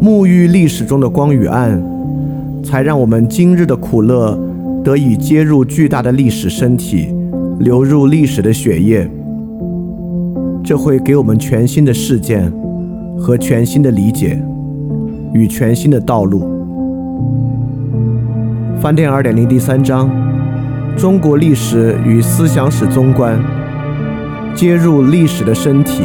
沐浴历史中的光与暗，才让我们今日的苦乐得以接入巨大的历史身体，流入历史的血液。这会给我们全新的事件和全新的理解与全新的道路。翻店二点零第三章：中国历史与思想史综观，接入历史的身体。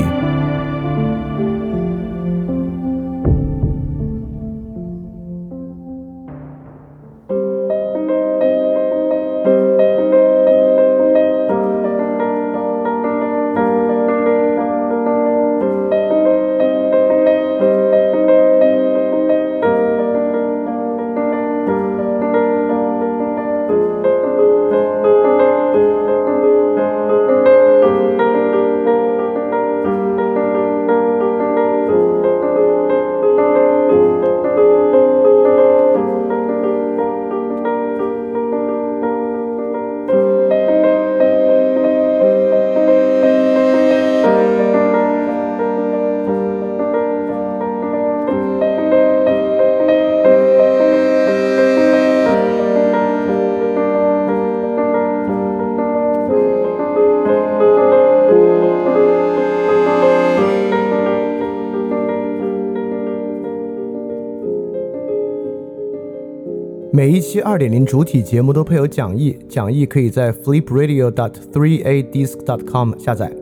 期二点零主体节目都配有讲义，讲义可以在 flipradio.dot3adisc.dot.com 下载。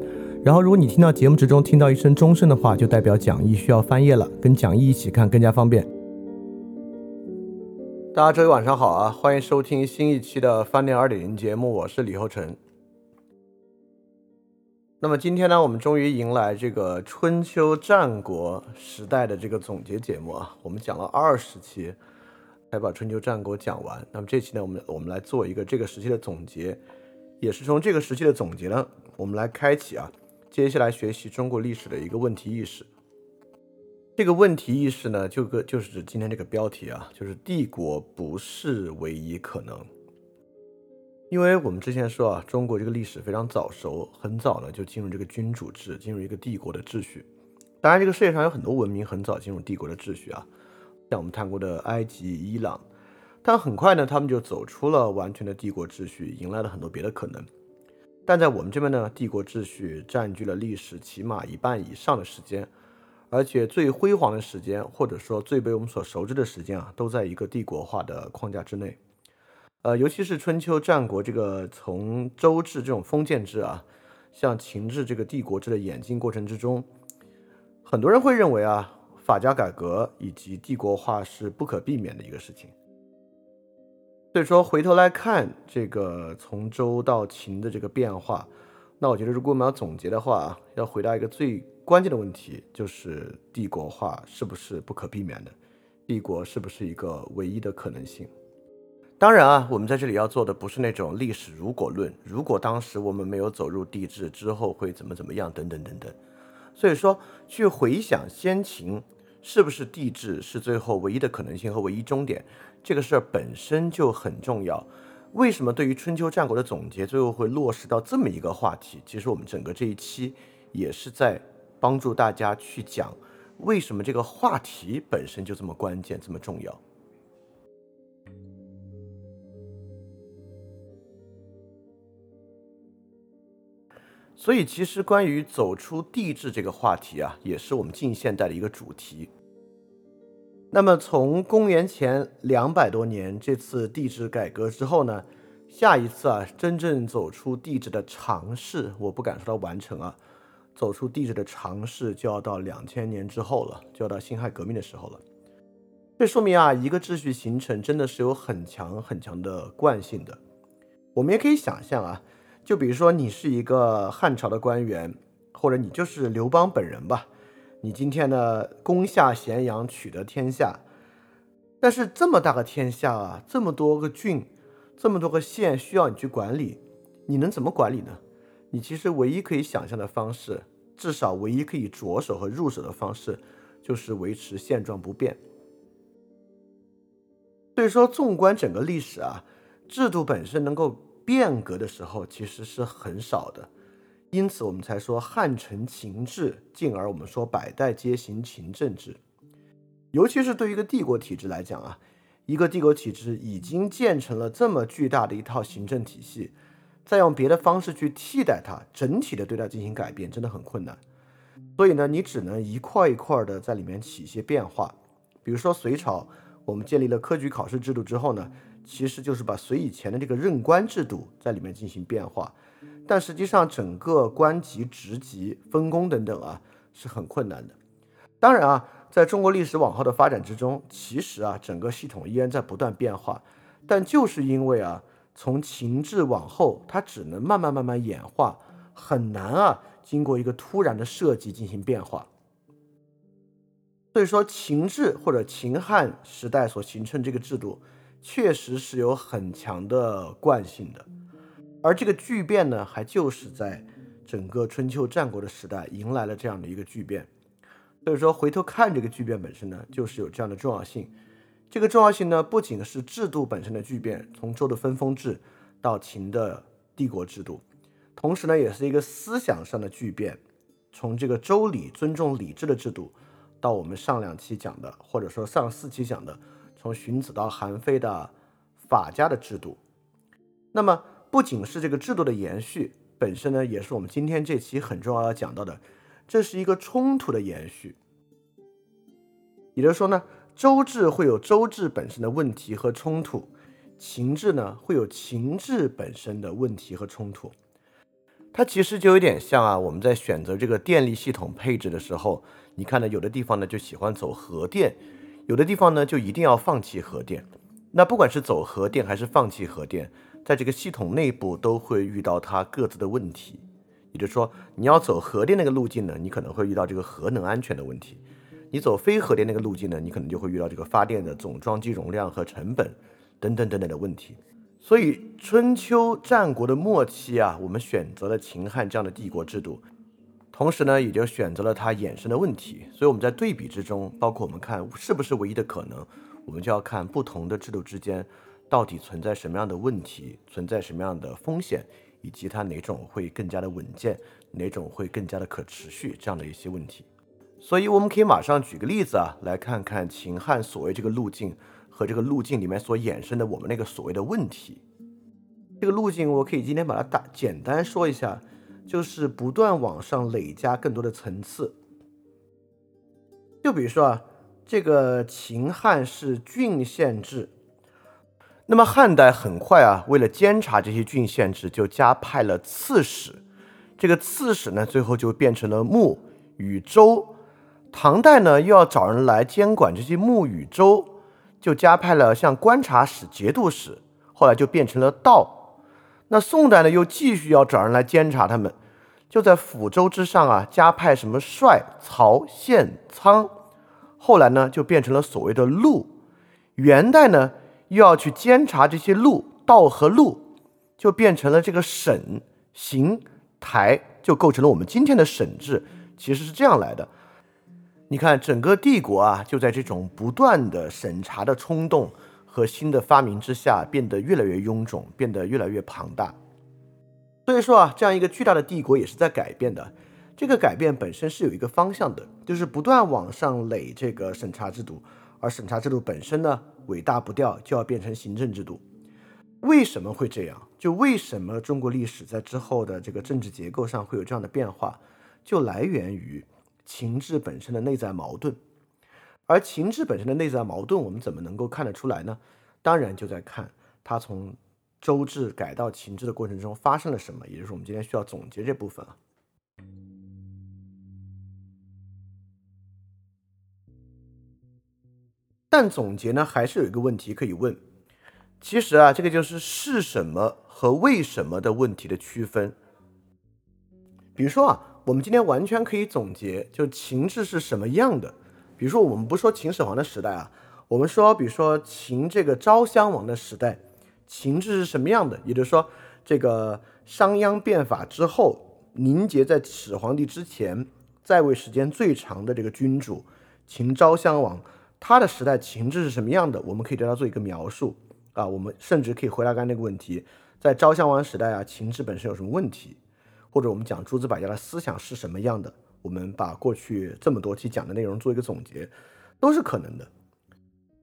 然后，如果你听到节目之中听到一声钟声的话，就代表讲义需要翻页了，跟讲义一起看更加方便。大家周一晚上好啊，欢迎收听新一期的翻店二点零节目，我是李厚成。那么今天呢，我们终于迎来这个春秋战国时代的这个总结节目啊，我们讲了二十期。才把春秋战国讲完。那么这期呢，我们我们来做一个这个时期的总结，也是从这个时期的总结呢，我们来开启啊，接下来学习中国历史的一个问题意识。这个问题意识呢，就个就是指今天这个标题啊，就是帝国不是唯一可能。因为我们之前说啊，中国这个历史非常早熟，很早呢就进入这个君主制，进入一个帝国的秩序。当然，这个世界上有很多文明很早进入帝国的秩序啊。像我们谈过的埃及、伊朗，但很快呢，他们就走出了完全的帝国秩序，迎来了很多别的可能。但在我们这边呢，帝国秩序占据了历史起码一半以上的时间，而且最辉煌的时间，或者说最被我们所熟知的时间啊，都在一个帝国化的框架之内。呃，尤其是春秋战国这个从周制这种封建制啊，向秦制这个帝国制的演进过程之中，很多人会认为啊。法家改革以及帝国化是不可避免的一个事情，所以说回头来看这个从周到秦的这个变化，那我觉得如果我们要总结的话，要回答一个最关键的问题，就是帝国化是不是不可避免的？帝国是不是一个唯一的可能性？当然啊，我们在这里要做的不是那种历史如果论，如果当时我们没有走入帝制之后会怎么怎么样等等等等。所以说去回想先秦。是不是地质是最后唯一的可能性和唯一终点？这个事儿本身就很重要。为什么对于春秋战国的总结，最后会落实到这么一个话题？其实我们整个这一期也是在帮助大家去讲，为什么这个话题本身就这么关键、这么重要。所以，其实关于走出帝制这个话题啊，也是我们近现代的一个主题。那么，从公元前两百多年这次帝制改革之后呢，下一次啊，真正走出帝制的尝试，我不敢说它完成啊，走出帝制的尝试就要到两千年之后了，就要到辛亥革命的时候了。这说明啊，一个秩序形成真的是有很强很强的惯性的。我们也可以想象啊。就比如说，你是一个汉朝的官员，或者你就是刘邦本人吧。你今天呢攻下咸阳，取得天下，但是这么大个天下啊，这么多个郡，这么多个县需要你去管理，你能怎么管理呢？你其实唯一可以想象的方式，至少唯一可以着手和入手的方式，就是维持现状不变。所以说，纵观整个历史啊，制度本身能够变革的时候，其实是很少的。因此，我们才说汉承秦制，进而我们说百代皆行秦政制。尤其是对于一个帝国体制来讲啊，一个帝国体制已经建成了这么巨大的一套行政体系，再用别的方式去替代它，整体的对它进行改变，真的很困难。所以呢，你只能一块一块的在里面起一些变化。比如说隋朝，我们建立了科举考试制度之后呢，其实就是把隋以前的这个任官制度在里面进行变化。但实际上，整个官级、职级分工等等啊，是很困难的。当然啊，在中国历史往后的发展之中，其实啊，整个系统依然在不断变化。但就是因为啊，从秦制往后，它只能慢慢慢慢演化，很难啊，经过一个突然的设计进行变化。所以说，秦制或者秦汉时代所形成这个制度，确实是有很强的惯性的。而这个巨变呢，还就是在整个春秋战国的时代迎来了这样的一个巨变。所以说，回头看这个巨变本身呢，就是有这样的重要性。这个重要性呢，不仅是制度本身的巨变，从周的分封制到秦的帝国制度，同时呢，也是一个思想上的巨变，从这个周礼尊重礼制的制度，到我们上两期讲的，或者说上四期讲的，从荀子到韩非的法家的制度。那么。不仅是这个制度的延续本身呢，也是我们今天这期很重要要讲到的，这是一个冲突的延续。也就是说呢，周制会有周制本身的问题和冲突，秦制呢会有秦制本身的问题和冲突。它其实就有点像啊，我们在选择这个电力系统配置的时候，你看呢，有的地方呢就喜欢走核电，有的地方呢就一定要放弃核电。那不管是走核电还是放弃核电。在这个系统内部都会遇到它各自的问题，也就是说，你要走核电那个路径呢，你可能会遇到这个核能安全的问题；你走非核电那个路径呢，你可能就会遇到这个发电的总装机容量和成本等等等等的问题。所以，春秋战国的末期啊，我们选择了秦汉这样的帝国制度，同时呢，也就选择了它衍生的问题。所以我们在对比之中，包括我们看是不是唯一的可能，我们就要看不同的制度之间。到底存在什么样的问题，存在什么样的风险，以及它哪种会更加的稳健，哪种会更加的可持续，这样的一些问题。所以我们可以马上举个例子啊，来看看秦汉所谓这个路径和这个路径里面所衍生的我们那个所谓的问题。这个路径我可以今天把它大简单说一下，就是不断往上累加更多的层次。就比如说啊，这个秦汉是郡县制。那么汉代很快啊，为了监察这些郡县制，就加派了刺史。这个刺史呢，最后就变成了牧与州。唐代呢，又要找人来监管这些牧与州，就加派了像观察使、节度使，后来就变成了道。那宋代呢，又继续要找人来监察他们，就在抚州之上啊，加派什么帅、曹、县、仓，后来呢，就变成了所谓的路。元代呢？又要去监察这些路道和路，就变成了这个省、行、台，就构成了我们今天的省制。其实是这样来的。你看，整个帝国啊，就在这种不断的审查的冲动和新的发明之下，变得越来越臃肿，变得越来越庞大。所以说啊，这样一个巨大的帝国也是在改变的。这个改变本身是有一个方向的，就是不断往上垒这个审查制度，而审查制度本身呢？尾大不掉，就要变成行政制度。为什么会这样？就为什么中国历史在之后的这个政治结构上会有这样的变化？就来源于秦制本身的内在矛盾。而情志本身的内在矛盾，我们怎么能够看得出来呢？当然就在看它从周制改到情志的过程中发生了什么，也就是我们今天需要总结这部分啊。但总结呢，还是有一个问题可以问。其实啊，这个就是是什么和为什么的问题的区分。比如说啊，我们今天完全可以总结，就情志是什么样的。比如说，我们不说秦始皇的时代啊，我们说，比如说秦这个昭襄王的时代，秦制是什么样的？也就是说，这个商鞅变法之后，凝结在始皇帝之前，在位时间最长的这个君主秦昭襄王，他的时代秦制是什么样的？我们可以对他做一个描述啊。我们甚至可以回答刚才那个问题：在昭襄王时代啊，秦制本身有什么问题？或者我们讲诸子百家的思想是什么样的？我们把过去这么多期讲的内容做一个总结，都是可能的。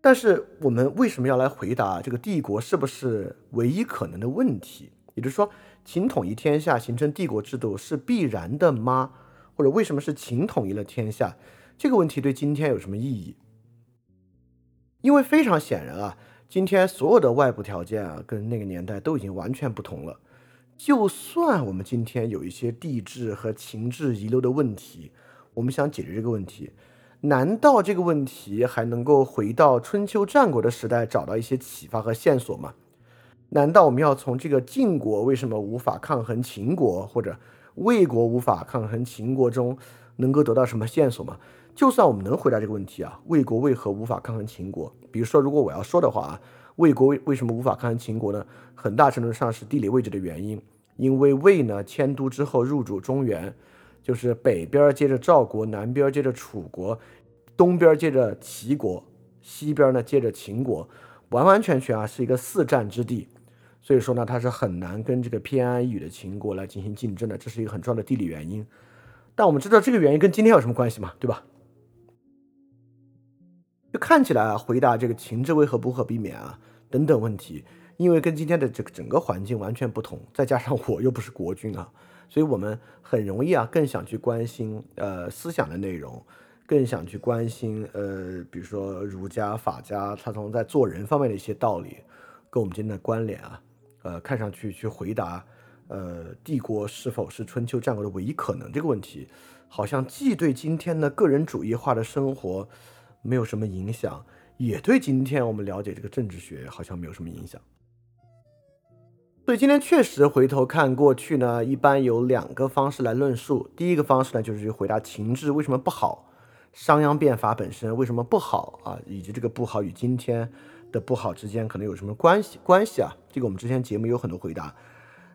但是我们为什么要来回答这个帝国是不是唯一可能的问题？也就是说，秦统一天下形成帝国制度是必然的吗？或者为什么是秦统一了天下？这个问题对今天有什么意义？因为非常显然啊，今天所有的外部条件啊，跟那个年代都已经完全不同了。就算我们今天有一些地质和情志遗留的问题，我们想解决这个问题。难道这个问题还能够回到春秋战国的时代找到一些启发和线索吗？难道我们要从这个晋国为什么无法抗衡秦国，或者魏国无法抗衡秦国中能够得到什么线索吗？就算我们能回答这个问题啊，魏国为何无法抗衡秦国？比如说，如果我要说的话啊，魏国为为什么无法抗衡秦国呢？很大程度上是地理位置的原因，因为魏呢迁都之后入主中原，就是北边接着赵国，南边接着楚国。东边接着齐国，西边呢接着秦国，完完全全啊是一个四战之地，所以说呢它是很难跟这个偏安一隅的秦国来进行竞争的，这是一个很重要的地理原因。但我们知道这个原因跟今天有什么关系吗？对吧？就看起来啊，回答这个秦制为何不可避免啊等等问题，因为跟今天的这个整个环境完全不同，再加上我又不是国君啊，所以我们很容易啊更想去关心呃思想的内容。更想去关心，呃，比如说儒家、法家，他从在做人方面的一些道理，跟我们今天的关联啊，呃，看上去去回答，呃，帝国是否是春秋战国的唯一可能这个问题，好像既对今天的个人主义化的生活没有什么影响，也对今天我们了解这个政治学好像没有什么影响。所以今天确实回头看过去呢，一般有两个方式来论述。第一个方式呢，就是去回答秦制为什么不好。商鞅变法本身为什么不好啊？以及这个不好与今天的不好之间可能有什么关系？关系啊？这个我们之前节目有很多回答。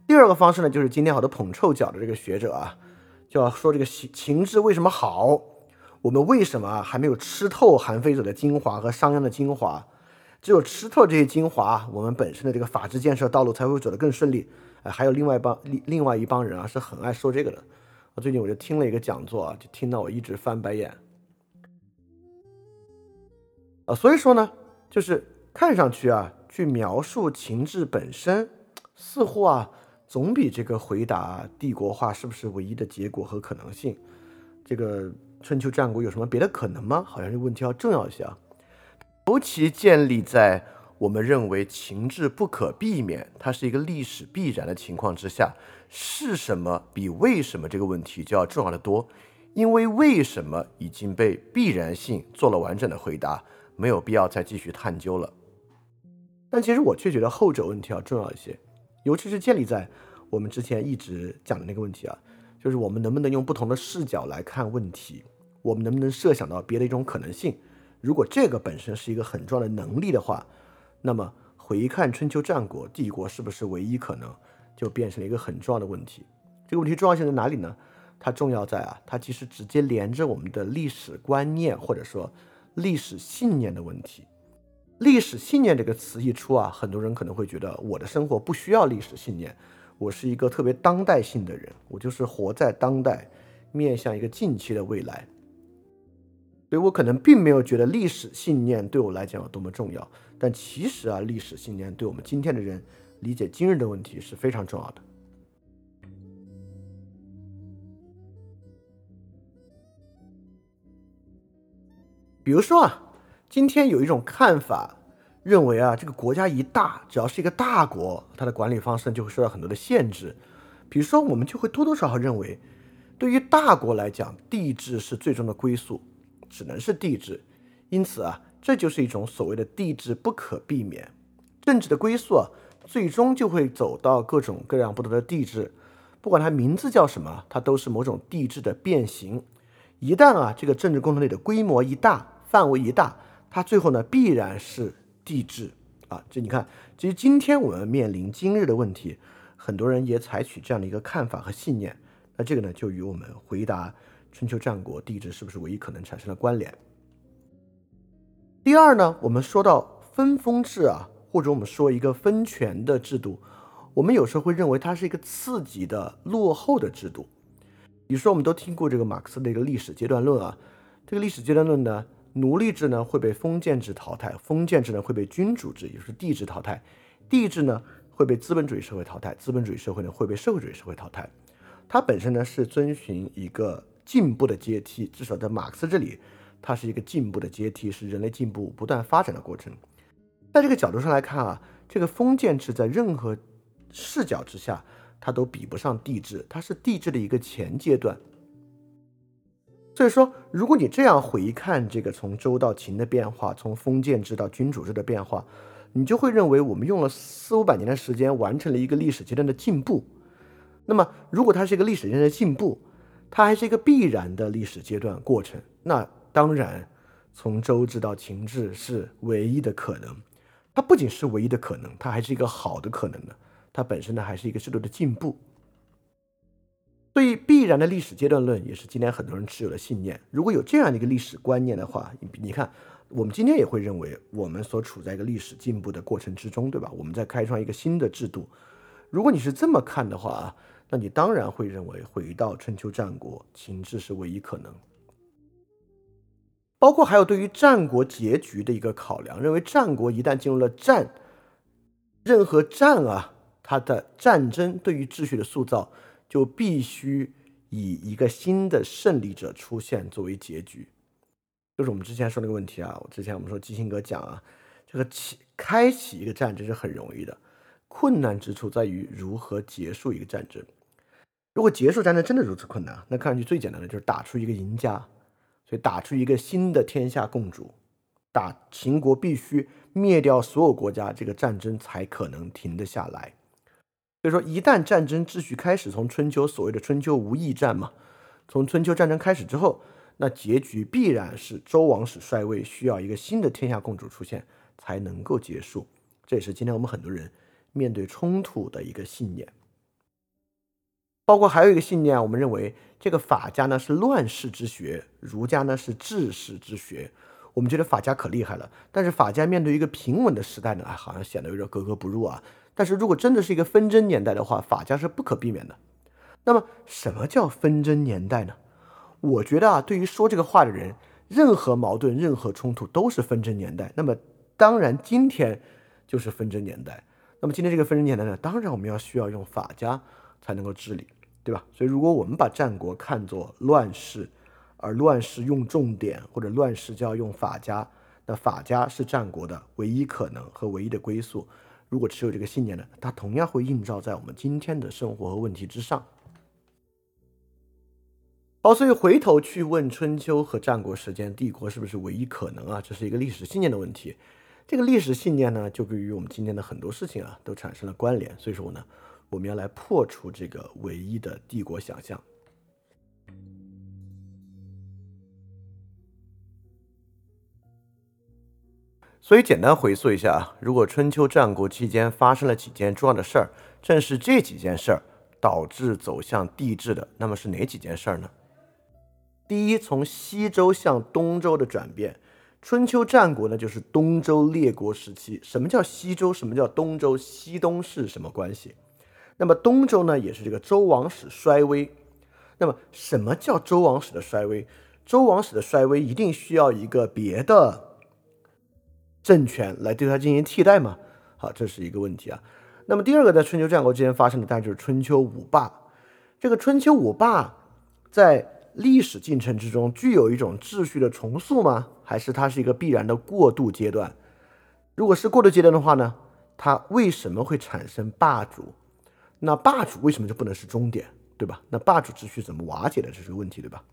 第二个方式呢，就是今天好多捧臭脚的这个学者啊，就要说这个秦秦制为什么好？我们为什么还没有吃透韩非子的精华和商鞅的精华？只有吃透这些精华，我们本身的这个法治建设道路才会走得更顺利。哎，还有另外一帮另另外一帮人啊，是很爱说这个的。我最近我就听了一个讲座啊，就听到我一直翻白眼。啊，所以说呢，就是看上去啊，去描述情志本身，似乎啊，总比这个回答帝国化是不是唯一的结果和可能性，这个春秋战国有什么别的可能吗？好像这问题要重要一些啊。尤其建立在我们认为情志不可避免，它是一个历史必然的情况之下，是什么比为什么这个问题就要重要的多？因为为什么已经被必然性做了完整的回答。没有必要再继续探究了，但其实我却觉得后者问题要重要一些，尤其是建立在我们之前一直讲的那个问题啊，就是我们能不能用不同的视角来看问题，我们能不能设想到别的一种可能性？如果这个本身是一个很重要的能力的话，那么回看春秋战国帝国是不是唯一可能，就变成了一个很重要的问题。这个问题重要性在哪里呢？它重要在啊，它其实直接连着我们的历史观念，或者说。历史信念的问题，历史信念这个词一出啊，很多人可能会觉得我的生活不需要历史信念，我是一个特别当代性的人，我就是活在当代，面向一个近期的未来，所以我可能并没有觉得历史信念对我来讲有多么重要，但其实啊，历史信念对我们今天的人理解今日的问题是非常重要的。比如说啊，今天有一种看法，认为啊，这个国家一大，只要是一个大国，它的管理方式就会受到很多的限制。比如说，我们就会多多少少认为，对于大国来讲，帝制是最终的归宿，只能是帝制。因此啊，这就是一种所谓的帝制不可避免。政治的归宿啊，最终就会走到各种各样不同的帝制，不管它名字叫什么，它都是某种帝制的变形。一旦啊，这个政治共同体的规模一大，范围一大，它最后呢必然是帝制啊。这你看，其实今天我们面临今日的问题，很多人也采取这样的一个看法和信念。那这个呢，就与我们回答春秋战国帝制是不是唯一可能产生的关联。第二呢，我们说到分封制啊，或者我们说一个分权的制度，我们有时候会认为它是一个次级的落后的制度。比如说，我们都听过这个马克思的一个历史阶段论啊，这个历史阶段论呢，奴隶制呢会被封建制淘汰，封建制呢会被君主制，也就是帝制淘汰，帝制呢会被资本主义社会淘汰，资本主义社会呢会被社会主义社会淘汰。它本身呢是遵循一个进步的阶梯，至少在马克思这里。它是一个进步的阶梯，是人类进步不断发展的过程。在这个角度上来看啊，这个封建制在任何视角之下，它都比不上帝制，它是帝制的一个前阶段。所以说，如果你这样回看这个从周到秦的变化，从封建制到君主制的变化，你就会认为我们用了四五百年的时间完成了一个历史阶段的进步。那么，如果它是一个历史阶段的进步，它还是一个必然的历史阶段过程，那。当然，从周至到秦制是唯一的可能。它不仅是唯一的可能，它还是一个好的可能呢。它本身呢，还是一个制度的进步。所以，必然的历史阶段论也是今天很多人持有的信念。如果有这样的一个历史观念的话，你你看，我们今天也会认为我们所处在一个历史进步的过程之中，对吧？我们在开创一个新的制度。如果你是这么看的话啊，那你当然会认为回到春秋战国、秦制是唯一可能。包括还有对于战国结局的一个考量，认为战国一旦进入了战，任何战啊，它的战争对于秩序的塑造就必须以一个新的胜利者出现作为结局。就是我们之前说那个问题啊，之前我们说基辛格讲啊，这个起开启一个战争是很容易的，困难之处在于如何结束一个战争。如果结束战争真的如此困难，那看上去最简单的就是打出一个赢家。所以打出一个新的天下共主，打秦国必须灭掉所有国家，这个战争才可能停得下来。所以说，一旦战争秩序开始，从春秋所谓的春秋无义战嘛，从春秋战争开始之后，那结局必然是周王室衰微，需要一个新的天下共主出现才能够结束。这也是今天我们很多人面对冲突的一个信念。包括还有一个信念，我们认为这个法家呢是乱世之学，儒家呢是治世之学。我们觉得法家可厉害了，但是法家面对一个平稳的时代呢，好像显得有点格格不入啊。但是如果真的是一个纷争年代的话，法家是不可避免的。那么什么叫纷争年代呢？我觉得啊，对于说这个话的人，任何矛盾、任何冲突都是纷争年代。那么当然，今天就是纷争年代。那么今天这个纷争年代呢，当然我们要需要用法家才能够治理。对吧？所以，如果我们把战国看作乱世，而乱世用重点，或者乱世就要用法家，那法家是战国的唯一可能和唯一的归宿。如果持有这个信念呢，它同样会映照在我们今天的生活和问题之上。好，所以回头去问春秋和战国时间帝国是不是唯一可能啊？这是一个历史信念的问题。这个历史信念呢，就与我们今天的很多事情啊，都产生了关联。所以说呢。我们要来破除这个唯一的帝国想象。所以简单回溯一下啊，如果春秋战国期间发生了几件重要的事儿，正是这几件事儿导致走向帝制的，那么是哪几件事儿呢？第一，从西周向东周的转变。春秋战国呢，就是东周列国时期。什么叫西周？什么叫东周？西东是什么关系？那么东周呢，也是这个周王室衰微。那么什么叫周王室的衰微？周王室的衰微一定需要一个别的政权来对它进行替代吗？好，这是一个问题啊。那么第二个，在春秋战国之间发生的，当然就是春秋五霸。这个春秋五霸在历史进程之中具有一种秩序的重塑吗？还是它是一个必然的过渡阶段？如果是过渡阶段的话呢，它为什么会产生霸主？那霸主为什么就不能是终点，对吧？那霸主秩序怎么瓦解的，这是个问题，对吧？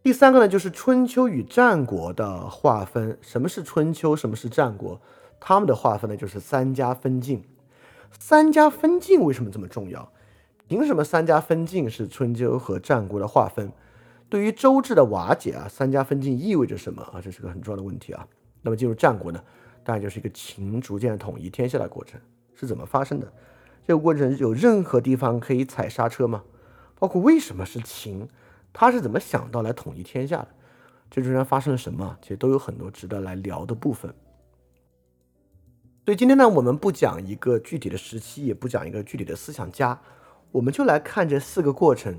第三个呢，就是春秋与战国的划分。什么是春秋？什么是战国？他们的划分呢，就是三家分晋。三家分晋为什么这么重要？凭什么三家分晋是春秋和战国的划分？对于周制的瓦解啊，三家分晋意味着什么啊？这是个很重要的问题啊。那么进入战国呢，当然就是一个秦逐渐统一天下的过程，是怎么发生的？这个过程有任何地方可以踩刹车吗？包括为什么是秦，他是怎么想到来统一天下的？这中间发生了什么？其实都有很多值得来聊的部分。所以今天呢，我们不讲一个具体的时期，也不讲一个具体的思想家，我们就来看这四个过程，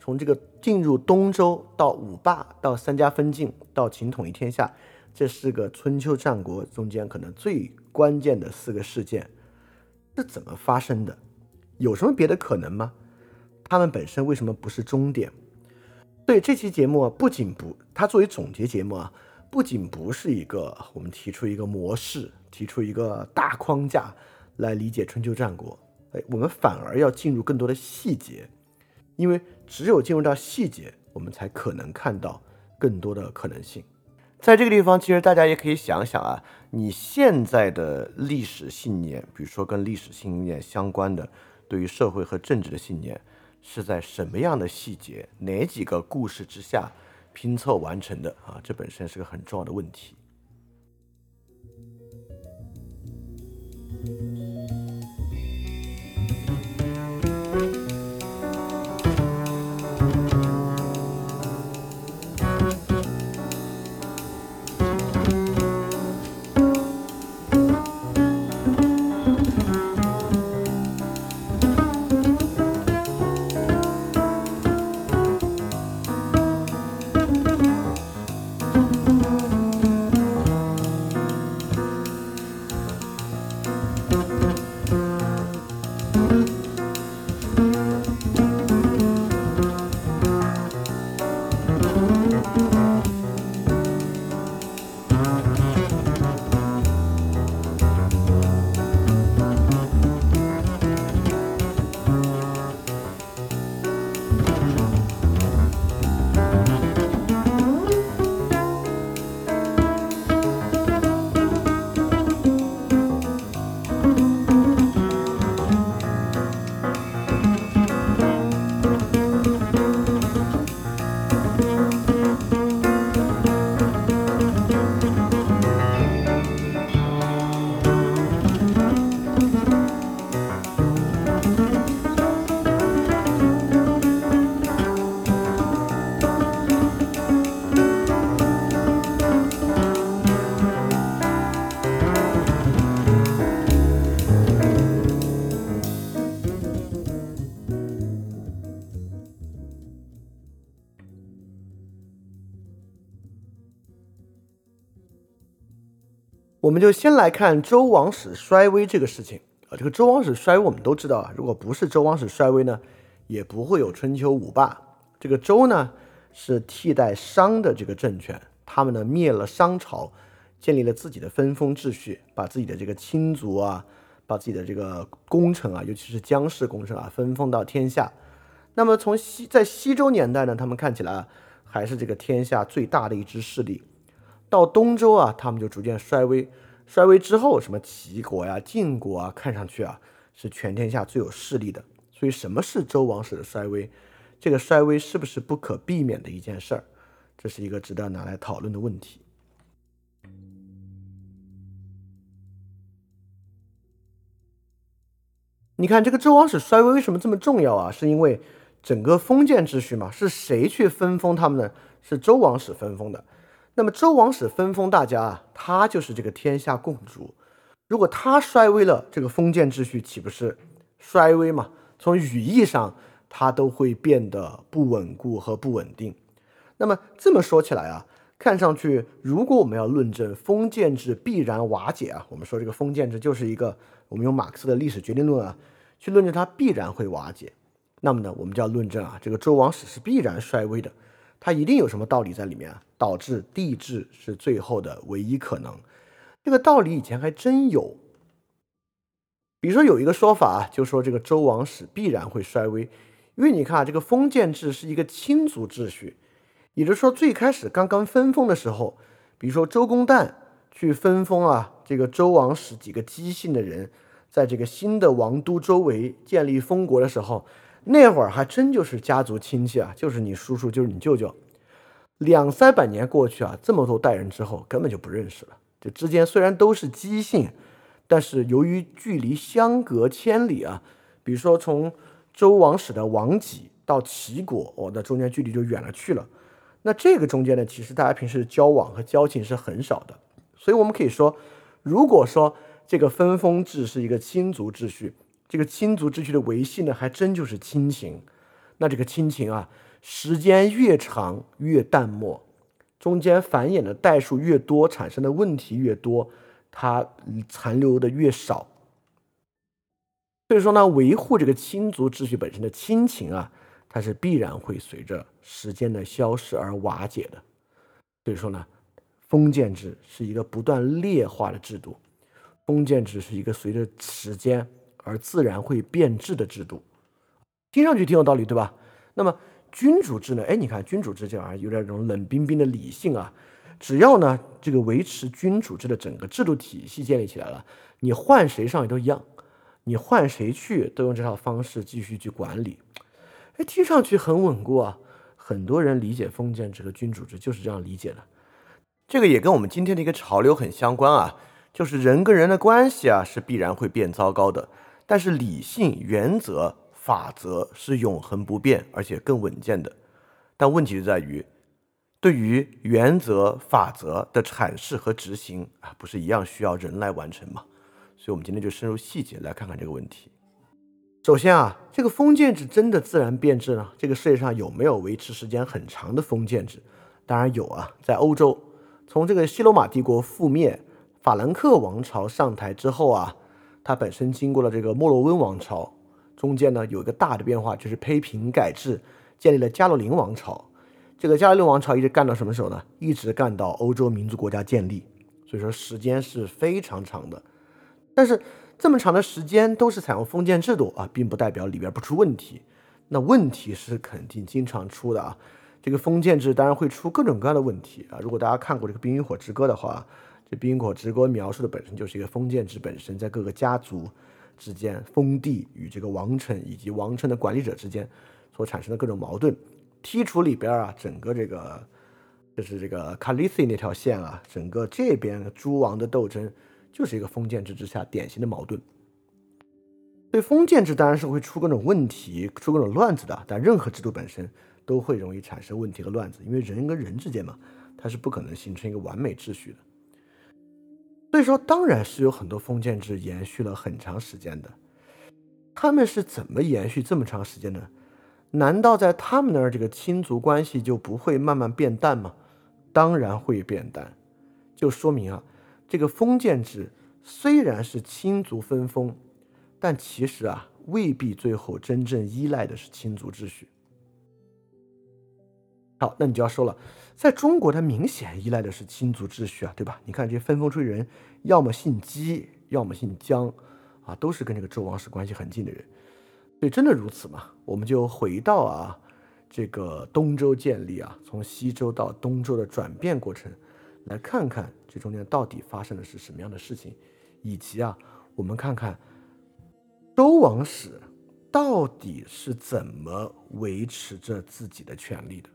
从这个进入东周到五霸，到三家分晋，到秦统一天下，这四个春秋战国中间可能最关键的四个事件是怎么发生的？有什么别的可能吗？他们本身为什么不是终点？对这期节目不仅不，它作为总结节目啊，不仅不是一个我们提出一个模式，提出一个大框架来理解春秋战国，哎，我们反而要进入更多的细节，因为只有进入到细节，我们才可能看到更多的可能性。在这个地方，其实大家也可以想想啊，你现在的历史信念，比如说跟历史信念相关的，对于社会和政治的信念。是在什么样的细节、哪几个故事之下拼凑完成的啊？这本身是个很重要的问题。我们就先来看周王室衰微这个事情啊。这个周王室衰微，我们都知道啊。如果不是周王室衰微呢，也不会有春秋五霸。这个周呢，是替代商的这个政权，他们呢灭了商朝，建立了自己的分封秩序，把自己的这个亲族啊，把自己的这个功臣啊，尤其是姜氏功臣啊，分封到天下。那么从西在西周年代呢，他们看起来啊还是这个天下最大的一支势力。到东周啊，他们就逐渐衰微，衰微之后，什么齐国呀、晋国啊，看上去啊是全天下最有势力的。所以，什么是周王室的衰微？这个衰微是不是不可避免的一件事儿？这是一个值得拿来讨论的问题。你看，这个周王室衰微为什么这么重要啊？是因为整个封建秩序嘛？是谁去分封他们呢？是周王室分封的。那么周王室分封大家啊，他就是这个天下共主。如果他衰微了，这个封建秩序岂不是衰微嘛？从语义上，它都会变得不稳固和不稳定。那么这么说起来啊，看上去，如果我们要论证封建制必然瓦解啊，我们说这个封建制就是一个，我们用马克思的历史决定论啊，去论证它必然会瓦解。那么呢，我们就要论证啊，这个周王室是必然衰微的。它一定有什么道理在里面啊，导致帝制是最后的唯一可能。这个道理以前还真有。比如说有一个说法，就说这个周王室必然会衰微，因为你看啊，这个封建制是一个亲族秩序，也就是说最开始刚刚分封的时候，比如说周公旦去分封啊，这个周王室几个姬姓的人，在这个新的王都周围建立封国的时候，那会儿还真就是家族亲戚啊，就是你叔叔，就是你舅舅。两三百年过去啊，这么多代人之后，根本就不认识了。这之间虽然都是姬姓，但是由于距离相隔千里啊，比如说从周王室的王己到齐国，哦，那中间距离就远了去了。那这个中间呢，其实大家平时交往和交情是很少的。所以我们可以说，如果说这个分封制是一个亲族秩序，这个亲族秩序的维系呢，还真就是亲情。那这个亲情啊。时间越长越淡漠，中间繁衍的代数越多，产生的问题越多，它残留的越少。所以说呢，维护这个亲族秩序本身的亲情啊，它是必然会随着时间的消逝而瓦解的。所以说呢，封建制是一个不断劣化的制度，封建制是一个随着时间而自然会变质的制度。听上去挺有道理，对吧？那么。君主制呢？哎，你看君主制这玩意儿有点这种冷冰冰的理性啊。只要呢这个维持君主制的整个制度体系建立起来了，你换谁上也都一样，你换谁去都用这套方式继续去管理。哎，听上去很稳固啊。很多人理解封建制和君主制就是这样理解的。这个也跟我们今天的一个潮流很相关啊，就是人跟人的关系啊是必然会变糟糕的，但是理性原则。法则是永恒不变，而且更稳健的。但问题就在于，对于原则、法则的阐释和执行啊，不是一样需要人来完成吗？所以，我们今天就深入细节来看看这个问题。首先啊，这个封建制真的自然变质呢？这个世界上有没有维持时间很长的封建制？当然有啊，在欧洲，从这个西罗马帝国覆灭，法兰克王朝上台之后啊，它本身经过了这个莫洛温王朝。中间呢有一个大的变化，就是胚平改制，建立了加洛林王朝。这个加洛林王朝一直干到什么时候呢？一直干到欧洲民族国家建立。所以说时间是非常长的。但是这么长的时间都是采用封建制度啊，并不代表里边不出问题。那问题是肯定经常出的啊。这个封建制当然会出各种各样的问题啊。如果大家看过这个《冰与火之歌》的话，这《冰与火之歌》描述的本身就是一个封建制本身在各个家族。之间，封地与这个王城以及王城的管理者之间所产生的各种矛盾，剔除里边啊，整个这个就是这个卡利西那条线啊，整个这边诸王的斗争就是一个封建制之下典型的矛盾。对封建制当然是会出各种问题、出各种乱子的，但任何制度本身都会容易产生问题和乱子，因为人跟人之间嘛，它是不可能形成一个完美秩序的。所以说，当然是有很多封建制延续了很长时间的。他们是怎么延续这么长时间的？难道在他们那儿这个亲族关系就不会慢慢变淡吗？当然会变淡，就说明啊，这个封建制虽然是亲族分封，但其实啊，未必最后真正依赖的是亲族秩序。好，那你就要说了。在中国，它明显依赖的是亲族秩序啊，对吧？你看这些分封出去人，要么姓姬，要么姓姜，啊，都是跟这个周王室关系很近的人。所以真的如此吗？我们就回到啊，这个东周建立啊，从西周到东周的转变过程，来看看这中间到底发生的是什么样的事情，以及啊，我们看看周王室到底是怎么维持着自己的权利的。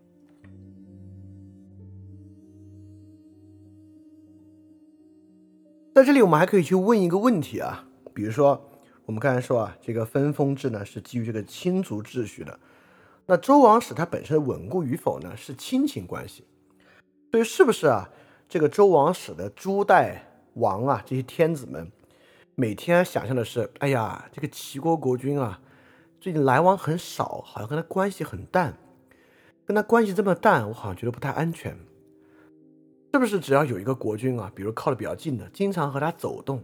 在这里，我们还可以去问一个问题啊，比如说，我们刚才说啊，这个分封制呢是基于这个亲族秩序的，那周王室它本身稳固与否呢是亲情关系，所以是不是啊？这个周王室的诸代王啊，这些天子们，每天想象的是，哎呀，这个齐国国君啊，最近来往很少，好像跟他关系很淡，跟他关系这么淡，我好像觉得不太安全。是不是只要有一个国君啊，比如靠的比较近的，经常和他走动，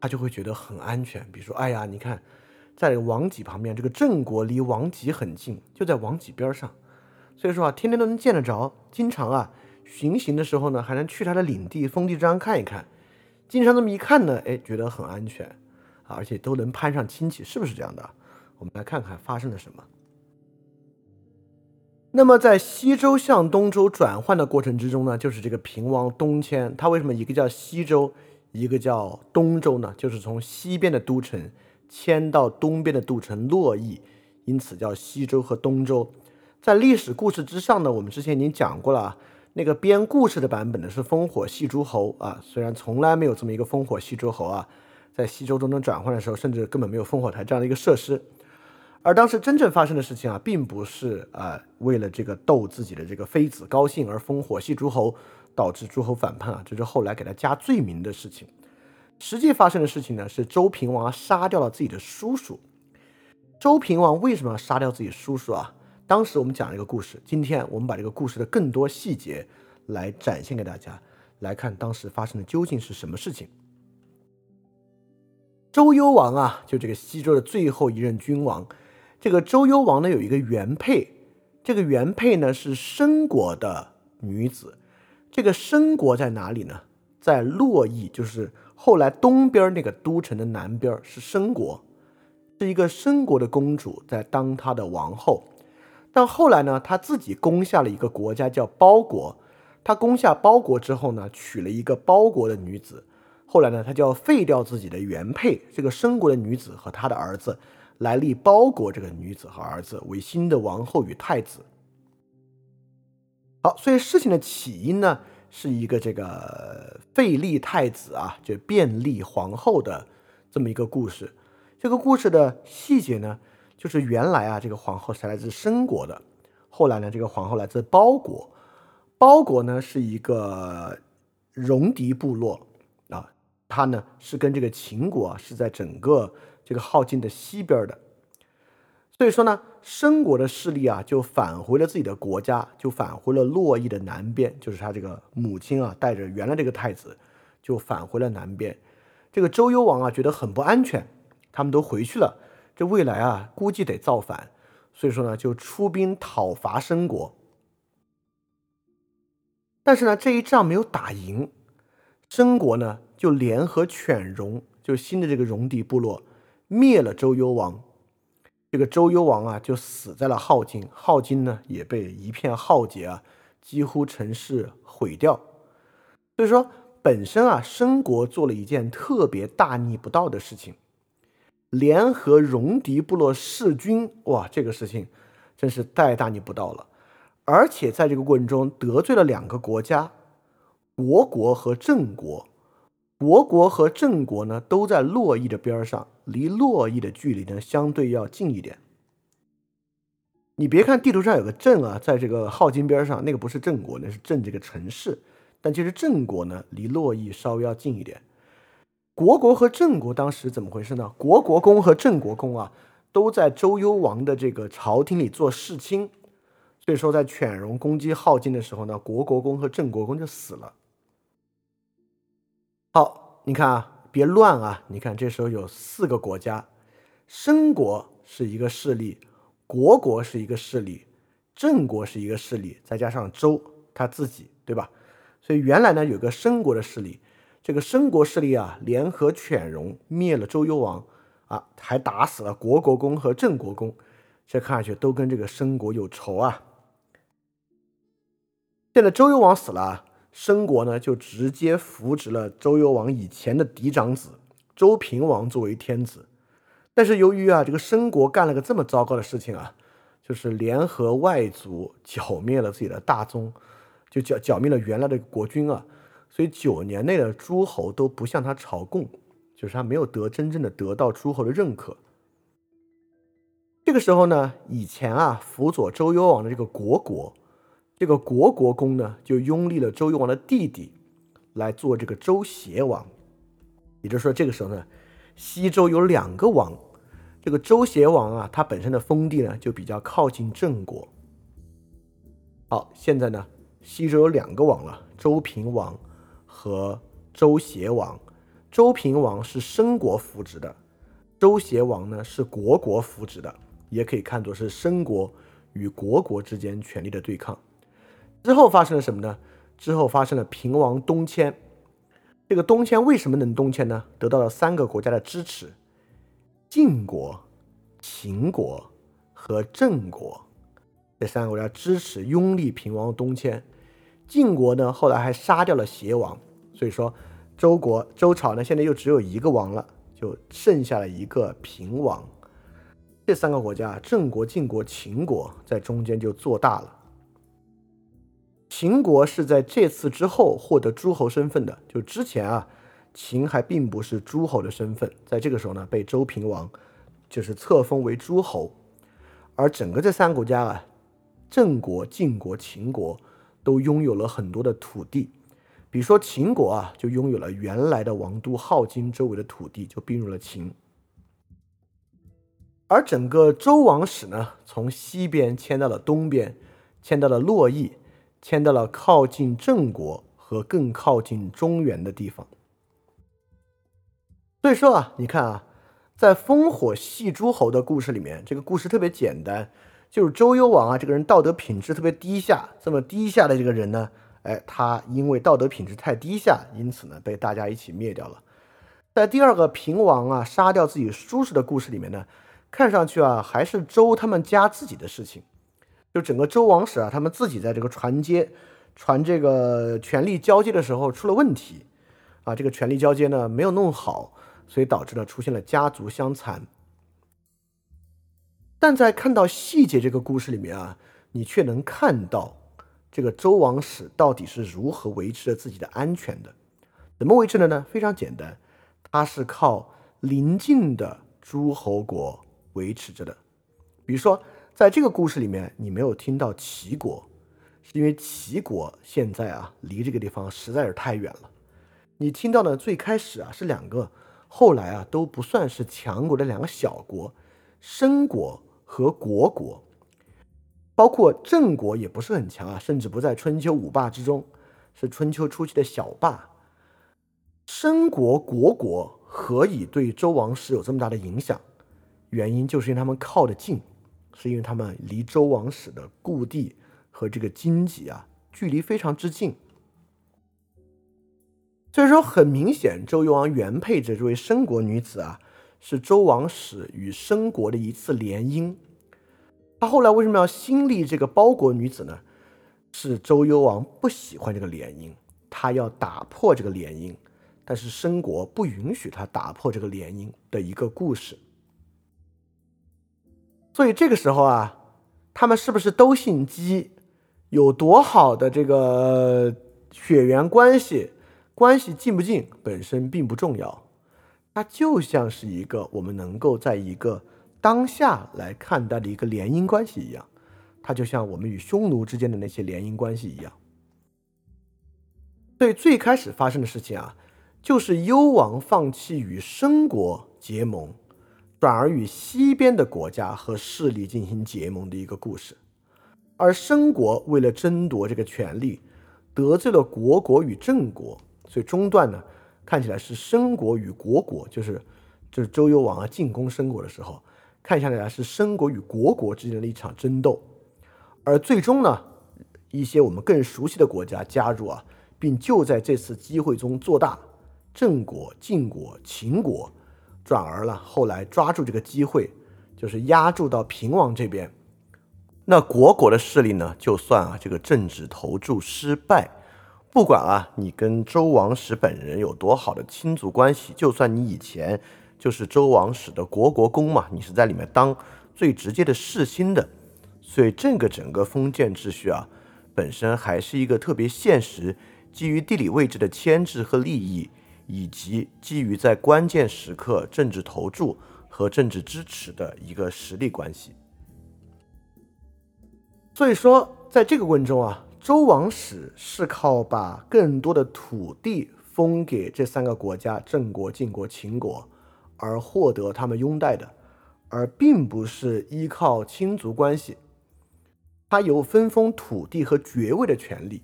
他就会觉得很安全。比如说，哎呀，你看，在王己旁边，这个郑国离王己很近，就在王己边上，所以说啊，天天都能见得着。经常啊，巡行的时候呢，还能去他的领地、封地章看一看。经常这么一看呢，哎，觉得很安全啊，而且都能攀上亲戚，是不是这样的？我们来看看发生了什么。那么在西周向东周转换的过程之中呢，就是这个平王东迁。他为什么一个叫西周，一个叫东周呢？就是从西边的都城迁到东边的都城洛邑，因此叫西周和东周。在历史故事之上呢，我们之前已经讲过了，那个编故事的版本呢是烽火戏诸侯啊，虽然从来没有这么一个烽火戏诸侯啊，在西周中征转换的时候，甚至根本没有烽火台这样的一个设施。而当时真正发生的事情啊，并不是啊为了这个逗自己的这个妃子高兴而烽火戏诸侯，导致诸侯反叛啊，这是后来给他加罪名的事情。实际发生的事情呢，是周平王杀掉了自己的叔叔。周平王为什么要杀掉自己叔叔啊？当时我们讲了一个故事，今天我们把这个故事的更多细节来展现给大家，来看当时发生的究竟是什么事情。周幽王啊，就这个西周的最后一任君王。这个周幽王呢有一个原配，这个原配呢是申国的女子。这个申国在哪里呢？在洛邑，就是后来东边那个都城的南边是申国，是一个申国的公主在当她的王后。但后来呢，她自己攻下了一个国家叫包国。她攻下包国之后呢，娶了一个包国的女子。后来呢，她就要废掉自己的原配，这个申国的女子和她的儿子。来立包国这个女子和儿子为新的王后与太子。好，所以事情的起因呢，是一个这个废立太子啊，就变立皇后的这么一个故事。这个故事的细节呢，就是原来啊，这个皇后是来自申国的，后来呢，这个皇后来自包国。包国呢是一个戎狄部落啊，他呢是跟这个秦国啊是在整个。这个镐京的西边的，所以说呢，申国的势力啊，就返回了自己的国家，就返回了洛邑的南边，就是他这个母亲啊，带着原来这个太子，就返回了南边。这个周幽王啊，觉得很不安全，他们都回去了，这未来啊，估计得造反，所以说呢，就出兵讨伐申国。但是呢，这一仗没有打赢，申国呢，就联合犬戎，就新的这个戎狄部落。灭了周幽王，这个周幽王啊就死在了镐京，镐京呢也被一片浩劫啊，几乎城市毁掉。所以说，本身啊申国做了一件特别大逆不道的事情，联合戎狄部落弑君，哇，这个事情真是太大逆不道了。而且在这个过程中得罪了两个国家，国国和郑国。国国和郑国呢，都在洛邑的边上，离洛邑的距离呢，相对要近一点。你别看地图上有个郑啊，在这个镐京边上，那个不是郑国，那是郑这个城市。但其实郑国呢，离洛邑稍微要近一点。国国和郑国当时怎么回事呢？国国公和郑国公啊，都在周幽王的这个朝廷里做侍卿，所以说在犬戎攻击镐京的时候呢，国国公和郑国公就死了。好，你看啊，别乱啊！你看，这时候有四个国家，申国是一个势力，国国是一个势力，郑国是一个势力，再加上周他自己，对吧？所以原来呢，有个申国的势力，这个申国势力啊，联合犬戎灭了周幽王啊，还打死了国国公和郑国公，这看上去都跟这个申国有仇啊。现在周幽王死了。申国呢，就直接扶植了周幽王以前的嫡长子周平王作为天子。但是由于啊，这个申国干了个这么糟糕的事情啊，就是联合外族剿灭了自己的大宗，就剿剿灭了原来的国君啊，所以九年内的诸侯都不向他朝贡，就是他没有得真正的得到诸侯的认可。这个时候呢，以前啊辅佐周幽王的这个国国。这个国国公呢，就拥立了周幽王的弟弟来做这个周邪王。也就是说，这个时候呢，西周有两个王。这个周邪王啊，他本身的封地呢，就比较靠近郑国。好，现在呢，西周有两个王了：周平王和周邪王。周平王是申国扶植的，周邪王呢是国国扶植的，也可以看作是申国与国国之间权力的对抗。之后发生了什么呢？之后发生了平王东迁。这个东迁为什么能东迁呢？得到了三个国家的支持：晋国、秦国和郑国。这三个国家支持拥立平王东迁。晋国呢，后来还杀掉了邪王。所以说，周国周朝呢，现在又只有一个王了，就剩下了一个平王。这三个国家，郑国、晋国、秦国，在中间就做大了。秦国是在这次之后获得诸侯身份的，就之前啊，秦还并不是诸侯的身份，在这个时候呢，被周平王就是册封为诸侯，而整个这三个国家啊，郑国、晋国、秦国都拥有了很多的土地，比如说秦国啊，就拥有了原来的王都镐京周围的土地，就并入了秦，而整个周王室呢，从西边迁到了东边，迁到了洛邑。迁到了靠近郑国和更靠近中原的地方。所以说啊，你看啊，在烽火戏诸侯的故事里面，这个故事特别简单，就是周幽王啊，这个人道德品质特别低下。这么低下的这个人呢，哎，他因为道德品质太低下，因此呢被大家一起灭掉了。在第二个平王啊杀掉自己叔叔的故事里面呢，看上去啊还是周他们家自己的事情。就整个周王室啊，他们自己在这个传接、传这个权力交接的时候出了问题，啊，这个权力交接呢没有弄好，所以导致了出现了家族相残。但在看到细节这个故事里面啊，你却能看到这个周王室到底是如何维持着自己的安全的。怎么维持的呢？非常简单，它是靠邻近的诸侯国维持着的，比如说。在这个故事里面，你没有听到齐国，是因为齐国现在啊离这个地方实在是太远了。你听到的最开始啊是两个，后来啊都不算是强国的两个小国，申国和虢国，包括郑国也不是很强啊，甚至不在春秋五霸之中，是春秋初期的小霸。申国、虢国何以对周王室有这么大的影响？原因就是因为他们靠得近。是因为他们离周王室的故地和这个荆棘啊距离非常之近，所以说很明显，周幽王原配着这位申国女子啊，是周王室与申国的一次联姻。他后来为什么要新立这个包国女子呢？是周幽王不喜欢这个联姻，他要打破这个联姻，但是申国不允许他打破这个联姻的一个故事。所以这个时候啊，他们是不是都姓姬？有多好的这个血缘关系，关系近不近本身并不重要，它就像是一个我们能够在一个当下来看待的一个联姻关系一样，它就像我们与匈奴之间的那些联姻关系一样。所以最开始发生的事情啊，就是幽王放弃与申国结盟。转而与西边的国家和势力进行结盟的一个故事，而申国为了争夺这个权力，得罪了虢国与郑国，所以中段呢看起来是申国与虢国，就是就是周幽王啊进攻申国的时候，看下来是申国与虢国之间的一场争斗，而最终呢一些我们更熟悉的国家加入啊，并就在这次机会中做大，郑国、晋国、秦国。转而了，后来抓住这个机会，就是压住到平王这边。那虢国的势力呢，就算啊这个政治投注失败，不管啊你跟周王室本人有多好的亲族关系，就算你以前就是周王室的国国公嘛，你是在里面当最直接的世卿的，所以这个整个封建秩序啊，本身还是一个特别现实，基于地理位置的牵制和利益。以及基于在关键时刻政治投注和政治支持的一个实力关系。所以说，在这个过程中啊，周王室是靠把更多的土地封给这三个国家——郑国、晋国、秦国，而获得他们拥戴的，而并不是依靠亲族关系。他有分封土地和爵位的权利。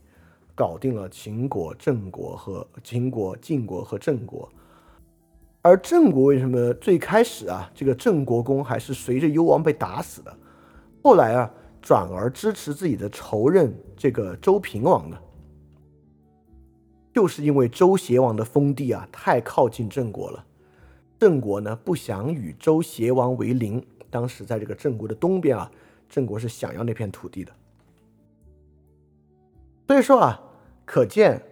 搞定了秦国、郑国和秦国、晋国和郑国，而郑国为什么最开始啊，这个郑国公还是随着幽王被打死的，后来啊，转而支持自己的仇人这个周平王呢？就是因为周邪王的封地啊太靠近郑国了，郑国呢不想与周邪王为邻，当时在这个郑国的东边啊，郑国是想要那片土地的。所以说啊，可见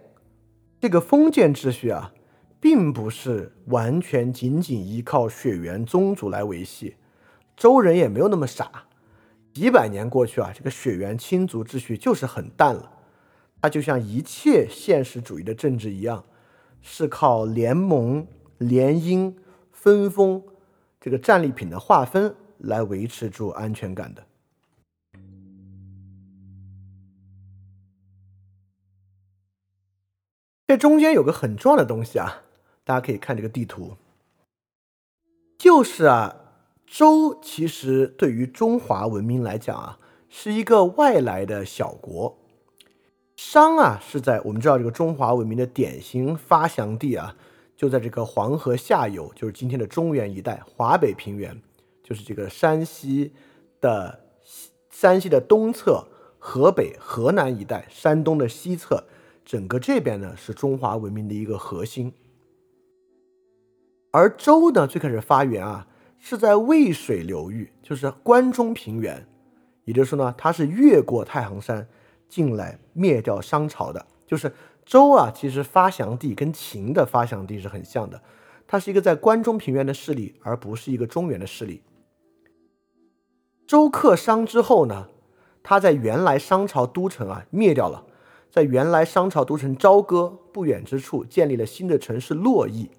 这个封建秩序啊，并不是完全仅仅依靠血缘宗族来维系，周人也没有那么傻，几百年过去啊，这个血缘亲族秩序就是很淡了。它就像一切现实主义的政治一样，是靠联盟、联姻、分封这个战利品的划分来维持住安全感的。这中间有个很重要的东西啊，大家可以看这个地图，就是啊，周其实对于中华文明来讲啊，是一个外来的小国。商啊，是在我们知道这个中华文明的典型发祥地啊，就在这个黄河下游，就是今天的中原一带，华北平原，就是这个山西的山西的东侧，河北、河南一带，山东的西侧，整个这边呢是中华文明的一个核心。而周呢，最开始发源啊，是在渭水流域，就是关中平原，也就是说呢，它是越过太行山。进来灭掉商朝的，就是周啊。其实发祥地跟秦的发祥地是很像的，它是一个在关中平原的势力，而不是一个中原的势力。周克商之后呢，他在原来商朝都城啊灭掉了，在原来商朝都城朝歌不远之处建立了新的城市洛邑，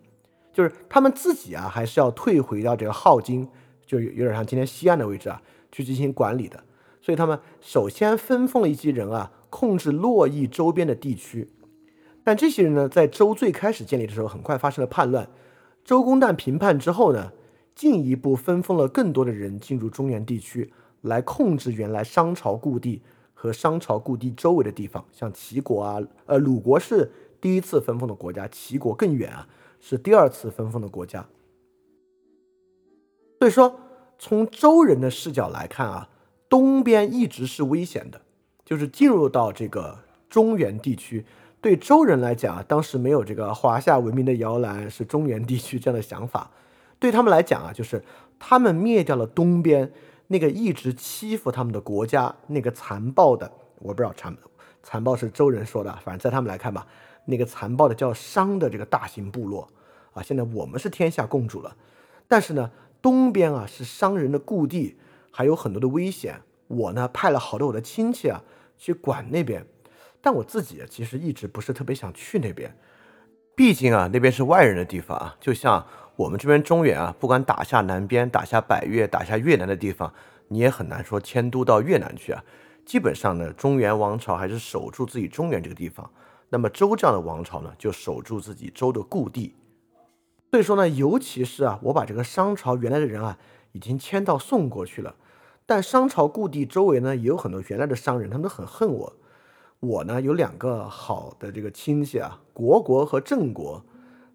就是他们自己啊还是要退回到这个镐京，就有有点像今天西安的位置啊去进行管理的。所以他们首先分封了一些人啊，控制洛邑周边的地区。但这些人呢，在周最开始建立的时候，很快发生了叛乱。周公旦平叛之后呢，进一步分封了更多的人进入中原地区，来控制原来商朝故地和商朝故地周围的地方，像齐国啊，呃，鲁国是第一次分封的国家，齐国更远啊，是第二次分封的国家。所以说，从周人的视角来看啊。东边一直是危险的，就是进入到这个中原地区，对周人来讲啊，当时没有这个华夏文明的摇篮是中原地区这样的想法，对他们来讲啊，就是他们灭掉了东边那个一直欺负他们的国家，那个残暴的，我不知道残残暴是周人说的，反正在他们来看吧，那个残暴的叫商的这个大型部落啊，现在我们是天下共主了，但是呢，东边啊是商人的故地。还有很多的危险，我呢派了好多我的亲戚啊去管那边，但我自己其实一直不是特别想去那边，毕竟啊那边是外人的地方啊，就像我们这边中原啊，不管打下南边、打下百越、打下越南的地方，你也很难说迁都到越南去啊。基本上呢，中原王朝还是守住自己中原这个地方，那么周这样的王朝呢，就守住自己周的故地。所以说呢，尤其是啊，我把这个商朝原来的人啊，已经迁到宋国去了。但商朝故地周围呢，也有很多原来的商人，他们都很恨我。我呢有两个好的这个亲戚啊，国国和郑国，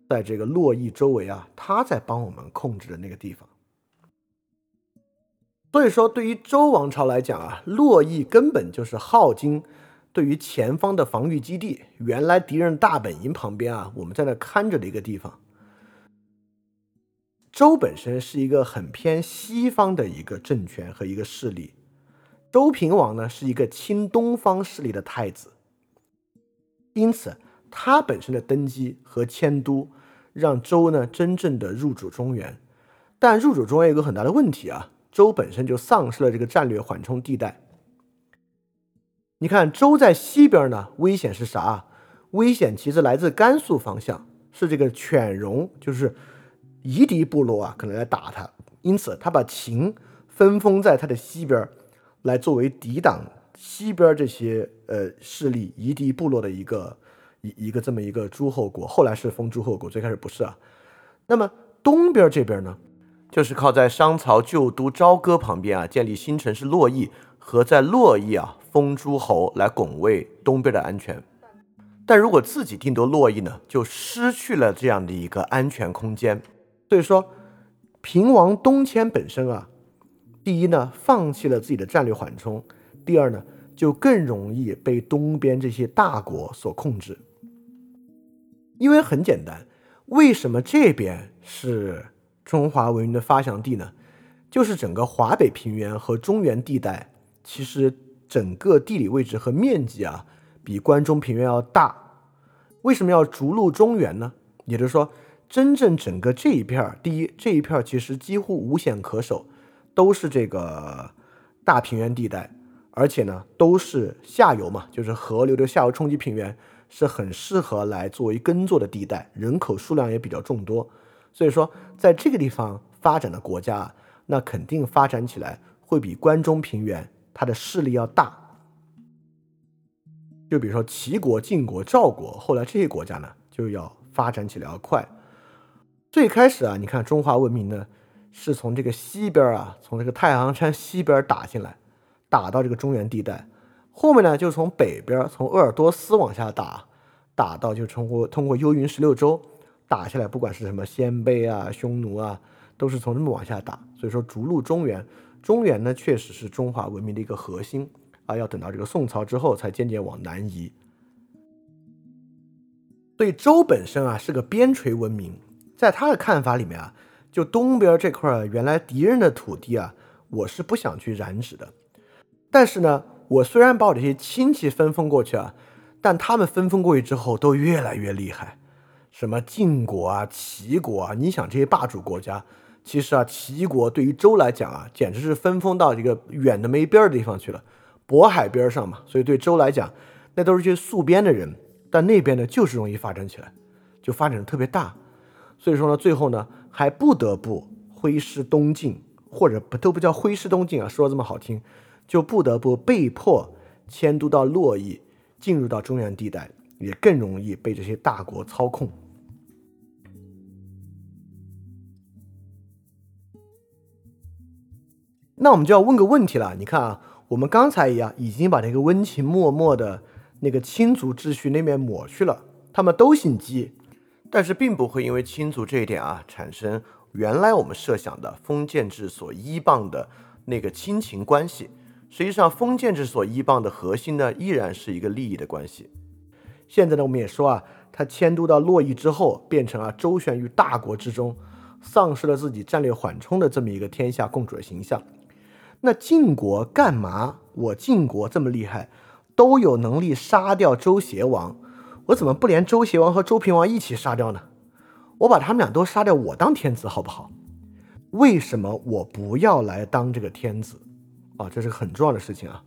在这个洛邑周围啊，他在帮我们控制的那个地方。所以说，对于周王朝来讲啊，洛邑根本就是镐京对于前方的防御基地，原来敌人大本营旁边啊，我们在那看着的一个地方。周本身是一个很偏西方的一个政权和一个势力，周平王呢是一个亲东方势力的太子，因此他本身的登基和迁都，让周呢真正的入主中原。但入主中原有个很大的问题啊，周本身就丧失了这个战略缓冲地带。你看周在西边呢，危险是啥？危险其实来自甘肃方向，是这个犬戎，就是。夷狄部落啊，可能来打他，因此他把秦分封在他的西边，来作为抵挡西边这些呃势力夷狄部落的一个一一个这么一个诸侯国。后来是封诸侯国，最开始不是啊。那么东边这边呢，就是靠在商朝旧都朝歌旁边啊，建立新城市洛邑，和在洛邑啊封诸侯来拱卫东边的安全。但如果自己定夺洛邑呢，就失去了这样的一个安全空间。所以说，平王东迁本身啊，第一呢，放弃了自己的战略缓冲；第二呢，就更容易被东边这些大国所控制。因为很简单，为什么这边是中华文明的发祥地呢？就是整个华北平原和中原地带，其实整个地理位置和面积啊，比关中平原要大。为什么要逐鹿中原呢？也就是说。真正整个这一片儿，第一，这一片儿其实几乎无险可守，都是这个大平原地带，而且呢都是下游嘛，就是河流的下游冲积平原，是很适合来作为耕作的地带，人口数量也比较众多。所以说，在这个地方发展的国家啊，那肯定发展起来会比关中平原它的势力要大。就比如说齐国、晋国、赵国，后来这些国家呢就要发展起来要快。最开始啊，你看中华文明呢是从这个西边啊，从这个太行山西边打进来，打到这个中原地带。后面呢就从北边，从鄂尔多斯往下打，打到就通过通过幽云十六州打下来，不管是什么鲜卑啊、匈奴啊，都是从这么往下打。所以说逐鹿中原，中原呢确实是中华文明的一个核心。啊，要等到这个宋朝之后，才渐渐往南移。所以周本身啊是个边陲文明，在他的看法里面啊，就东边这块原来敌人的土地啊，我是不想去染指的。但是呢，我虽然把我这些亲戚分封过去啊，但他们分封过去之后都越来越厉害，什么晋国啊、齐国啊，你想这些霸主国家，其实啊，齐国对于周来讲啊，简直是分封到一个远的没边儿的地方去了。渤海边上嘛，所以对周来讲，那都是些戍边的人，但那边呢就是容易发展起来，就发展的特别大。所以说呢，最后呢还不得不挥师东进，或者不都不叫挥师东进啊，说的这么好听，就不得不被迫迁都到洛邑，进入到中原地带，也更容易被这些大国操控。那我们就要问个问题了，你看啊。我们刚才一样，已经把那个温情脉脉的那个亲族秩序那面抹去了。他们都姓姬，但是并不会因为亲族这一点啊，产生原来我们设想的封建制所依傍的那个亲情关系。实际上，封建制所依傍的核心呢，依然是一个利益的关系。现在呢，我们也说啊，他迁都到洛邑之后，变成了周旋于大国之中，丧失了自己战略缓冲的这么一个天下共主的形象。那晋国干嘛？我晋国这么厉害，都有能力杀掉周邪王，我怎么不连周邪王和周平王一起杀掉呢？我把他们俩都杀掉，我当天子好不好？为什么我不要来当这个天子？啊，这是很重要的事情啊。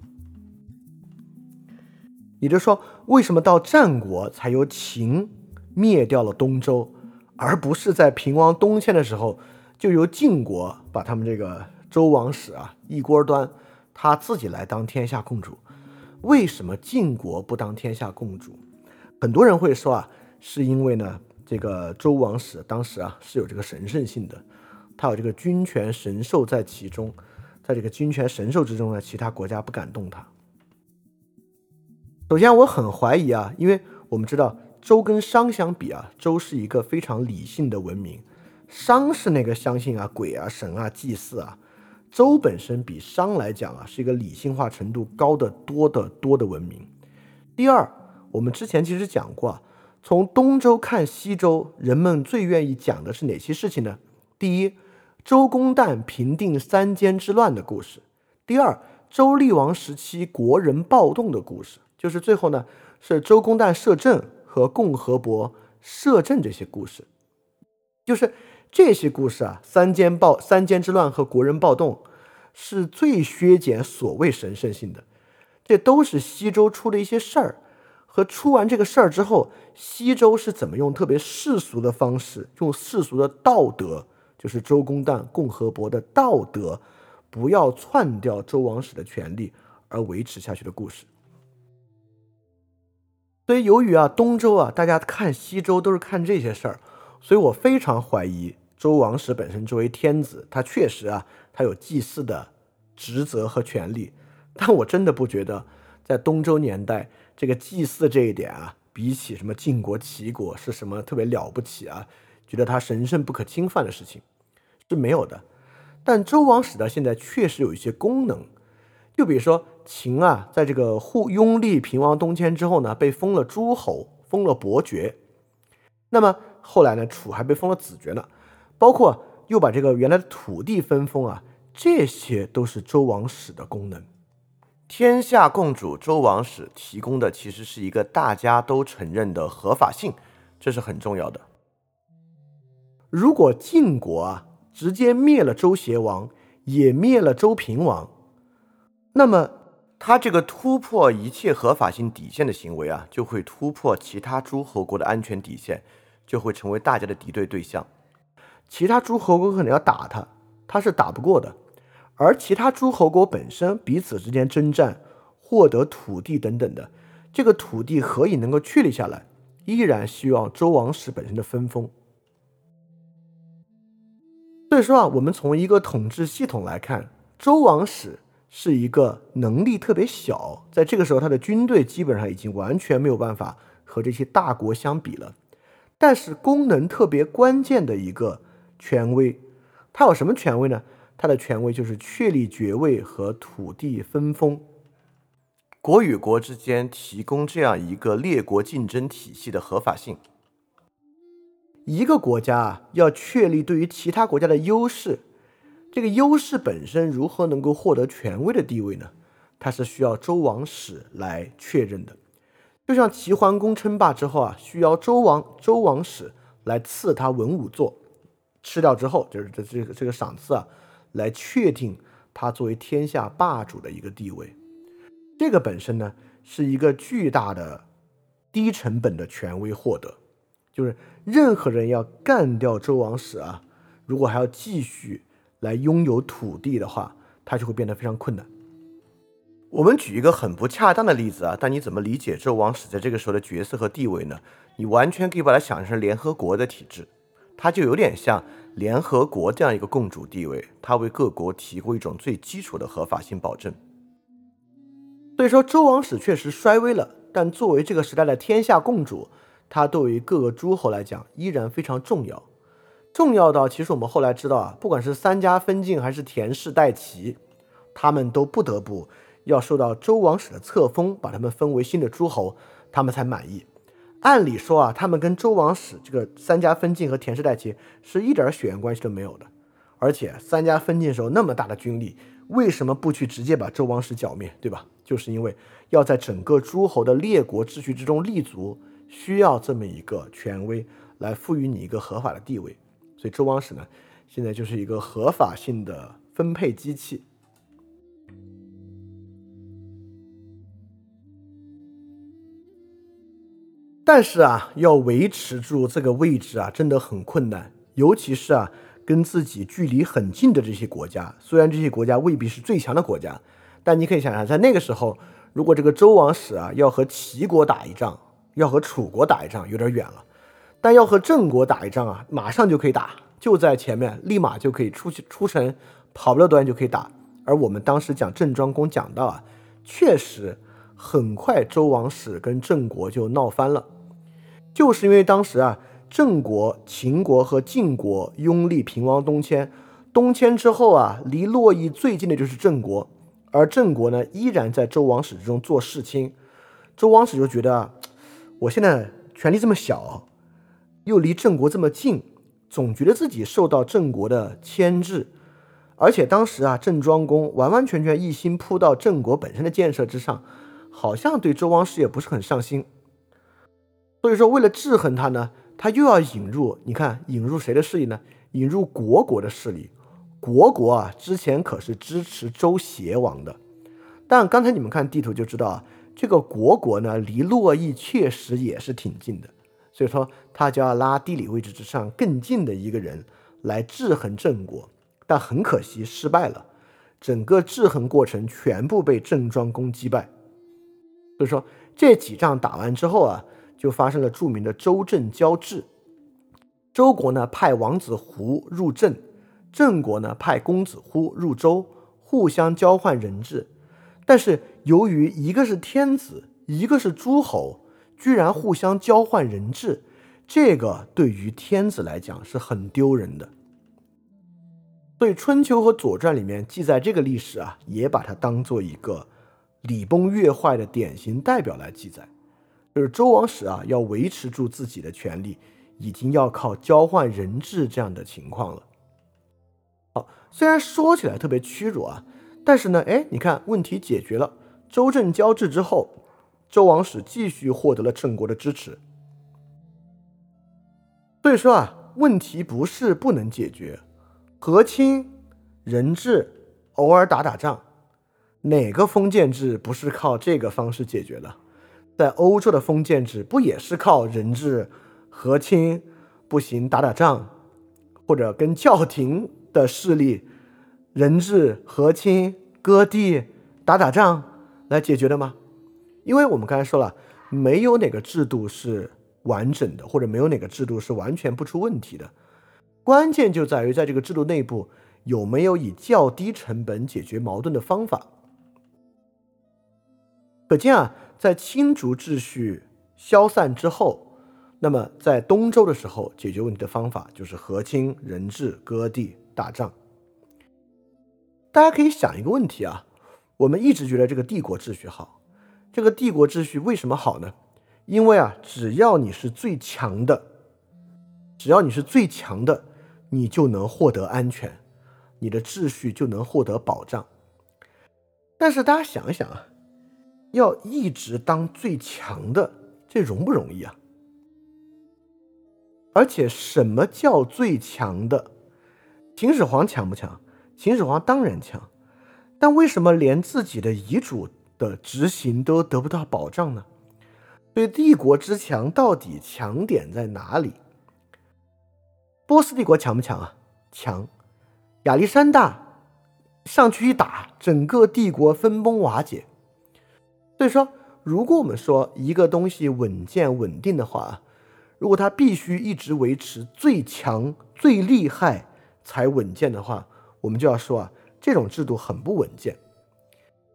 也就是说，为什么到战国才由秦灭掉了东周，而不是在平王东迁的时候就由晋国把他们这个？周王室啊，一锅端，他自己来当天下共主。为什么晋国不当天下共主？很多人会说啊，是因为呢，这个周王室当时啊是有这个神圣性的，他有这个君权神授在其中，在这个君权神授之中呢，其他国家不敢动他。首先，我很怀疑啊，因为我们知道周跟商相比啊，周是一个非常理性的文明，商是那个相信啊鬼啊神啊祭祀啊。周本身比商来讲啊，是一个理性化程度高得多得多的文明。第二，我们之前其实讲过，从东周看西周，人们最愿意讲的是哪些事情呢？第一，周公旦平定三监之乱的故事；第二，周厉王时期国人暴动的故事，就是最后呢是周公旦摄政和共和伯摄政这些故事，就是。这些故事啊，三监暴、三监之乱和国人暴动，是最削减所谓神圣性的。这都是西周出的一些事儿，和出完这个事儿之后，西周是怎么用特别世俗的方式，用世俗的道德，就是周公旦、共和伯的道德，不要篡掉周王室的权利而维持下去的故事。所以，由于啊，东周啊，大家看西周都是看这些事儿，所以我非常怀疑。周王室本身作为天子，他确实啊，他有祭祀的职责和权利，但我真的不觉得在东周年代，这个祭祀这一点啊，比起什么晋国、齐国是什么特别了不起啊？觉得他神圣不可侵犯的事情是没有的。但周王室到现在确实有一些功能，就比如说秦啊，在这个护拥立平王东迁之后呢，被封了诸侯，封了伯爵。那么后来呢，楚还被封了子爵呢。包括又把这个原来的土地分封啊，这些都是周王室的功能。天下共主周王室提供的其实是一个大家都承认的合法性，这是很重要的。如果晋国啊直接灭了周邪王，也灭了周平王。那么他这个突破一切合法性底线的行为啊，就会突破其他诸侯国的安全底线，就会成为大家的敌对对象。其他诸侯国可能要打他，他是打不过的。而其他诸侯国本身彼此之间征战，获得土地等等的，这个土地何以能够确立下来？依然需要周王室本身的分封。所以说啊，我们从一个统治系统来看，周王室是一个能力特别小，在这个时候，他的军队基本上已经完全没有办法和这些大国相比了。但是功能特别关键的一个权威，它有什么权威呢？它的权威就是确立爵位和土地分封。国与国之间提供这样一个列国竞争体系的合法性。一个国家啊，要确立对于其他国家的优势，这个优势本身如何能够获得权威的地位呢？它是需要周王室来确认的。就像齐桓公称霸之后啊，需要周王周王室来赐他文武座，吃掉之后就是这这个这个赏赐啊，来确定他作为天下霸主的一个地位。这个本身呢，是一个巨大的低成本的权威获得，就是任何人要干掉周王室啊，如果还要继续来拥有土地的话，它就会变得非常困难。我们举一个很不恰当的例子啊，但你怎么理解周王室在这个时候的角色和地位呢？你完全可以把它想象成联合国的体制，它就有点像联合国这样一个共主地位，它为各国提供一种最基础的合法性保证。所以说，周王室确实衰微了，但作为这个时代的天下共主，他对于各个诸侯来讲依然非常重要。重要到其实我们后来知道啊，不管是三家分晋还是田氏代齐，他们都不得不要受到周王室的册封，把他们分为新的诸侯，他们才满意。按理说啊，他们跟周王室这个三家分晋和田氏代齐是一点血缘关系都没有的，而且三家分晋时候那么大的军力，为什么不去直接把周王室剿灭，对吧？就是因为要在整个诸侯的列国秩序之中立足，需要这么一个权威来赋予你一个合法的地位。所以周王室呢，现在就是一个合法性的分配机器。但是啊，要维持住这个位置啊，真的很困难，尤其是啊，跟自己距离很近的这些国家，虽然这些国家未必是最强的国家。但你可以想想，在那个时候，如果这个周王室啊要和齐国打一仗，要和楚国打一仗，有点远了；但要和郑国打一仗啊，马上就可以打，就在前面，立马就可以出去出城，跑不了多远就可以打。而我们当时讲郑庄公讲到啊，确实很快周王室跟郑国就闹翻了，就是因为当时啊，郑国、秦国和晋国拥立平王东迁，东迁之后啊，离洛邑最近的就是郑国。而郑国呢，依然在周王室之中做世卿。周王室就觉得，我现在权力这么小，又离郑国这么近，总觉得自己受到郑国的牵制。而且当时啊，郑庄公完完全全一心扑到郑国本身的建设之上，好像对周王室也不是很上心。所以说，为了制衡他呢，他又要引入，你看引入谁的势力呢？引入国国的势力。国国啊，之前可是支持周邪王的，但刚才你们看地图就知道啊，这个国国呢，离洛邑确实也是挺近的，所以说他就要拉地理位置之上更近的一个人来制衡郑国，但很可惜失败了，整个制衡过程全部被郑庄公击败。所以说这几仗打完之后啊，就发生了著名的周郑交质，周国呢派王子胡入郑。郑国呢派公子乎入周，互相交换人质，但是由于一个是天子，一个是诸侯，居然互相交换人质，这个对于天子来讲是很丢人的。所以《春秋》和《左传》里面记载这个历史啊，也把它当做一个礼崩乐坏的典型代表来记载，就是周王室啊要维持住自己的权利，已经要靠交换人质这样的情况了。好虽然说起来特别屈辱啊，但是呢，哎，你看问题解决了。周郑交质之后，周王室继续获得了郑国的支持。所以说啊，问题不是不能解决，和亲人治，偶尔打打仗，哪个封建制不是靠这个方式解决的？在欧洲的封建制不也是靠人治、和亲、不行打打仗，或者跟教廷的势力人治、和亲、割地、打打仗来解决的吗？因为我们刚才说了，没有哪个制度是完整的，或者没有哪个制度是完全不出问题的。关键就在于在这个制度内部有没有以较低成本解决矛盾的方法。可见啊，在青竹秩序消散之后，那么在东周的时候解决问题的方法就是和亲、人治、割地、打仗。大家可以想一个问题啊，我们一直觉得这个帝国秩序好，这个帝国秩序为什么好呢？因为啊，只要你是最强的，只要你是最强的。你就能获得安全，你的秩序就能获得保障。但是大家想一想啊，要一直当最强的，这容不容易啊？而且什么叫最强的？秦始皇强不强？秦始皇当然强，但为什么连自己的遗嘱的执行都得不到保障呢？对帝国之强到底强点在哪里？波斯帝国强不强啊？强，亚历山大上去一打，整个帝国分崩瓦解。所以说，如果我们说一个东西稳健稳定的话，如果它必须一直维持最强最厉害才稳健的话，我们就要说啊，这种制度很不稳健。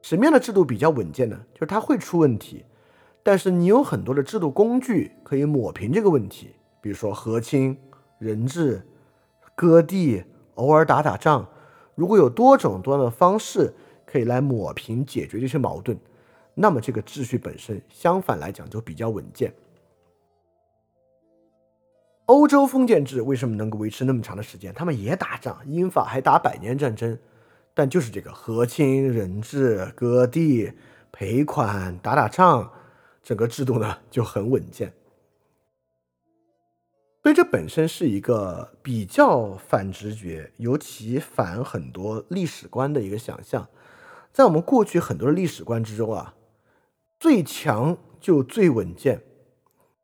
什么样的制度比较稳健呢？就是它会出问题，但是你有很多的制度工具可以抹平这个问题，比如说和亲。人质、割地，偶尔打打仗，如果有多种多样的方式可以来抹平、解决这些矛盾，那么这个秩序本身相反来讲就比较稳健。欧洲封建制为什么能够维持那么长的时间？他们也打仗，英法还打百年战争，但就是这个和亲、人质、割地、赔款、打打仗，整个制度呢就很稳健。所以这本身是一个比较反直觉，尤其反很多历史观的一个想象。在我们过去很多的历史观之中啊，最强就最稳健，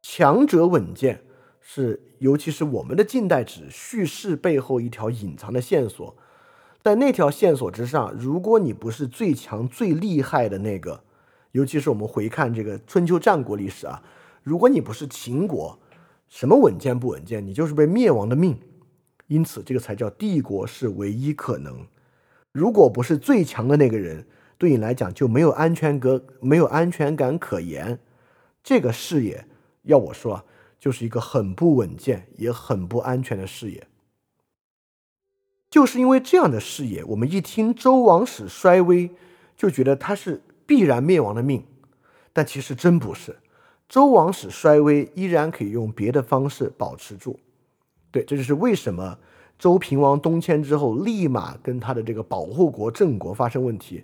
强者稳健是，尤其是我们的近代史叙事背后一条隐藏的线索。在那条线索之上，如果你不是最强最厉害的那个，尤其是我们回看这个春秋战国历史啊，如果你不是秦国。什么稳健不稳健？你就是被灭亡的命，因此这个才叫帝国是唯一可能。如果不是最强的那个人，对你来讲就没有安全感，没有安全感可言。这个视野，要我说，就是一个很不稳健也很不安全的视野。就是因为这样的视野，我们一听周王室衰微，就觉得他是必然灭亡的命，但其实真不是。周王室衰微，依然可以用别的方式保持住。对，这就是为什么周平王东迁之后，立马跟他的这个保护国郑国发生问题。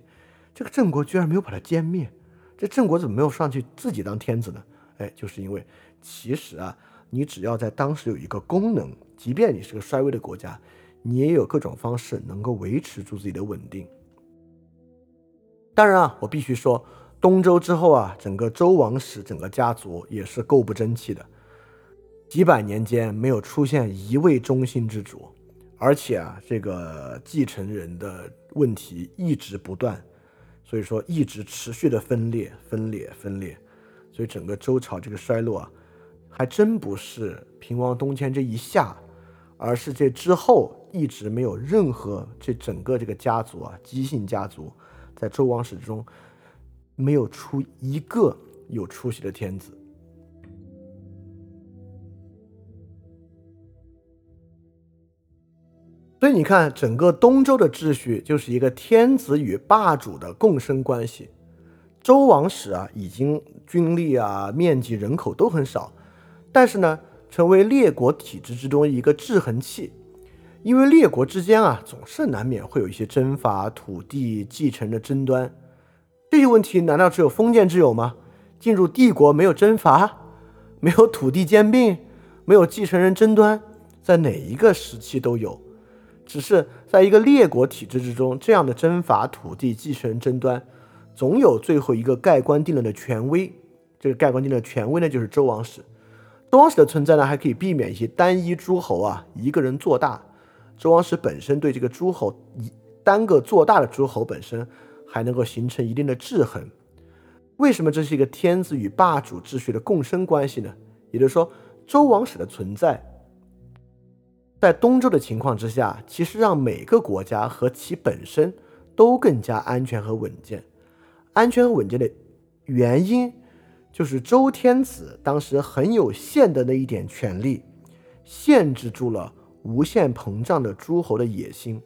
这个郑国居然没有把他歼灭，这郑国怎么没有上去自己当天子呢？哎，就是因为其实啊，你只要在当时有一个功能，即便你是个衰微的国家，你也有各种方式能够维持住自己的稳定。当然啊，我必须说。东周之后啊，整个周王室整个家族也是够不争气的，几百年间没有出现一位中心之主，而且啊，这个继承人的问题一直不断，所以说一直持续的分裂、分裂、分裂，所以整个周朝这个衰落啊，还真不是平王东迁这一下，而是这之后一直没有任何这整个这个家族啊，姬姓家族在周王室中。没有出一个有出息的天子，所以你看，整个东周的秩序就是一个天子与霸主的共生关系。周王室啊，已经军力啊、面积、人口都很少，但是呢，成为列国体制之中一个制衡器。因为列国之间啊，总是难免会有一些征伐、土地继承的争端。这些问题难道只有封建制有吗？进入帝国没有征伐，没有土地兼并，没有继承人争端，在哪一个时期都有。只是在一个列国体制之中，这样的征伐、土地、继承争端，总有最后一个盖棺定论的权威。这个盖棺定论的权威呢，就是周王室。周王室的存在呢，还可以避免一些单一诸侯啊一个人做大。周王室本身对这个诸侯一单个做大的诸侯本身，还能够形成一定的制衡。为什么这是一个天子与霸主秩序的共生关系呢？也就是说，周王室的存在，在东周的情况之下，其实让每个国家和其本身都更加安全和稳健。安全和稳健的原因。就是周天子当时很有限的那一点权力，限制住了无限膨胀的诸侯的野心。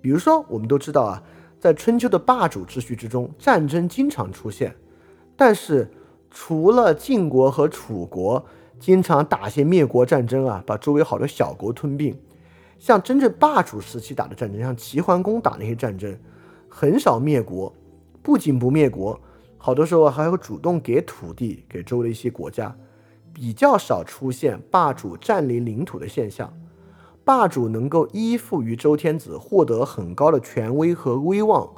比如说，我们都知道啊，在春秋的霸主秩序之中，战争经常出现。但是，除了晋国和楚国经常打些灭国战争啊，把周围好多小国吞并，像真正霸主时期打的战争，像齐桓公打那些战争，很少灭国。不仅不灭国。好多时候还会主动给土地给周围的一些国家，比较少出现霸主占领领土的现象。霸主能够依附于周天子，获得很高的权威和威望，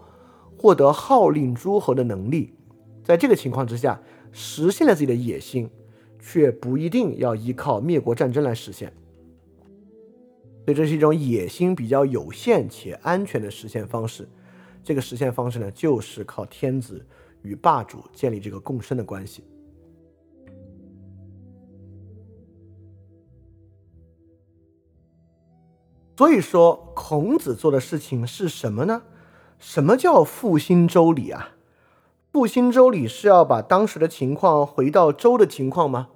获得号令诸侯的能力。在这个情况之下，实现了自己的野心，却不一定要依靠灭国战争来实现。所以这是一种野心比较有限且安全的实现方式。这个实现方式呢，就是靠天子。与霸主建立这个共生的关系。所以说，孔子做的事情是什么呢？什么叫复兴周礼啊？复兴周礼是要把当时的情况回到周的情况吗？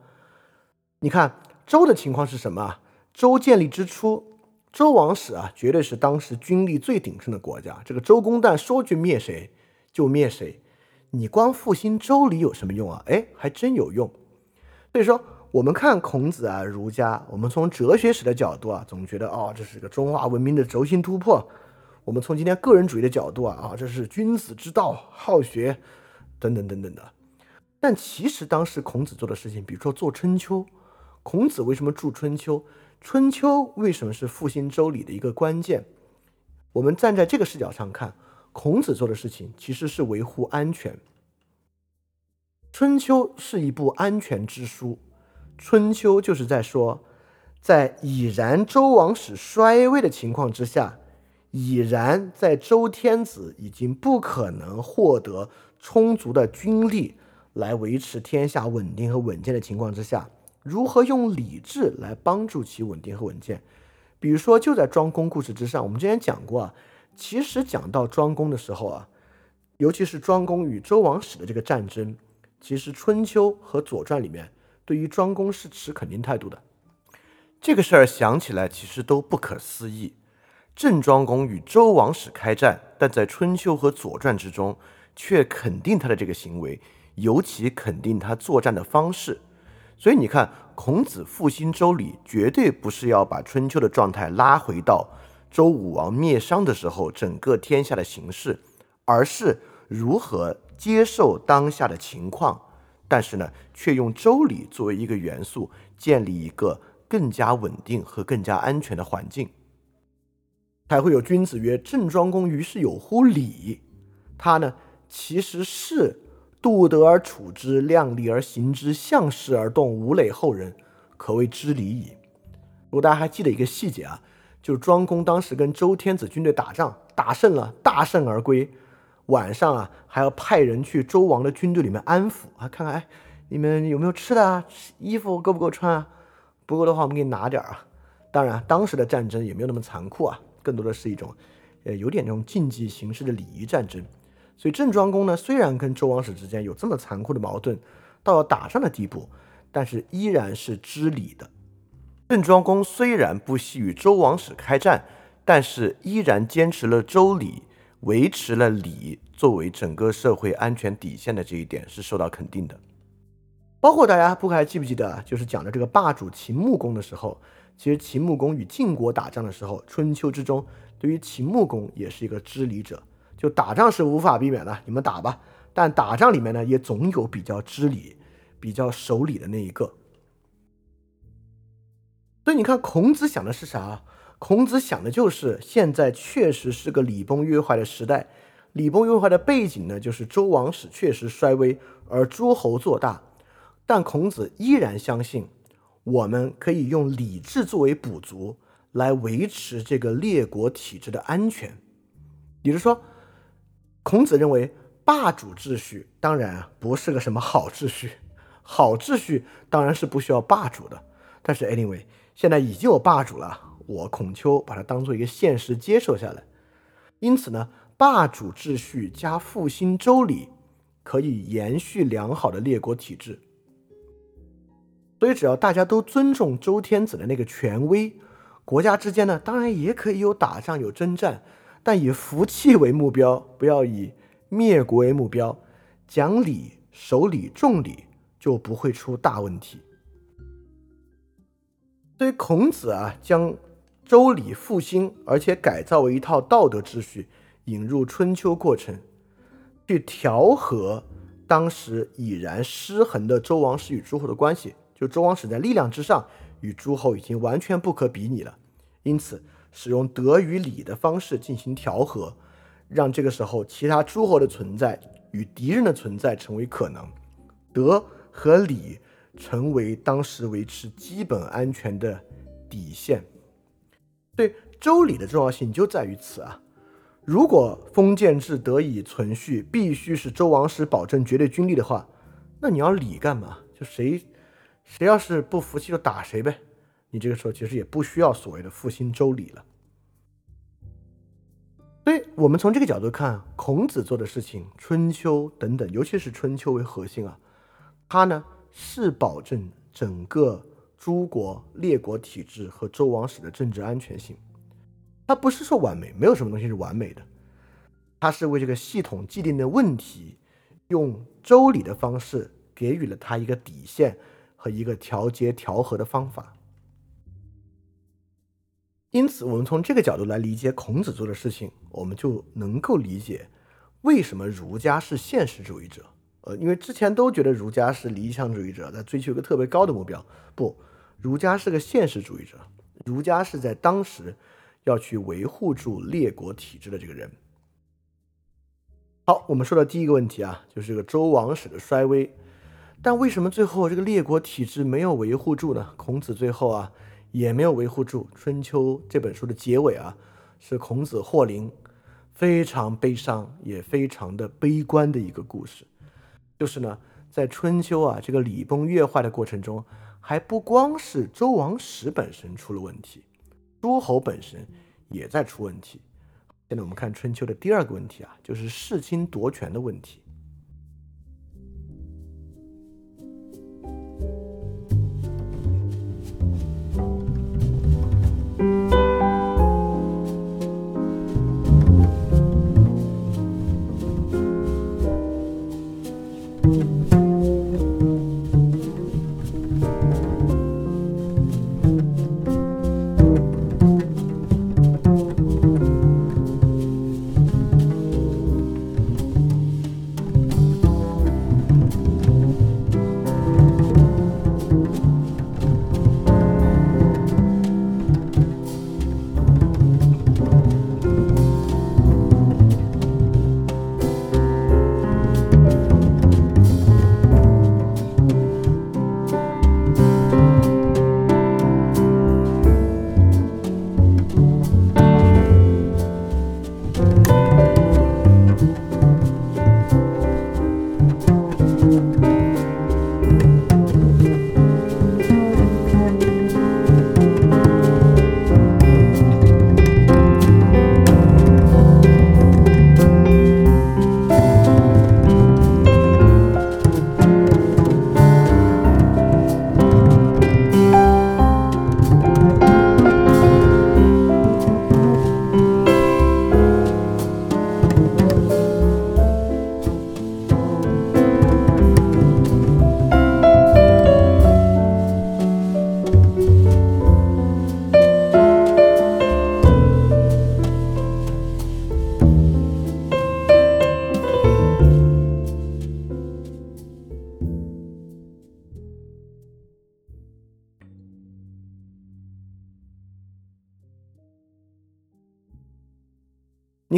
你看周的情况是什么？周建立之初，周王室啊，绝对是当时军力最鼎盛的国家。这个周公旦说去灭谁就灭谁。你光复兴周礼有什么用啊？哎，还真有用。所以说，我们看孔子啊，儒家，我们从哲学史的角度啊，总觉得哦，这是个中华文明的轴心突破。我们从今天个人主义的角度啊，啊，这是君子之道，好学，等等等等的。但其实当时孔子做的事情，比如说做春秋，孔子为什么著春秋？春秋为什么是复兴周礼的一个关键？我们站在这个视角上看。孔子做的事情其实是维护安全，《春秋》是一部安全之书，《春秋》就是在说，在已然周王室衰微的情况之下，已然在周天子已经不可能获得充足的军力来维持天下稳定和稳健的情况之下，如何用理智来帮助其稳定和稳健？比如说，就在庄公故事之上，我们之前讲过啊。其实讲到庄公的时候啊，尤其是庄公与周王室的这个战争，其实《春秋》和《左传》里面对于庄公是持肯定态度的。这个事儿想起来其实都不可思议。郑庄公与周王室开战，但在《春秋》和《左传》之中却肯定他的这个行为，尤其肯定他作战的方式。所以你看，孔子复兴周礼，绝对不是要把春秋的状态拉回到。周武王灭商的时候，整个天下的形势，而是如何接受当下的情况，但是呢，却用周礼作为一个元素，建立一个更加稳定和更加安全的环境，才会有君子曰：“郑庄公于是有乎礼。”他呢，其实是度德而处之，量力而行之，向势而动，无累后人，可谓知礼矣。如果大家还记得一个细节啊。就是庄公当时跟周天子军队打仗，打胜了，大胜而归。晚上啊，还要派人去周王的军队里面安抚啊，看看哎，你们有没有吃的啊？衣服够不够穿啊？不够的话，我们给你拿点儿啊。当然，当时的战争也没有那么残酷啊，更多的是一种，呃，有点这种竞技形式的礼仪战争。所以郑庄公呢，虽然跟周王室之间有这么残酷的矛盾，到了打仗的地步，但是依然是知礼的。郑庄公虽然不惜与周王室开战，但是依然坚持了周礼，维持了礼作为整个社会安全底线的这一点是受到肯定的。包括大家不还记不记得，就是讲的这个霸主秦穆公的时候，其实秦穆公与晋国打仗的时候，春秋之中对于秦穆公也是一个知礼者，就打仗是无法避免的，你们打吧。但打仗里面呢，也总有比较知礼、比较守礼的那一个。所以你看，孔子想的是啥？孔子想的就是现在确实是个礼崩乐坏的时代，礼崩乐坏的背景呢，就是周王室确实衰微，而诸侯做大。但孔子依然相信，我们可以用礼制作为补足，来维持这个列国体制的安全。也就是说，孔子认为霸主秩序当然不是个什么好秩序，好秩序当然是不需要霸主的。但是 anyway，现在已经有霸主了，我孔丘把它当做一个现实接受下来。因此呢，霸主秩序加复兴周礼，可以延续良好的列国体制。所以，只要大家都尊重周天子的那个权威，国家之间呢，当然也可以有打仗、有征战，但以服气为目标，不要以灭国为目标，讲礼、守礼、重礼，就不会出大问题。所以，孔子啊，将周礼复兴，而且改造为一套道德秩序，引入春秋过程，去调和当时已然失衡的周王室与诸侯的关系。就周王室在力量之上，与诸侯已经完全不可比拟了，因此使用德与礼的方式进行调和，让这个时候其他诸侯的存在与敌人的存在成为可能，德和礼成为当时维持基本安全的底线。对周礼的重要性就在于此啊！如果封建制得以存续，必须是周王室保证绝对军力的话，那你要礼干嘛？就谁？谁要是不服气就打谁呗，你这个时候其实也不需要所谓的复兴周礼了。所以，我们从这个角度看，孔子做的事情，春秋等等，尤其是春秋为核心啊，他呢是保证整个诸国列国体制和周王室的政治安全性。他不是说完美，没有什么东西是完美的，他是为这个系统既定的问题，用周礼的方式给予了他一个底线。和一个调节调和的方法，因此，我们从这个角度来理解孔子做的事情，我们就能够理解为什么儒家是现实主义者。呃，因为之前都觉得儒家是理想主义者，在追求一个特别高的目标。不，儒家是个现实主义者，儒家是在当时要去维护住列国体制的这个人。好，我们说的第一个问题啊，就是这个周王室的衰微。但为什么最后这个列国体制没有维护住呢？孔子最后啊也没有维护住。《春秋》这本书的结尾啊，是孔子获灵，非常悲伤也非常的悲观的一个故事。就是呢，在春秋啊这个礼崩乐坏的过程中，还不光是周王室本身出了问题，诸侯本身也在出问题。现在我们看春秋的第二个问题啊，就是世卿夺权的问题。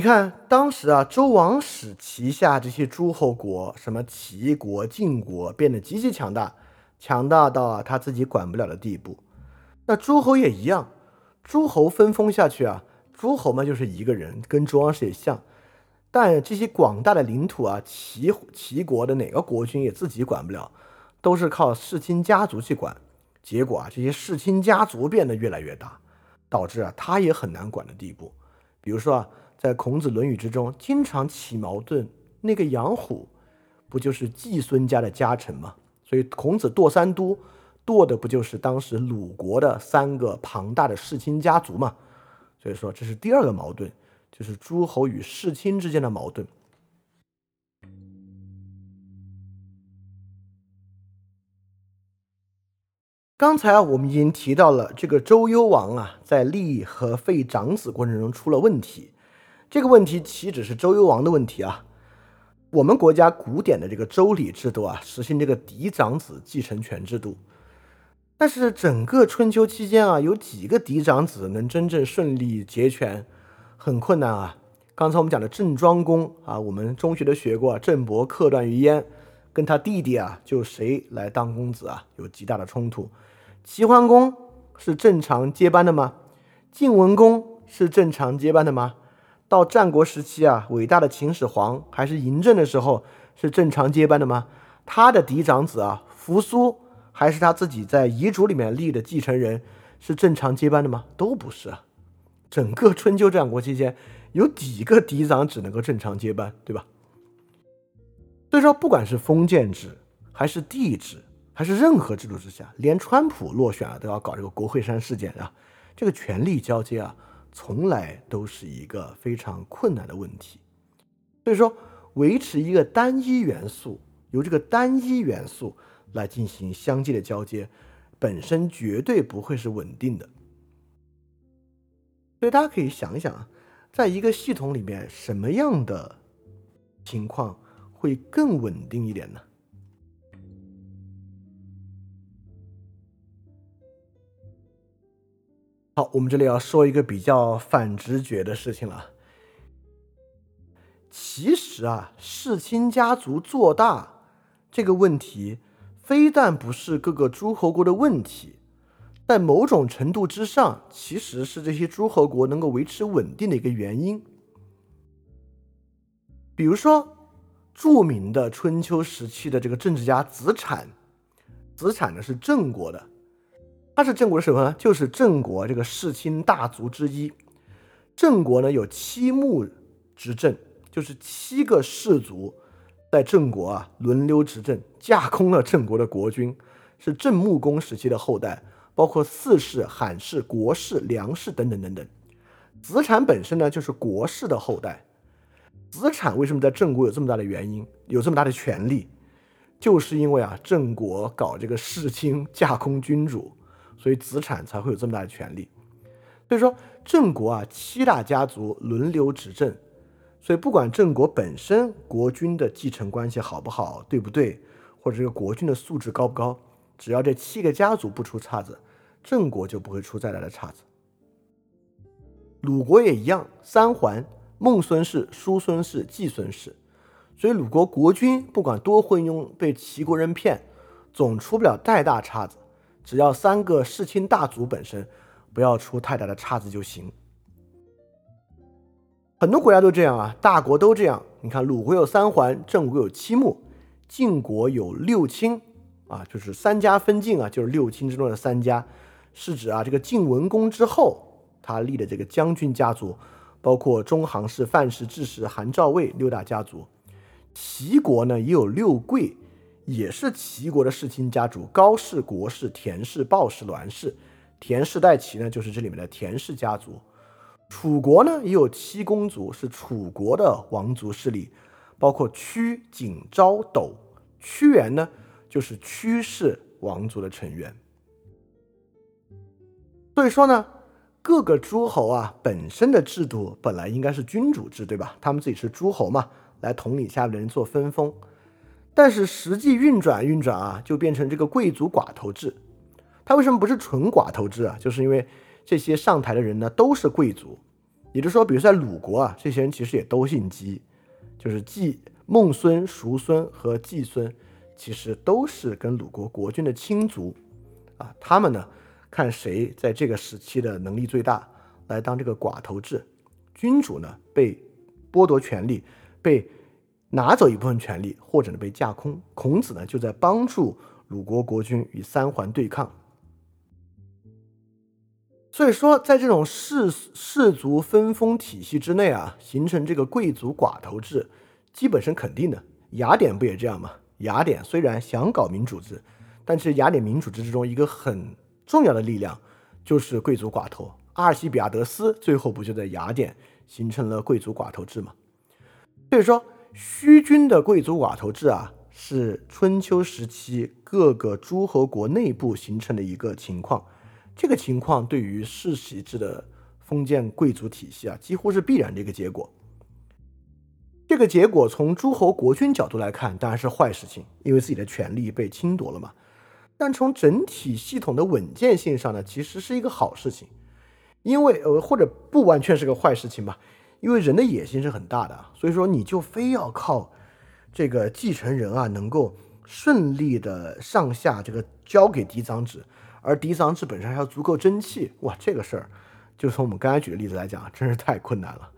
看当时啊，周王室旗下这些诸侯国，什么齐国、晋国，变得极其强大，强大到啊他自己管不了的地步。那诸侯也一样，诸侯分封下去啊，诸侯嘛就是一个人，跟周王室也像。但这些广大的领土啊，齐齐国的哪个国君也自己管不了，都是靠世亲家族去管。结果啊，这些世亲家族变得越来越大，导致啊他也很难管的地步。比如说啊，在孔子《论语》之中，经常起矛盾，那个杨虎不就是季孙家的家臣吗？所以孔子剁三都，剁的不就是当时鲁国的三个庞大的世亲家族吗？所以说这是第二个矛盾。就是诸侯与世亲之间的矛盾。刚才啊，我们已经提到了这个周幽王啊，在立和废长子过程中出了问题。这个问题岂止是周幽王的问题啊？我们国家古典的这个周礼制度啊，实行这个嫡长子继承权制度。但是整个春秋期间啊，有几个嫡长子能真正顺利结权？很困难啊！刚才我们讲的郑庄公啊，我们中学都学过，郑伯克段于鄢，跟他弟弟啊，就谁来当公子啊，有极大的冲突。齐桓公是正常接班的吗？晋文公是正常接班的吗？到战国时期啊，伟大的秦始皇还是嬴政的时候，是正常接班的吗？他的嫡长子啊，扶苏还是他自己在遗嘱里面立的继承人，是正常接班的吗？都不是啊。整个春秋战国期间，有几个嫡长子能够正常接班，对吧？所以说，不管是封建制，还是帝制，还是任何制度之下，连川普落选啊都要搞这个国会山事件啊，这个权力交接啊，从来都是一个非常困难的问题。所以说，维持一个单一元素，由这个单一元素来进行相继的交接，本身绝对不会是稳定的。所以大家可以想一想啊，在一个系统里面，什么样的情况会更稳定一点呢？好，我们这里要说一个比较反直觉的事情了。其实啊，世亲家族做大这个问题，非但不是各个诸侯国的问题。在某种程度之上，其实是这些诸侯国能够维持稳定的一个原因。比如说，著名的春秋时期的这个政治家子产，子产呢是郑国的，他是郑国的什么呢？就是郑国这个世卿大族之一。郑国呢有七穆执政，就是七个氏族在郑国啊轮流执政，架空了郑国的国君，是郑穆公时期的后代。包括四世、罕氏、国氏、梁氏等等等等，子产本身呢就是国氏的后代。子产为什么在郑国有这么大的原因，有这么大的权利，就是因为啊郑国搞这个世卿架空君主，所以子产才会有这么大的权利。所以说郑国啊七大家族轮流执政，所以不管郑国本身国君的继承关系好不好，对不对，或者这个国君的素质高不高，只要这七个家族不出岔子。郑国就不会出再大的岔子，鲁国也一样，三桓、孟孙氏、叔孙氏、季孙氏，所以鲁国国君不管多昏庸，被齐国人骗，总出不了太大岔子，只要三个世卿大族本身不要出太大的岔子就行。很多国家都这样啊，大国都这样。你看，鲁国有三桓，郑国有七穆，晋国有六卿，啊，就是三家分晋啊，就是六卿之中的三家。是指啊，这个晋文公之后，他立的这个将军家族，包括中行氏、范氏、智氏、韩赵魏六大家族。齐国呢也有六贵，也是齐国的世卿家族，高氏、国氏、田氏、鲍氏、栾氏。田氏代齐呢，就是这里面的田氏家族。楚国呢也有七公族，是楚国的王族势力，包括屈、景、昭、斗。屈原呢，就是屈氏王族的成员。所以说呢，各个诸侯啊本身的制度本来应该是君主制，对吧？他们自己是诸侯嘛，来统领下面的人做分封。但是实际运转运转啊，就变成这个贵族寡头制。他为什么不是纯寡头制啊？就是因为这些上台的人呢都是贵族，也就是说，比如在鲁国啊，这些人其实也都姓姬，就是季孟孙、叔孙和季孙，其实都是跟鲁国国君的亲族啊。他们呢，看谁在这个时期的能力最大，来当这个寡头制。君主呢被剥夺权力，被拿走一部分权力，或者呢被架空。孔子呢就在帮助鲁国国君与三桓对抗。所以说，在这种氏氏族分封体系之内啊，形成这个贵族寡头制，基本是肯定的。雅典不也这样吗？雅典虽然想搞民主制，但是雅典民主制之中一个很重要的力量就是贵族寡头。阿尔西比亚德斯最后不就在雅典形成了贵族寡头制吗？所以说，虚君的贵族寡头制啊，是春秋时期各个诸侯国内部形成的一个情况。这个情况对于世袭制的封建贵族体系啊，几乎是必然的一个结果。这个结果从诸侯国君角度来看，当然是坏事情，因为自己的权利被侵夺了嘛。但从整体系统的稳健性上呢，其实是一个好事情，因为呃，或者不完全是个坏事情吧，因为人的野心是很大的，所以说你就非要靠这个继承人啊，能够顺利的上下这个交给嫡长子。而嫡长子本身还要足够争气，哇，这个事儿，就从我们刚才举的例子来讲，真是太困难了。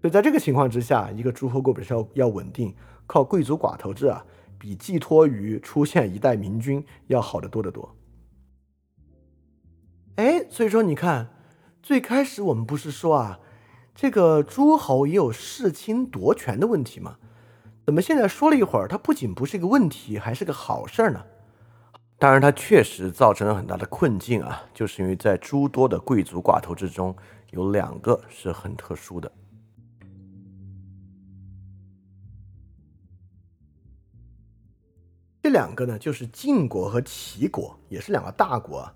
所以在这个情况之下，一个诸侯国本身要要稳定，靠贵族寡头制啊，比寄托于出现一代明君要好得多得多。哎，所以说你看，最开始我们不是说啊，这个诸侯也有弑亲夺权的问题吗？怎么现在说了一会儿，它不仅不是一个问题，还是个好事儿呢？当然，它确实造成了很大的困境啊，就是因为在诸多的贵族寡头之中，有两个是很特殊的。这两个呢，就是晋国和齐国，也是两个大国。啊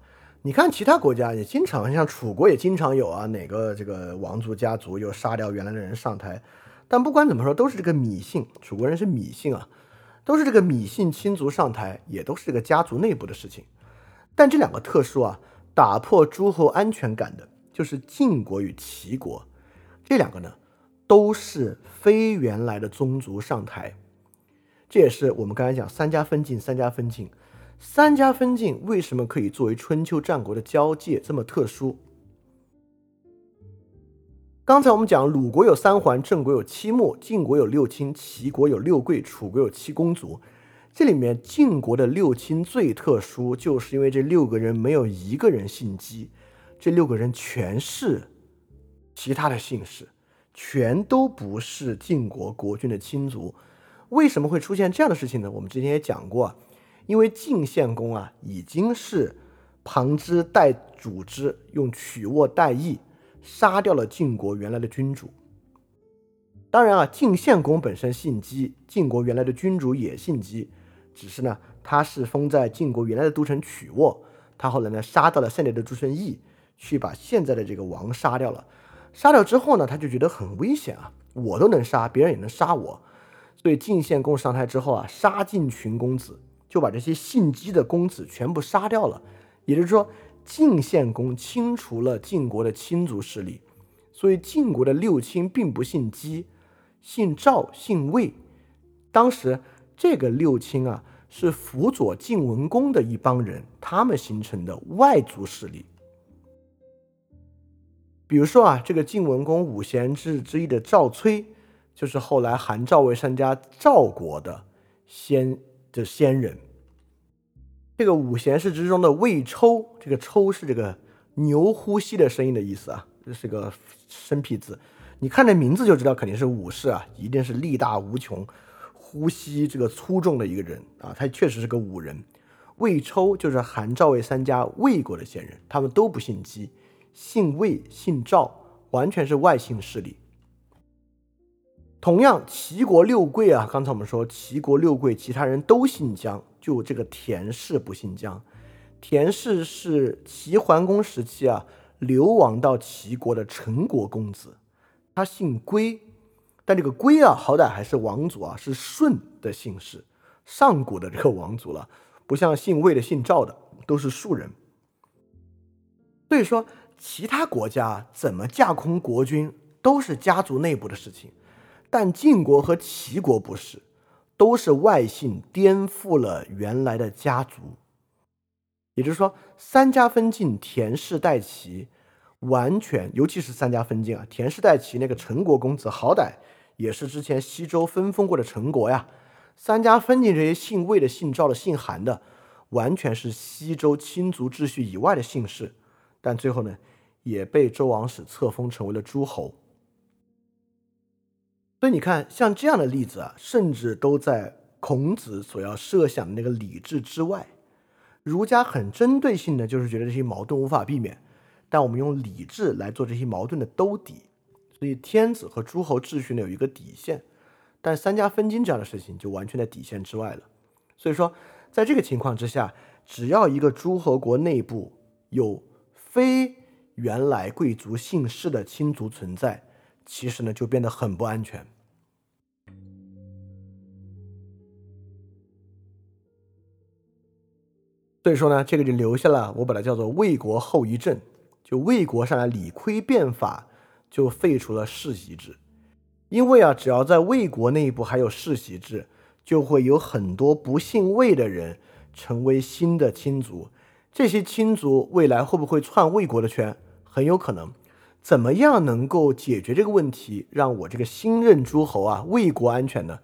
你看其他国家也经常，像楚国也经常有啊，哪个这个王族家族又杀掉原来的人上台。但不管怎么说，都是这个芈姓，楚国人是芈姓啊。都是这个芈姓亲族上台，也都是这个家族内部的事情。但这两个特殊啊，打破诸侯安全感的，就是晋国与齐国。这两个呢，都是非原来的宗族上台。这也是我们刚才讲三家分晋，三家分晋，三家分晋为什么可以作为春秋战国的交界这么特殊？刚才我们讲，鲁国有三桓，郑国有七穆，晋国有六卿，齐国有六贵，楚国有七公族。这里面晋国的六卿最特殊，就是因为这六个人没有一个人姓姬，这六个人全是其他的姓氏，全都不是晋国国君的亲族。为什么会出现这样的事情呢？我们之前也讲过，因为晋献公啊已经是旁支代主之，用曲沃代义。杀掉了晋国原来的君主。当然啊，晋献公本身姓姬，晋国原来的君主也姓姬，只是呢，他是封在晋国原来的都城曲沃。他后来呢，杀到了现在的诸城邑，去把现在的这个王杀掉了。杀掉之后呢，他就觉得很危险啊，我都能杀，别人也能杀我。所以晋献公上台之后啊，杀尽群公子，就把这些姓姬的公子全部杀掉了。也就是说。晋献公清除了晋国的亲族势力，所以晋国的六卿并不姓姬，姓赵、姓魏。当时这个六卿啊，是辅佐晋文公的一帮人，他们形成的外族势力。比如说啊，这个晋文公五贤之之一的赵崔，就是后来韩赵魏三家赵国的先的先人。这个五贤士之中的魏抽，这个抽是这个牛呼吸的声音的意思啊，这是个生僻字。你看这名字就知道肯定是武士啊，一定是力大无穷、呼吸这个粗重的一个人啊。他确实是个武人。魏抽就是韩赵魏三家魏国的先人，他们都不姓姬，姓魏、姓赵，完全是外姓势力。同样，齐国六贵啊，刚才我们说齐国六贵，其他人都姓姜。就这个田氏不姓姜，田氏是齐桓公时期啊流亡到齐国的陈国公子，他姓归，但这个归啊好歹还是王族啊，是舜的姓氏，上古的这个王族了，不像姓魏的、姓赵的都是庶人。所以说，其他国家怎么架空国君，都是家族内部的事情。但晋国和齐国不是，都是外姓颠覆了原来的家族。也就是说，三家分晋，田氏代齐，完全，尤其是三家分晋啊，田氏代齐那个陈国公子，好歹也是之前西周分封过的陈国呀。三家分晋这些姓魏的、姓赵的、姓韩的，完全是西周亲族秩序以外的姓氏，但最后呢，也被周王室册封成为了诸侯。所以你看，像这样的例子啊，甚至都在孔子所要设想的那个礼制之外。儒家很针对性的，就是觉得这些矛盾无法避免，但我们用礼制来做这些矛盾的兜底。所以天子和诸侯秩序呢有一个底线，但三家分晋这样的事情就完全在底线之外了。所以说，在这个情况之下，只要一个诸侯国内部有非原来贵族姓氏的亲族存在。其实呢，就变得很不安全。所以说呢，这个就留下了我把它叫做魏国后遗症。就魏国上来理亏变法，就废除了世袭制。因为啊，只要在魏国内部还有世袭制，就会有很多不姓魏的人成为新的亲族。这些亲族未来会不会篡魏国的权？很有可能。怎么样能够解决这个问题，让我这个新任诸侯啊魏国安全呢？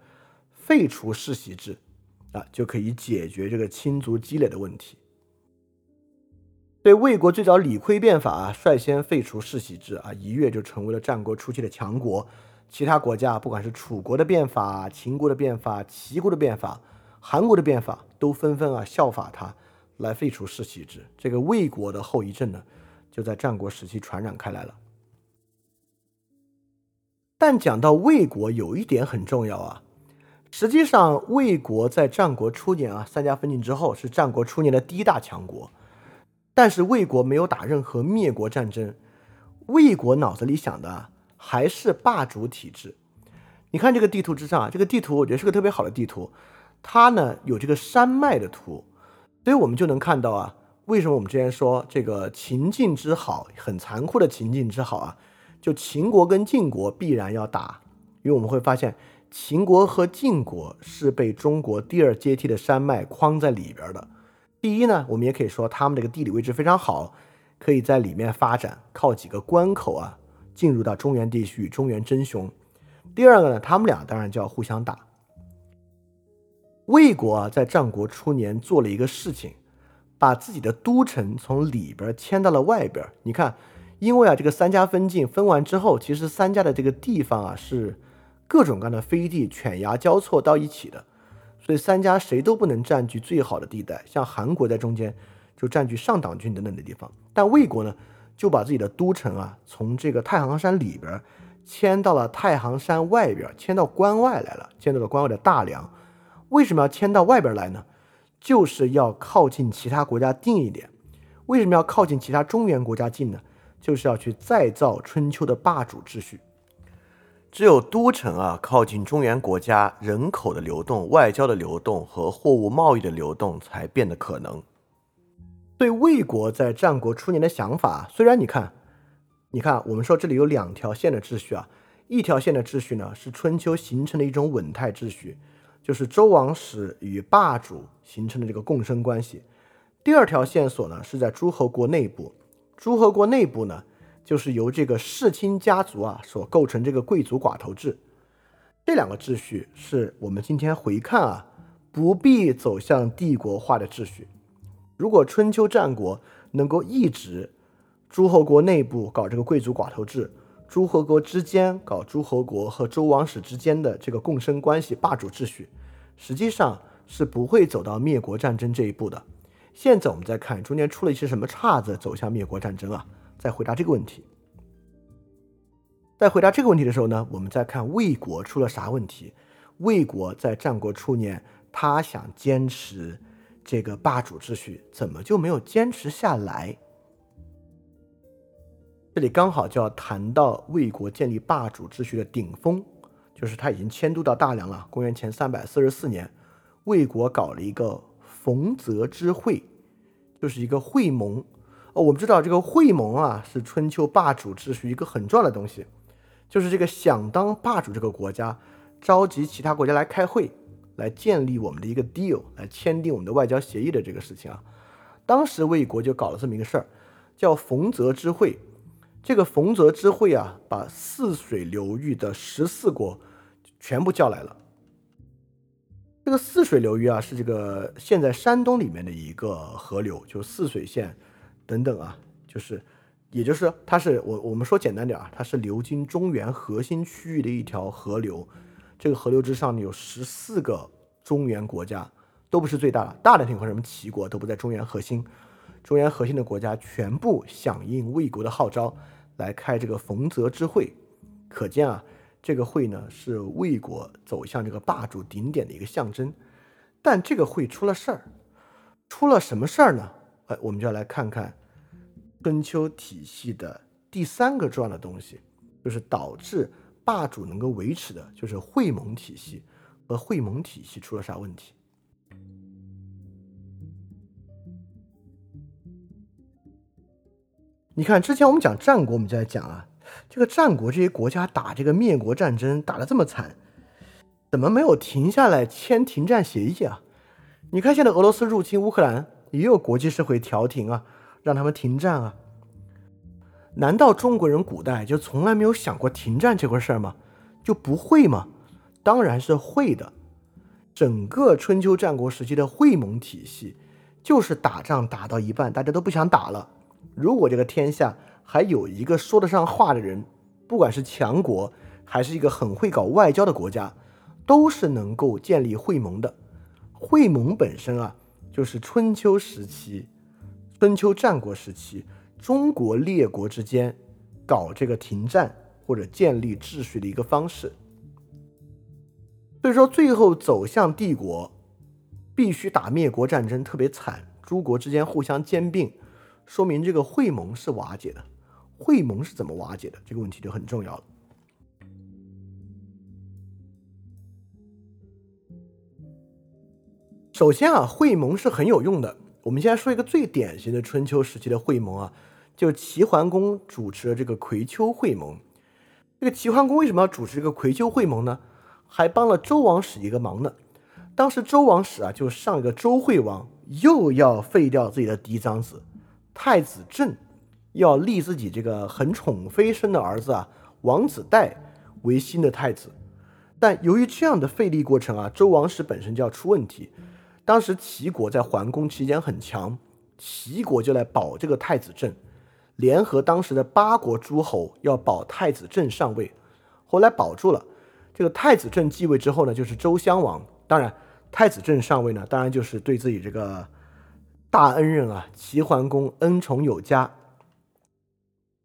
废除世袭制啊，就可以解决这个亲族积累的问题。对魏国最早理亏变法啊，率先废除世袭制啊，一跃就成为了战国初期的强国。其他国家不管是楚国的变法、秦国的变法、齐国的变法、韩国的变法，都纷纷啊效法他来废除世袭制。这个魏国的后遗症呢，就在战国时期传染开来了。但讲到魏国，有一点很重要啊。实际上，魏国在战国初年啊，三家分晋之后，是战国初年的第一大强国。但是魏国没有打任何灭国战争，魏国脑子里想的还是霸主体制。你看这个地图之上啊，这个地图我觉得是个特别好的地图，它呢有这个山脉的图，所以我们就能看到啊，为什么我们之前说这个秦晋之好，很残酷的秦晋之好啊。就秦国跟晋国必然要打，因为我们会发现秦国和晋国是被中国第二阶梯的山脉框在里边的。第一呢，我们也可以说他们这个地理位置非常好，可以在里面发展，靠几个关口啊进入到中原地区与中原争雄。第二个呢，他们俩当然就要互相打。魏国啊，在战国初年做了一个事情，把自己的都城从里边迁到了外边。你看。因为啊，这个三家分晋分完之后，其实三家的这个地方啊是各种各样的飞地，犬牙交错到一起的，所以三家谁都不能占据最好的地带。像韩国在中间就占据上党郡等等的地方，但魏国呢就把自己的都城啊从这个太行山里边迁到了太行山外边，迁到关外来了，迁到了关外的大梁。为什么要迁到外边来呢？就是要靠近其他国家近一点。为什么要靠近其他中原国家近呢？就是要去再造春秋的霸主秩序，只有都城啊靠近中原国家，人口的流动、外交的流动和货物贸易的流动才变得可能。对魏国在战国初年的想法，虽然你看，你看，我们说这里有两条线的秩序啊，一条线的秩序呢是春秋形成的一种稳态秩序，就是周王室与霸主形成的这个共生关系。第二条线索呢是在诸侯国内部。诸侯国内部呢，就是由这个世卿家族啊所构成这个贵族寡头制，这两个秩序是我们今天回看啊不必走向帝国化的秩序。如果春秋战国能够一直诸侯国内部搞这个贵族寡头制，诸侯国之间搞诸侯国和周王室之间的这个共生关系、霸主秩序，实际上是不会走到灭国战争这一步的。现在我们再看中间出了一些什么岔子，走向灭国战争啊？再回答这个问题，在回答这个问题的时候呢，我们再看魏国出了啥问题？魏国在战国初年，他想坚持这个霸主秩序，怎么就没有坚持下来？这里刚好就要谈到魏国建立霸主秩序的顶峰，就是他已经迁都到大梁了。公元前三百四十四年，魏国搞了一个。冯泽之会，就是一个会盟哦。我们知道这个会盟啊，是春秋霸主秩序一个很重要的东西。就是这个想当霸主这个国家召集其他国家来开会，来建立我们的一个 deal，来签订我们的外交协议的这个事情啊。当时魏国就搞了这么一个事儿，叫冯泽之会。这个冯泽之会啊，把泗水流域的十四国全部叫来了。这个泗水流域啊，是这个现在山东里面的一个河流，就泗水县等等啊，就是，也就是它是我我们说简单点啊，它是流经中原核心区域的一条河流。这个河流之上呢，有十四个中原国家，都不是最大的，大的情况什么齐国都不在中原核心。中原核心的国家全部响应魏国的号召。来开这个冯泽之会，可见啊，这个会呢是魏国走向这个霸主顶点的一个象征。但这个会出了事儿，出了什么事儿呢？哎，我们就要来看看春秋体系的第三个重要的东西，就是导致霸主能够维持的，就是会盟体系和会盟体系出了啥问题。你看，之前我们讲战国，我们就在讲啊，这个战国这些国家打这个灭国战争打得这么惨，怎么没有停下来签停战协议啊？你看现在俄罗斯入侵乌克兰，也有国际社会调停啊，让他们停战啊。难道中国人古代就从来没有想过停战这回事儿吗？就不会吗？当然是会的。整个春秋战国时期的会盟体系，就是打仗打到一半，大家都不想打了。如果这个天下还有一个说得上话的人，不管是强国还是一个很会搞外交的国家，都是能够建立会盟的。会盟本身啊，就是春秋时期、春秋战国时期中国列国之间搞这个停战或者建立秩序的一个方式。所以说，最后走向帝国，必须打灭国战争，特别惨，诸国之间互相兼并。说明这个会盟是瓦解的，会盟是怎么瓦解的？这个问题就很重要了。首先啊，会盟是很有用的。我们先来说一个最典型的春秋时期的会盟啊，就齐桓公主持的这个葵丘会盟。这个齐桓公为什么要主持这个葵丘会盟呢？还帮了周王室一个忙呢。当时周王室啊，就上一个周惠王又要废掉自己的嫡长子。太子正要立自己这个很宠妃生的儿子啊，王子代为新的太子，但由于这样的费力过程啊，周王室本身就要出问题。当时齐国在桓公期间很强，齐国就来保这个太子正，联合当时的八国诸侯要保太子正上位，后来保住了。这个太子正继位之后呢，就是周襄王。当然，太子正上位呢，当然就是对自己这个。大恩人啊，齐桓公恩宠有加，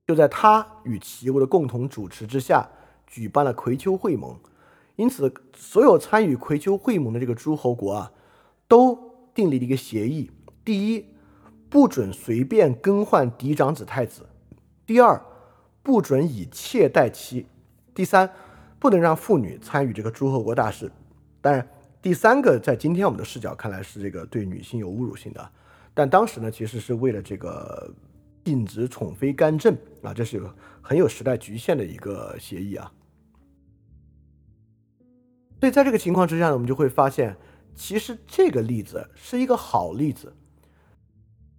就在他与齐国的共同主持之下，举办了葵丘会盟。因此，所有参与葵丘会盟的这个诸侯国啊，都订立了一个协议：第一，不准随便更换嫡长子太子；第二，不准以妾代妻；第三，不能让妇女参与这个诸侯国大事。当然，第三个在今天我们的视角看来是这个对女性有侮辱性的。但当时呢，其实是为了这个禁止宠妃干政啊，这是有很有时代局限的一个协议啊。所以在这个情况之下呢，我们就会发现，其实这个例子是一个好例子，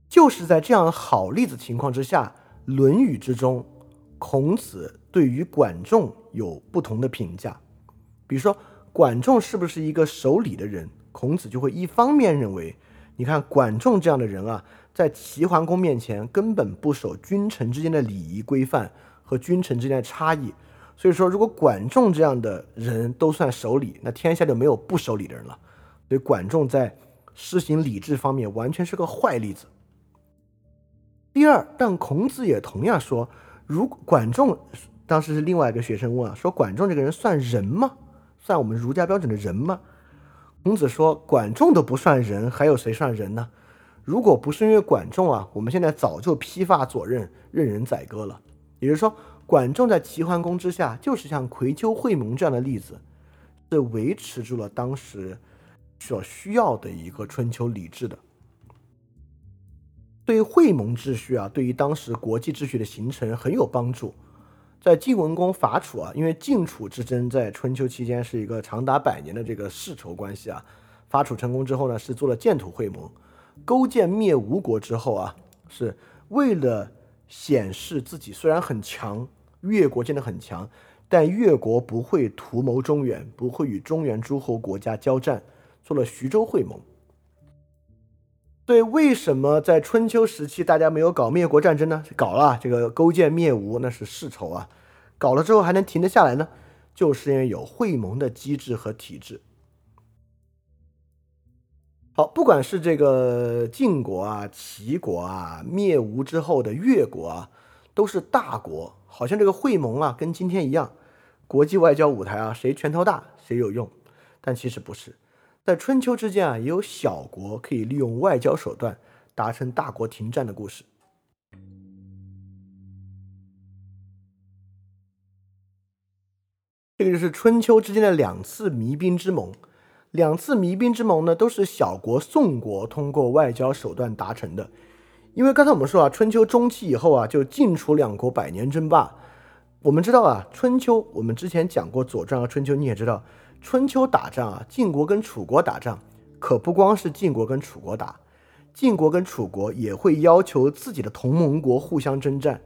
就是在这样好例子情况之下，《论语》之中，孔子对于管仲有不同的评价。比如说，管仲是不是一个守礼的人，孔子就会一方面认为。你看管仲这样的人啊，在齐桓公面前根本不守君臣之间的礼仪规范和君臣之间的差异。所以说，如果管仲这样的人都算守礼，那天下就没有不守礼的人了。所以管仲在施行礼制方面完全是个坏例子。第二，但孔子也同样说，如管仲当时是另外一个学生问啊，说管仲这个人算人吗？算我们儒家标准的人吗？孔子说：“管仲都不算人，还有谁算人呢？如果不是因为管仲啊，我们现在早就披发左衽，任人宰割了。也就是说，管仲在齐桓公之下，就是像葵丘会盟这样的例子，是维持住了当时所需要的一个春秋礼制的。对于会盟秩序啊，对于当时国际秩序的形成很有帮助。在晋文公伐楚啊，因为晋楚之争在春秋期间是一个长达百年的这个世仇关系啊。伐楚成功之后呢，是做了建土会盟，勾践灭吴国之后啊，是为了显示自己虽然很强，越国建得很强，但越国不会图谋中原，不会与中原诸侯国家交战，做了徐州会盟。对，为什么在春秋时期大家没有搞灭国战争呢？搞了，这个勾践灭吴那是世仇啊，搞了之后还能停得下来呢？就是因为有会盟的机制和体制。好，不管是这个晋国啊、齐国啊，灭吴之后的越国啊，都是大国，好像这个会盟啊，跟今天一样，国际外交舞台啊，谁拳头大谁有用，但其实不是。在春秋之间啊，也有小国可以利用外交手段达成大国停战的故事。这个就是春秋之间的两次弭兵之盟。两次弭兵之盟呢，都是小国宋国通过外交手段达成的。因为刚才我们说啊，春秋中期以后啊，就晋楚两国百年争霸。我们知道啊，春秋我们之前讲过《左传》和《春秋》，你也知道。春秋打仗啊，晋国跟楚国打仗，可不光是晋国跟楚国打，晋国跟楚国也会要求自己的同盟国互相征战。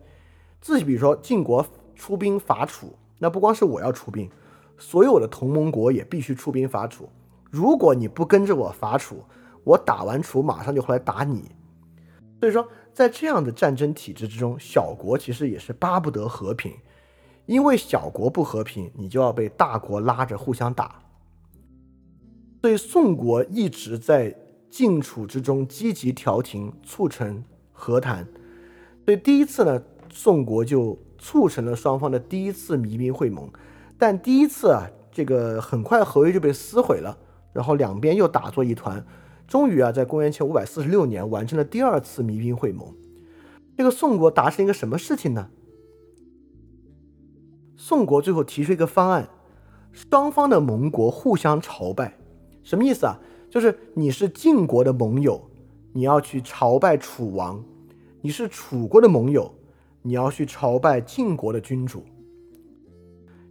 自己比如说晋国出兵伐楚，那不光是我要出兵，所有的同盟国也必须出兵伐楚。如果你不跟着我伐楚，我打完楚马上就回来打你。所以说，在这样的战争体制之中，小国其实也是巴不得和平。因为小国不和平，你就要被大国拉着互相打。所以宋国一直在晋楚之中积极调停，促成和谈。所以第一次呢，宋国就促成了双方的第一次弭兵会盟。但第一次啊，这个很快合约就被撕毁了，然后两边又打作一团。终于啊，在公元前五百四十六年完成了第二次弭兵会盟。这个宋国达成一个什么事情呢？宋国最后提出一个方案，双方的盟国互相朝拜，什么意思啊？就是你是晋国的盟友，你要去朝拜楚王；你是楚国的盟友，你要去朝拜晋国的君主。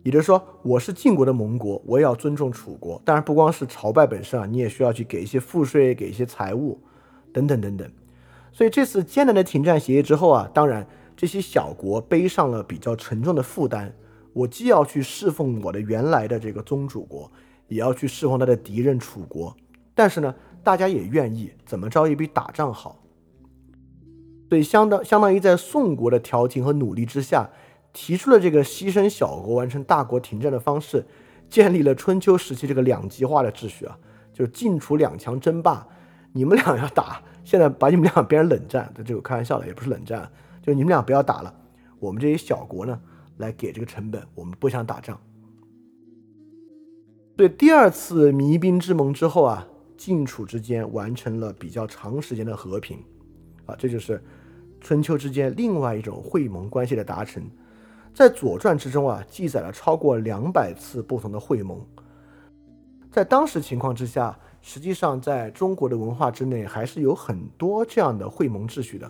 也就是说，我是晋国的盟国，我也要尊重楚国。当然，不光是朝拜本身啊，你也需要去给一些赋税，给一些财物，等等等等。所以这次艰难的停战协议之后啊，当然这些小国背上了比较沉重的负担。我既要去侍奉我的原来的这个宗主国，也要去侍奉他的敌人楚国。但是呢，大家也愿意怎么着也比打仗好。所以相当相当于在宋国的调停和努力之下，提出了这个牺牲小国完成大国停战的方式，建立了春秋时期这个两极化的秩序啊，就是晋楚两强争霸，你们俩要打，现在把你们俩变成冷战，这就开玩笑了，也不是冷战，就你们俩不要打了，我们这些小国呢。来给这个成本，我们不想打仗。对第二次弭兵之盟之后啊，晋楚之间完成了比较长时间的和平，啊，这就是春秋之间另外一种会盟关系的达成。在《左传》之中啊，记载了超过两百次不同的会盟。在当时情况之下，实际上在中国的文化之内，还是有很多这样的会盟秩序的。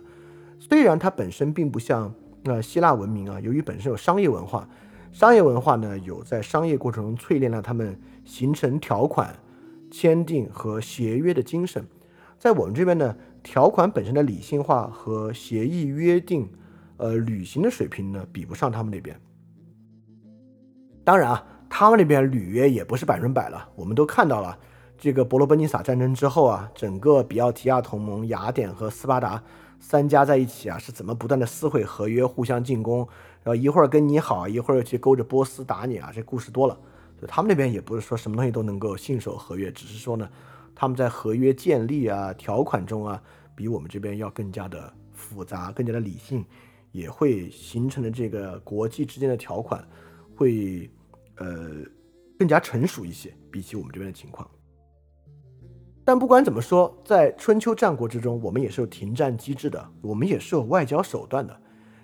虽然它本身并不像。那希腊文明啊，由于本身有商业文化，商业文化呢有在商业过程中淬炼了他们形成条款、签订和协约的精神。在我们这边呢，条款本身的理性化和协议约定，呃，履行的水平呢，比不上他们那边。当然啊，他们那边履约也不是百分百了。我们都看到了，这个伯罗奔尼撒战争之后啊，整个比奥提亚同盟、雅典和斯巴达。三家在一起啊，是怎么不断的撕毁合约，互相进攻，然后一会儿跟你好，一会儿又去勾着波斯打你啊，这故事多了。就他们那边也不是说什么东西都能够信守合约，只是说呢，他们在合约建立啊、条款中啊，比我们这边要更加的复杂，更加的理性，也会形成的这个国际之间的条款会呃更加成熟一些，比起我们这边的情况。但不管怎么说，在春秋战国之中，我们也是有停战机制的，我们也是有外交手段的，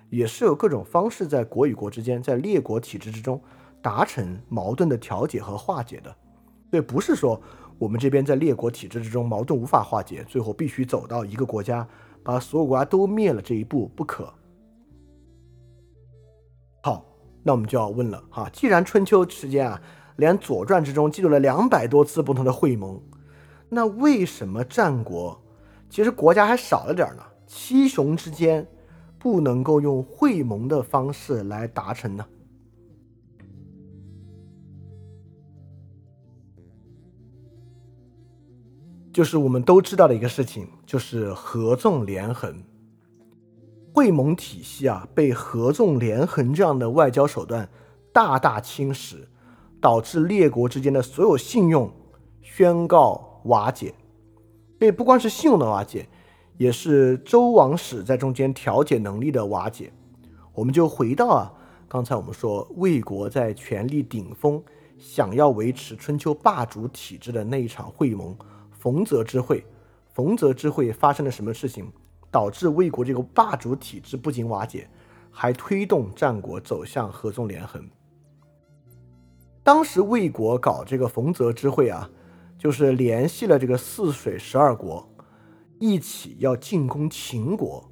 也是有各种方式在国与国之间，在列国体制之中达成矛盾的调解和化解的。对，不是说我们这边在列国体制之中矛盾无法化解，最后必须走到一个国家把所有国家都灭了这一步不可。那我们就要问了哈，既然春秋时间啊，连《左传》之中记录了两百多次不同的会盟，那为什么战国其实国家还少了点呢？七雄之间不能够用会盟的方式来达成呢？就是我们都知道的一个事情，就是合纵连横。会盟体系啊，被合纵连横这样的外交手段大大侵蚀，导致列国之间的所有信用宣告瓦解。这不光是信用的瓦解，也是周王室在中间调解能力的瓦解。我们就回到啊，刚才我们说魏国在权力顶峰，想要维持春秋霸主体制的那一场会盟。冯泽之会，冯泽之会发生了什么事情，导致魏国这个霸主体制不仅瓦解，还推动战国走向合纵连横。当时魏国搞这个冯泽之会啊，就是联系了这个泗水十二国，一起要进攻秦国。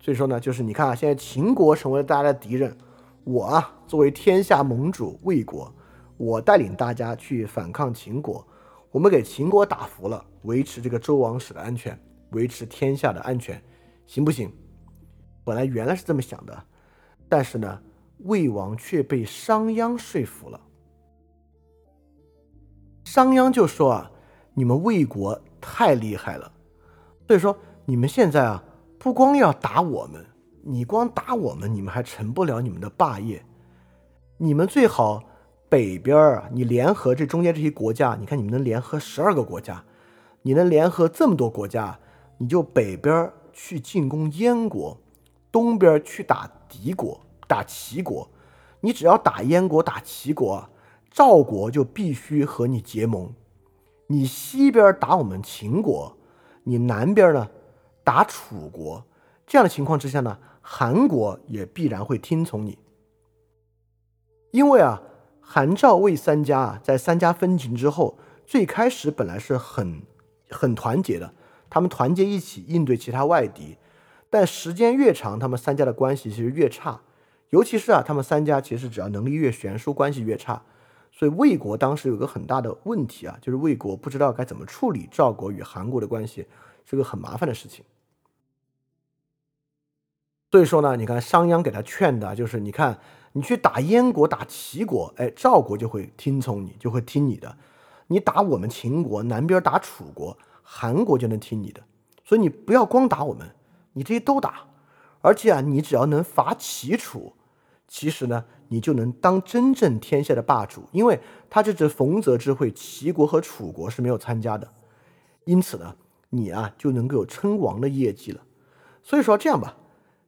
所以说呢，就是你看啊，现在秦国成为了大家的敌人，我啊作为天下盟主魏国，我带领大家去反抗秦国。我们给秦国打服了，维持这个周王室的安全，维持天下的安全，行不行？本来原来是这么想的，但是呢，魏王却被商鞅说服了。商鞅就说啊，你们魏国太厉害了，所以说你们现在啊，不光要打我们，你光打我们，你们还成不了你们的霸业，你们最好。北边儿，你联合这中间这些国家，你看你们能联合十二个国家，你能联合这么多国家，你就北边去进攻燕国，东边去打敌国、打齐国。你只要打燕国、打齐国，赵国就必须和你结盟。你西边打我们秦国，你南边呢打楚国，这样的情况之下呢，韩国也必然会听从你，因为啊。韩赵魏三家啊，在三家分秦之后，最开始本来是很很团结的，他们团结一起应对其他外敌。但时间越长，他们三家的关系其实越差。尤其是啊，他们三家其实只要能力越悬殊，关系越差。所以魏国当时有个很大的问题啊，就是魏国不知道该怎么处理赵国与韩国的关系，是个很麻烦的事情。所以说呢，你看商鞅给他劝的，就是你看。你去打燕国、打齐国，哎，赵国就会听从你，就会听你的。你打我们秦国，南边打楚国，韩国就能听你的。所以你不要光打我们，你这些都打。而且啊，你只要能伐齐楚，其实呢，你就能当真正天下的霸主。因为他这次冯泽之会，齐国和楚国是没有参加的，因此呢，你啊就能够有称王的业绩了。所以说这样吧，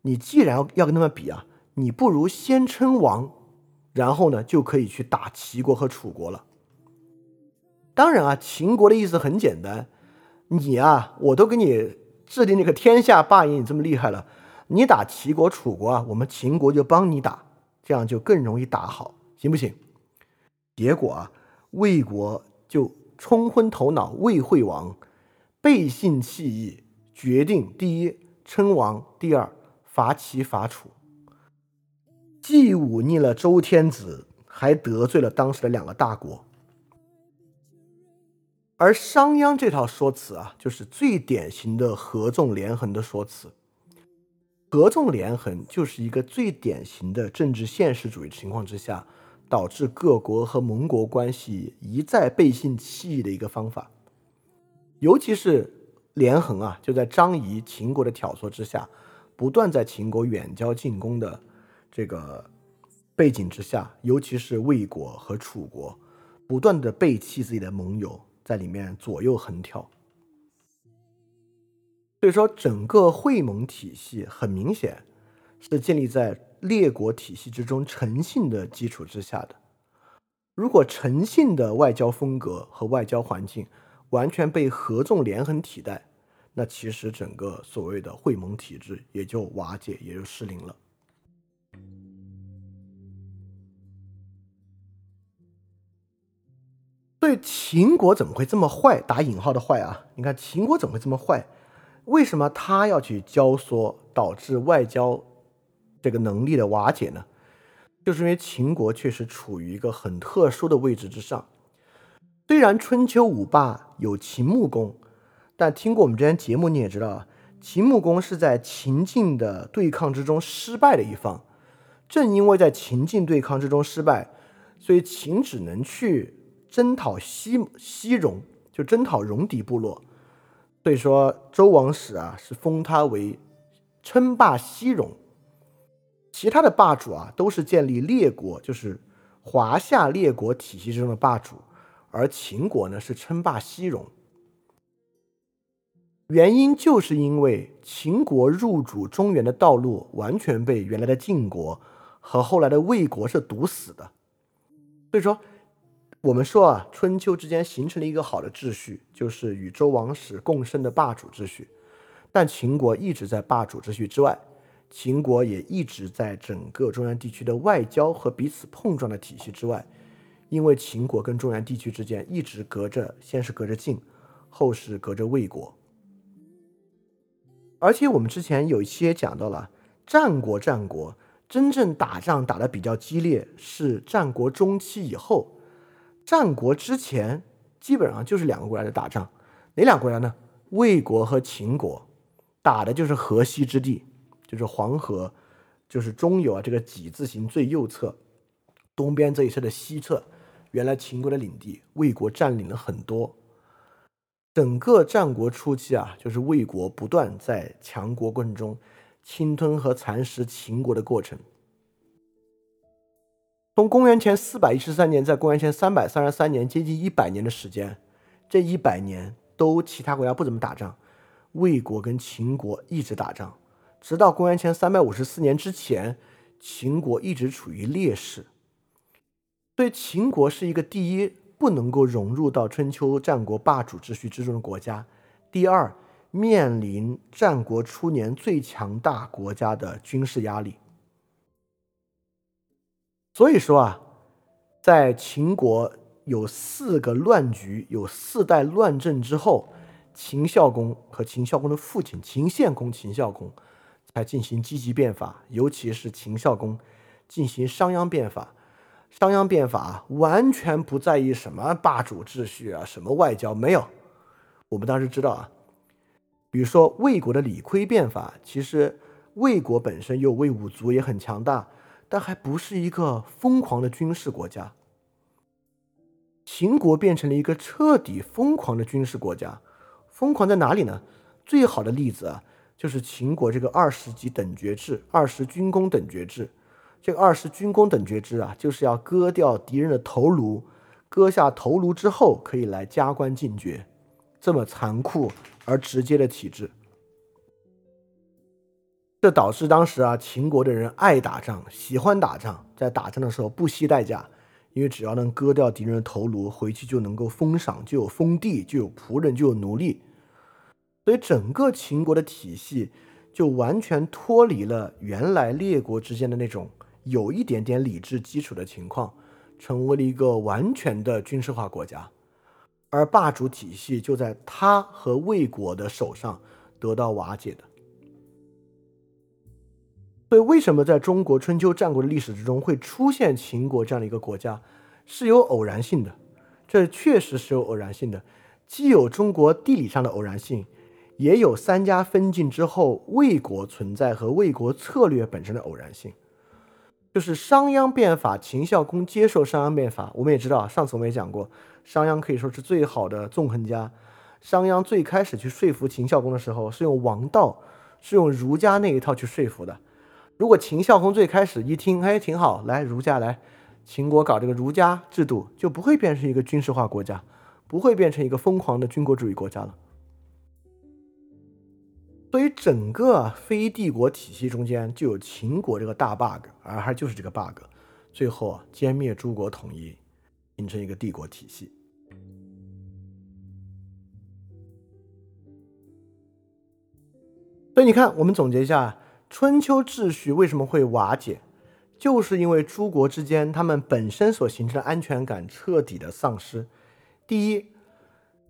你既然要要跟他们比啊。你不如先称王，然后呢就可以去打齐国和楚国了。当然啊，秦国的意思很简单，你啊，我都给你制定这个天下霸业，你这么厉害了，你打齐国、楚国啊，我们秦国就帮你打，这样就更容易打好，行不行？结果啊，魏国就冲昏头脑，魏惠王背信弃义，决定第一称王，第二伐齐伐楚。既忤逆了周天子，还得罪了当时的两个大国。而商鞅这套说辞啊，就是最典型的合纵连横的说辞。合纵连横就是一个最典型的政治现实主义情况之下，导致各国和盟国关系一再背信弃义的一个方法。尤其是连横啊，就在张仪秦国的挑唆之下，不断在秦国远交近攻的。这个背景之下，尤其是魏国和楚国不断的背弃自己的盟友，在里面左右横跳。所以说，整个会盟体系很明显是建立在列国体系之中诚信的基础之下的。如果诚信的外交风格和外交环境完全被合纵连横替代，那其实整个所谓的会盟体制也就瓦解，也就失灵了。对秦国怎么会这么坏？打引号的坏啊！你看秦国怎么会这么坏？为什么他要去教唆，导致外交这个能力的瓦解呢？就是因为秦国确实处于一个很特殊的位置之上。虽然春秋五霸有秦穆公，但听过我们之前节目你也知道啊，秦穆公是在秦晋的对抗之中失败的一方。正因为在秦晋对抗之中失败，所以秦只能去征讨西西戎，就征讨戎狄部落。所以说周王室啊是封他为称霸西戎。其他的霸主啊都是建立列国，就是华夏列国体系之中的霸主。而秦国呢是称霸西戎，原因就是因为秦国入主中原的道路完全被原来的晋国和后来的魏国是堵死的。所以说，我们说啊，春秋之间形成了一个好的秩序，就是与周王室共生的霸主秩序。但秦国一直在霸主秩序之外，秦国也一直在整个中原地区的外交和彼此碰撞的体系之外。因为秦国跟中原地区之间一直隔着，先是隔着晋，后是隔着魏国。而且我们之前有一期也讲到了，战国战国真正打仗打得比较激烈是战国中期以后，战国之前基本上就是两个国家在打仗，哪两个国家呢？魏国和秦国打的就是河西之地，就是黄河，就是中游啊这个几字形最右侧，东边这一侧的西侧。原来秦国的领地，魏国占领了很多。整个战国初期啊，就是魏国不断在强国过程中侵吞和蚕食秦国的过程。从公元前四百一十三年，在公元前三百三十三年，接近一百年的时间，这一百年都其他国家不怎么打仗，魏国跟秦国一直打仗，直到公元前三百五十四年之前，秦国一直处于劣势。所以，秦国是一个第一不能够融入到春秋战国霸主秩序之中的国家；第二，面临战国初年最强大国家的军事压力。所以说啊，在秦国有四个乱局、有四代乱政之后，秦孝公和秦孝公的父亲秦献公、秦孝公才进行积极变法，尤其是秦孝公进行商鞅变法。商鞅变法完全不在意什么霸主秩序啊，什么外交没有。我们当时知道啊，比如说魏国的李悝变法，其实魏国本身有魏武卒也很强大，但还不是一个疯狂的军事国家。秦国变成了一个彻底疯狂的军事国家，疯狂在哪里呢？最好的例子啊，就是秦国这个二十级等爵制，二十军功等爵制。这个二十军功等爵制啊，就是要割掉敌人的头颅，割下头颅之后可以来加官进爵，这么残酷而直接的体制，这导致当时啊秦国的人爱打仗，喜欢打仗，在打仗的时候不惜代价，因为只要能割掉敌人的头颅，回去就能够封赏，就有封地，就有仆人，就有奴隶，所以整个秦国的体系就完全脱离了原来列国之间的那种。有一点点理智基础的情况，成为了一个完全的军事化国家，而霸主体系就在他和魏国的手上得到瓦解的。所以，为什么在中国春秋战国的历史之中会出现秦国这样的一个国家，是有偶然性的。这确实是有偶然性的，既有中国地理上的偶然性，也有三家分晋之后魏国存在和魏国策略本身的偶然性。就是商鞅变法，秦孝公接受商鞅变法。我们也知道，上次我们也讲过，商鞅可以说是最好的纵横家。商鞅最开始去说服秦孝公的时候，是用王道，是用儒家那一套去说服的。如果秦孝公最开始一听，哎，挺好，来儒家来，秦国搞这个儒家制度，就不会变成一个军事化国家，不会变成一个疯狂的军国主义国家了。所以，整个非帝国体系中间就有秦国这个大 bug，而还就是这个 bug，最后歼灭诸国统一，形成一个帝国体系。所以你看，我们总结一下，春秋秩序为什么会瓦解，就是因为诸国之间他们本身所形成的安全感彻底的丧失。第一，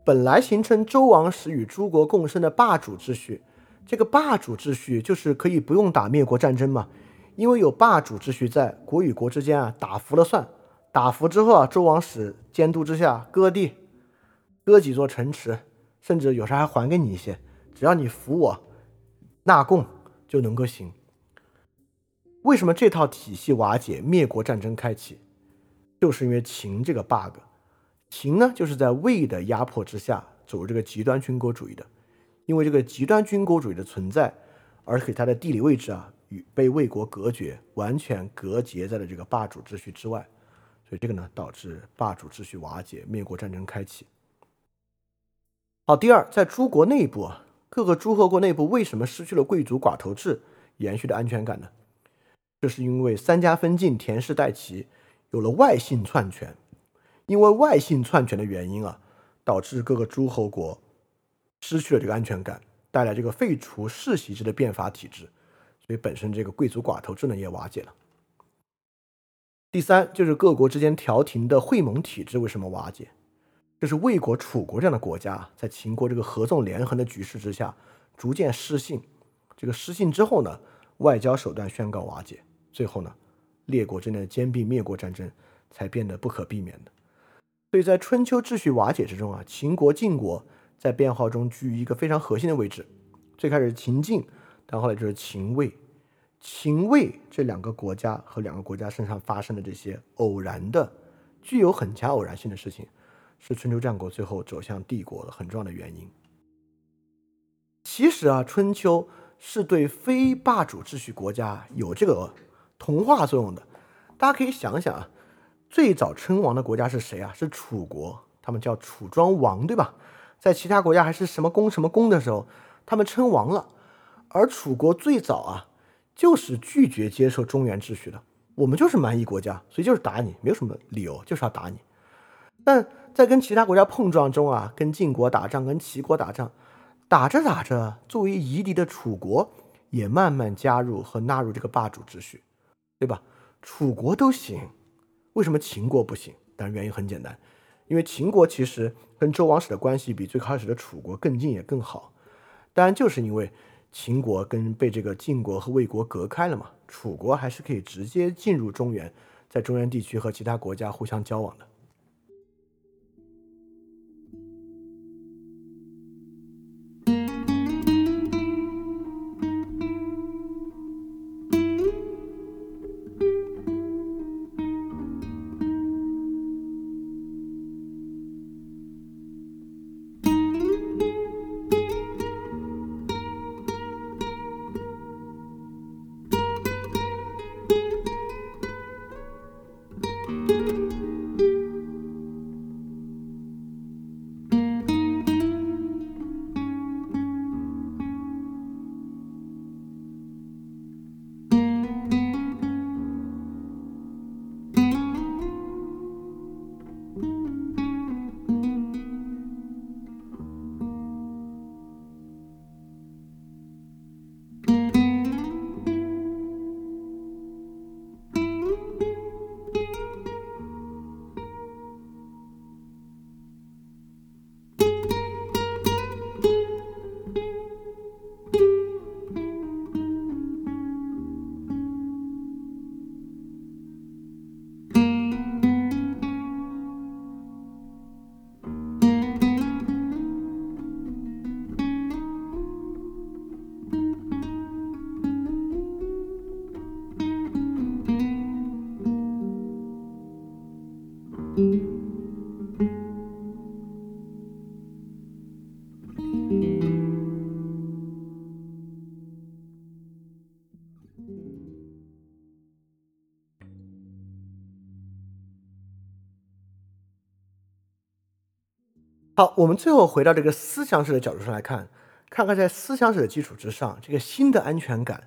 本来形成周王室与诸国共生的霸主秩序。这个霸主秩序就是可以不用打灭国战争嘛，因为有霸主秩序在，国与国之间啊打服了算，打服之后啊，周王室监督之下割地，割几座城池，甚至有时候还还给你一些，只要你服我，纳贡就能够行。为什么这套体系瓦解，灭国战争开启，就是因为秦这个 bug。秦呢，就是在魏的压迫之下走入这个极端军国主义的，因为这个极端军国主义的存在，而给它的地理位置啊与被魏国隔绝，完全隔绝在了这个霸主秩序之外，所以这个呢导致霸主秩序瓦解，灭国战争开启。好，第二，在诸国内部啊，各个诸侯国内部为什么失去了贵族寡头制延续的安全感呢？这是因为三家分晋，田氏代齐，有了外姓篡权。因为外姓篡权的原因啊，导致各个诸侯国失去了这个安全感，带来这个废除世袭制的变法体制，所以本身这个贵族寡头制呢也瓦解了。第三就是各国之间调停的会盟体制为什么瓦解？就是魏国、楚国这样的国家在秦国这个合纵连横的局势之下逐渐失信，这个失信之后呢，外交手段宣告瓦解，最后呢，列国之间的兼并灭国战争才变得不可避免的。所以在春秋秩序瓦解之中啊，秦国、晋国在变化中居于一个非常核心的位置。最开始是秦晋，但后来就是秦魏。秦魏这两个国家和两个国家身上发生的这些偶然的、具有很强偶然性的事情，是春秋战国最后走向帝国的很重要的原因。其实啊，春秋是对非霸主秩序国家有这个同化作用的。大家可以想想啊。最早称王的国家是谁啊？是楚国，他们叫楚庄王，对吧？在其他国家还是什么公什么公的时候，他们称王了。而楚国最早啊，就是拒绝接受中原秩序的。我们就是蛮夷国家，所以就是打你，没有什么理由，就是要打你。但在跟其他国家碰撞中啊，跟晋国打仗，跟齐国打仗，打着打着，作为夷狄的楚国也慢慢加入和纳入这个霸主秩序，对吧？楚国都行。为什么秦国不行？当然原因很简单，因为秦国其实跟周王室的关系比最开始的楚国更近也更好。当然就是因为秦国跟被这个晋国和魏国隔开了嘛，楚国还是可以直接进入中原，在中原地区和其他国家互相交往的。好，我们最后回到这个思想史的角度上来看，看看在思想史的基础之上，这个新的安全感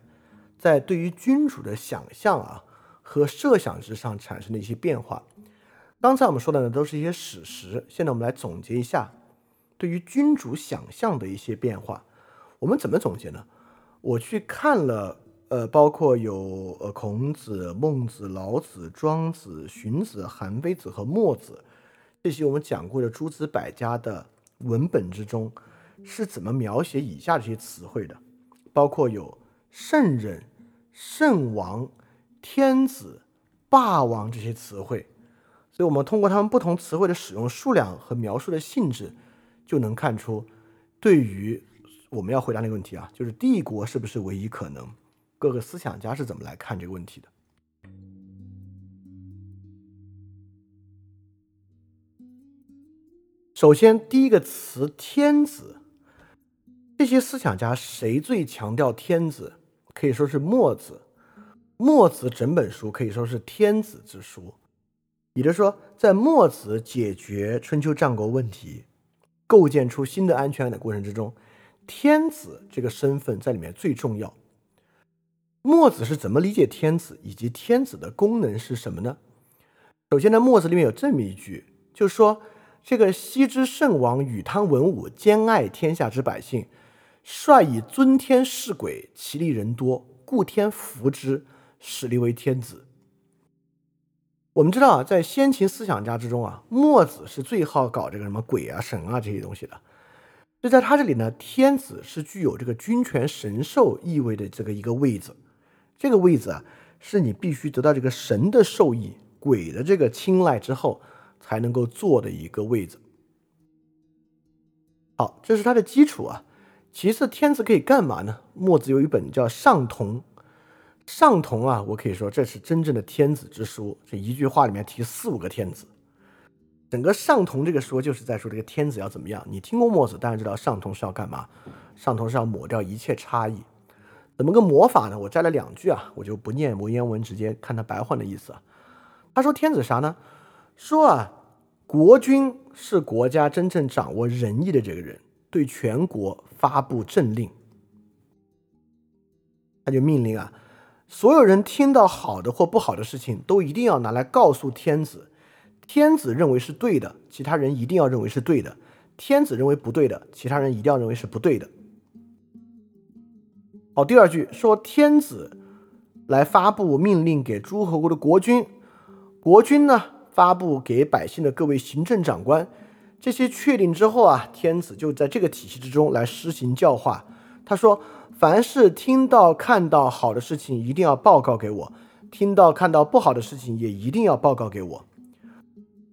在对于君主的想象啊和设想之上产生的一些变化。刚才我们说的呢都是一些史实，现在我们来总结一下对于君主想象的一些变化。我们怎么总结呢？我去看了，呃，包括有呃孔子、孟子、老子、庄子、荀子、韩非子和墨子。这些我们讲过的诸子百家的文本之中，是怎么描写以下这些词汇的？包括有圣人、圣王、天子、霸王这些词汇。所以，我们通过他们不同词汇的使用数量和描述的性质，就能看出，对于我们要回答那个问题啊，就是帝国是不是唯一可能？各个思想家是怎么来看这个问题的？首先，第一个词“天子”，这些思想家谁最强调天子？可以说是墨子。墨子整本书可以说是天子之书。也就是说，在墨子解决春秋战国问题、构建出新的安全感的过程之中，天子这个身份在里面最重要。墨子是怎么理解天子，以及天子的功能是什么呢？首先呢，墨子里面有这么一句，就是说这个昔之圣王禹汤文武兼爱天下之百姓，率以尊天事鬼，其利人多，故天福之，使立为天子。我们知道啊，在先秦思想家之中啊，墨子是最好搞这个什么鬼啊、神啊这些东西的。就在他这里呢，天子是具有这个君权神授意味的这个一个位子。这个位子啊，是你必须得到这个神的授意、鬼的这个青睐之后才能够坐的一个位子。好，这是它的基础啊。其次，天子可以干嘛呢？墨子有一本叫《上同》。上同啊，我可以说这是真正的天子之书。这一句话里面提四五个天子，整个上同这个说就是在说这个天子要怎么样。你听过墨子，当然知道上同是要干嘛。上同是要抹掉一切差异，怎么个抹法呢？我摘了两句啊，我就不念文言文，直接看他白话的意思啊。他说天子啥呢？说啊，国君是国家真正掌握仁义的这个人，对全国发布政令，他就命令啊。所有人听到好的或不好的事情，都一定要拿来告诉天子。天子认为是对的，其他人一定要认为是对的；天子认为不对的，其他人一定要认为是不对的。好，第二句说天子来发布命令给诸侯国的国君，国君呢发布给百姓的各位行政长官。这些确定之后啊，天子就在这个体系之中来施行教化。他说。凡是听到、看到好的事情，一定要报告给我；听到、看到不好的事情，也一定要报告给我。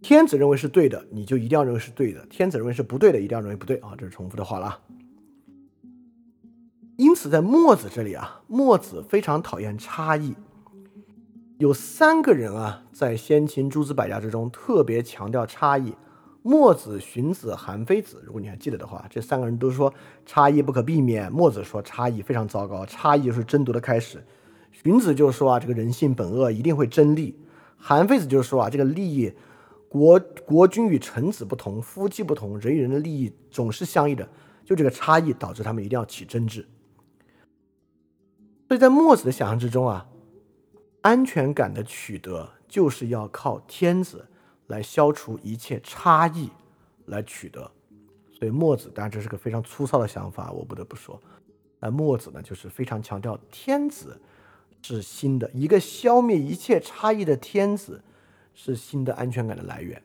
天子认为是对的，你就一定要认为是对的；天子认为是不对的，一定要认为不对啊！这是重复的话了。因此，在墨子这里啊，墨子非常讨厌差异。有三个人啊，在先秦诸子百家之中特别强调差异。墨子、荀子、韩非子，如果你还记得的话，这三个人都说差异不可避免。墨子说差异非常糟糕，差异就是争夺的开始。荀子就说啊，这个人性本恶，一定会争利。韩非子就是说啊，这个利益，国国君与臣子不同，夫妻不同，人与人的利益总是相异的，就这个差异导致他们一定要起争执。所以在墨子的想象之中啊，安全感的取得就是要靠天子。来消除一切差异，来取得。所以墨子当然这是个非常粗糙的想法，我不得不说。那墨子呢，就是非常强调天子是新的一个消灭一切差异的天子，是新的安全感的来源。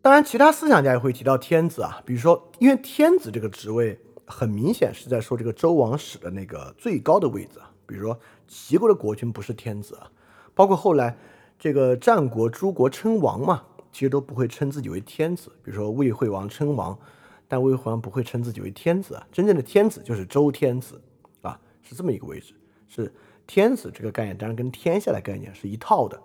当然，其他思想家也会提到天子啊，比如说，因为天子这个职位很明显是在说这个周王室的那个最高的位置啊。比如说，齐国的国君不是天子啊，包括后来这个战国诸国称王嘛，其实都不会称自己为天子。比如说魏惠王称王，但魏惠王不会称自己为天子啊，真正的天子就是周天子啊，是这么一个位置。是天子这个概念，当然跟天下的概念是一套的。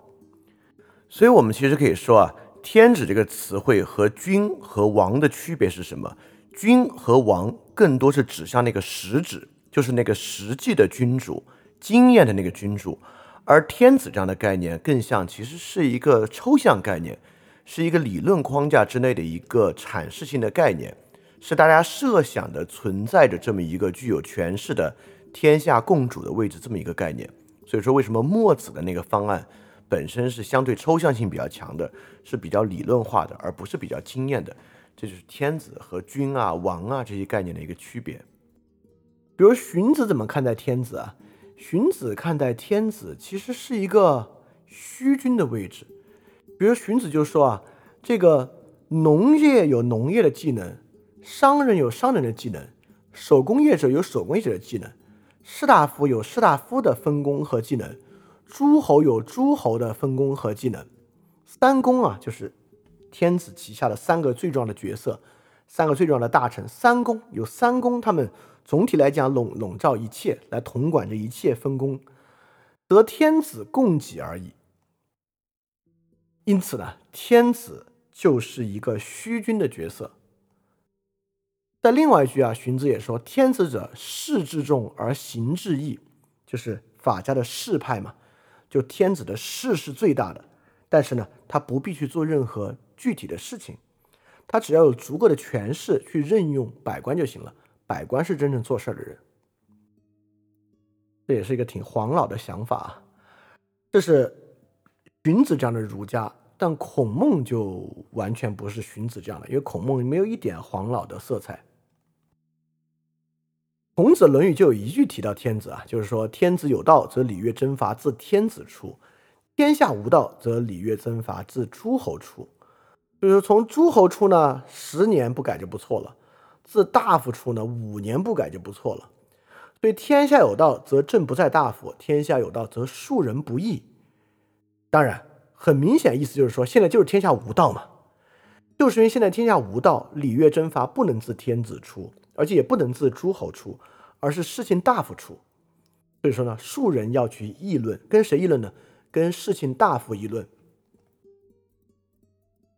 所以，我们其实可以说啊，天子这个词汇和君和王的区别是什么？君和王更多是指向那个实质，就是那个实际的君主。经验的那个君主，而天子这样的概念更像，其实是一个抽象概念，是一个理论框架之内的一个阐释性的概念，是大家设想的存在着这么一个具有权势的天下共主的位置这么一个概念。所以说，为什么墨子的那个方案本身是相对抽象性比较强的，是比较理论化的，而不是比较经验的？这就是天子和君啊、王啊这些概念的一个区别。比如荀子怎么看待天子啊？荀子看待天子其实是一个虚君的位置，比如荀子就说啊，这个农业有农业的技能，商人有商人的技能，手工业者有手工业者的技能，士大夫有士大夫的分工和技能，诸侯有诸侯的分工和技能。三公啊，就是天子旗下的三个最重要的角色，三个最重要的大臣。三公有三公，他们总体来讲笼笼罩一切，来统管着一切分工，得天子供给而已。因此呢，天子就是一个虚君的角色。在另外一句啊，荀子也说：“天子者，事至重而行至易。”就是法家的士派嘛，就天子的事是最大的，但是呢，他不必去做任何具体的事情，他只要有足够的权势去任用百官就行了。百官是真正做事的人，这也是一个挺黄老的想法啊。这是荀子这样的儒家。但孔孟就完全不是荀子这样的，因为孔孟没有一点黄老的色彩。孔子《论语》就有一句提到天子啊，就是说：“天子有道，则礼乐征伐自天子出；天下无道，则礼乐征伐自诸侯出。”就是从诸侯出呢，十年不改就不错了；自大夫出呢，五年不改就不错了。所以天下有道，则政不在大夫；天下有道，则庶人不易。当然。很明显，意思就是说，现在就是天下无道嘛，就是因为现在天下无道，礼乐征伐不能自天子出，而且也不能自诸侯出，而是事情大夫出。所以说呢，庶人要去议论，跟谁议论呢？跟事情大夫议论。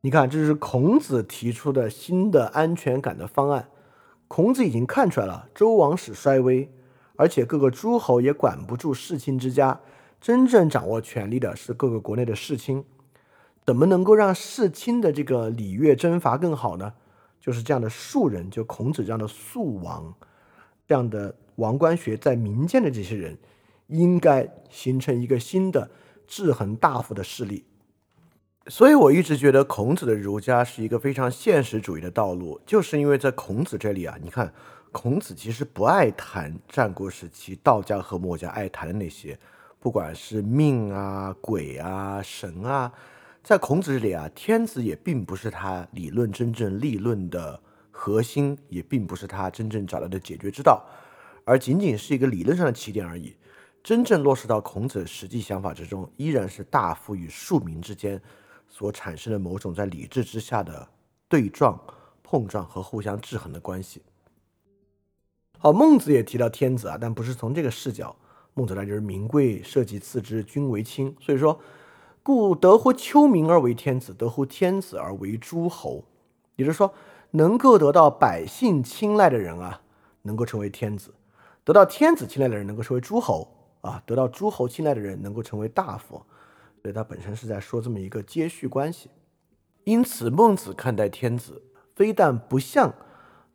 你看，这是孔子提出的新的安全感的方案。孔子已经看出来了，周王室衰微，而且各个诸侯也管不住世卿之家。真正掌握权力的是各个国内的世卿，怎么能够让世卿的这个礼乐征伐更好呢？就是这样的庶人，就孔子这样的庶王，这样的王官学在民间的这些人，应该形成一个新的制衡大夫的势力。所以我一直觉得孔子的儒家是一个非常现实主义的道路，就是因为在孔子这里啊，你看孔子其实不爱谈战国时期道家和墨家爱谈的那些。不管是命啊、鬼啊、神啊，在孔子这里啊，天子也并不是他理论真正立论的核心，也并不是他真正找到的解决之道，而仅仅是一个理论上的起点而已。真正落实到孔子实际想法之中，依然是大夫与庶民之间所产生的某种在理智之下的对撞、碰撞和互相制衡的关系。好，孟子也提到天子啊，但不是从这个视角。孟子呢，就是民贵社稷次之，君为轻。所以说，故得乎丘民而为天子，得乎天子而为诸侯。也就是说，能够得到百姓青睐的人啊，能够成为天子；得到天子青睐的人，能够成为诸侯啊；得到诸侯青睐的人，能够成为大夫。所以，他本身是在说这么一个接续关系。因此，孟子看待天子，非但不像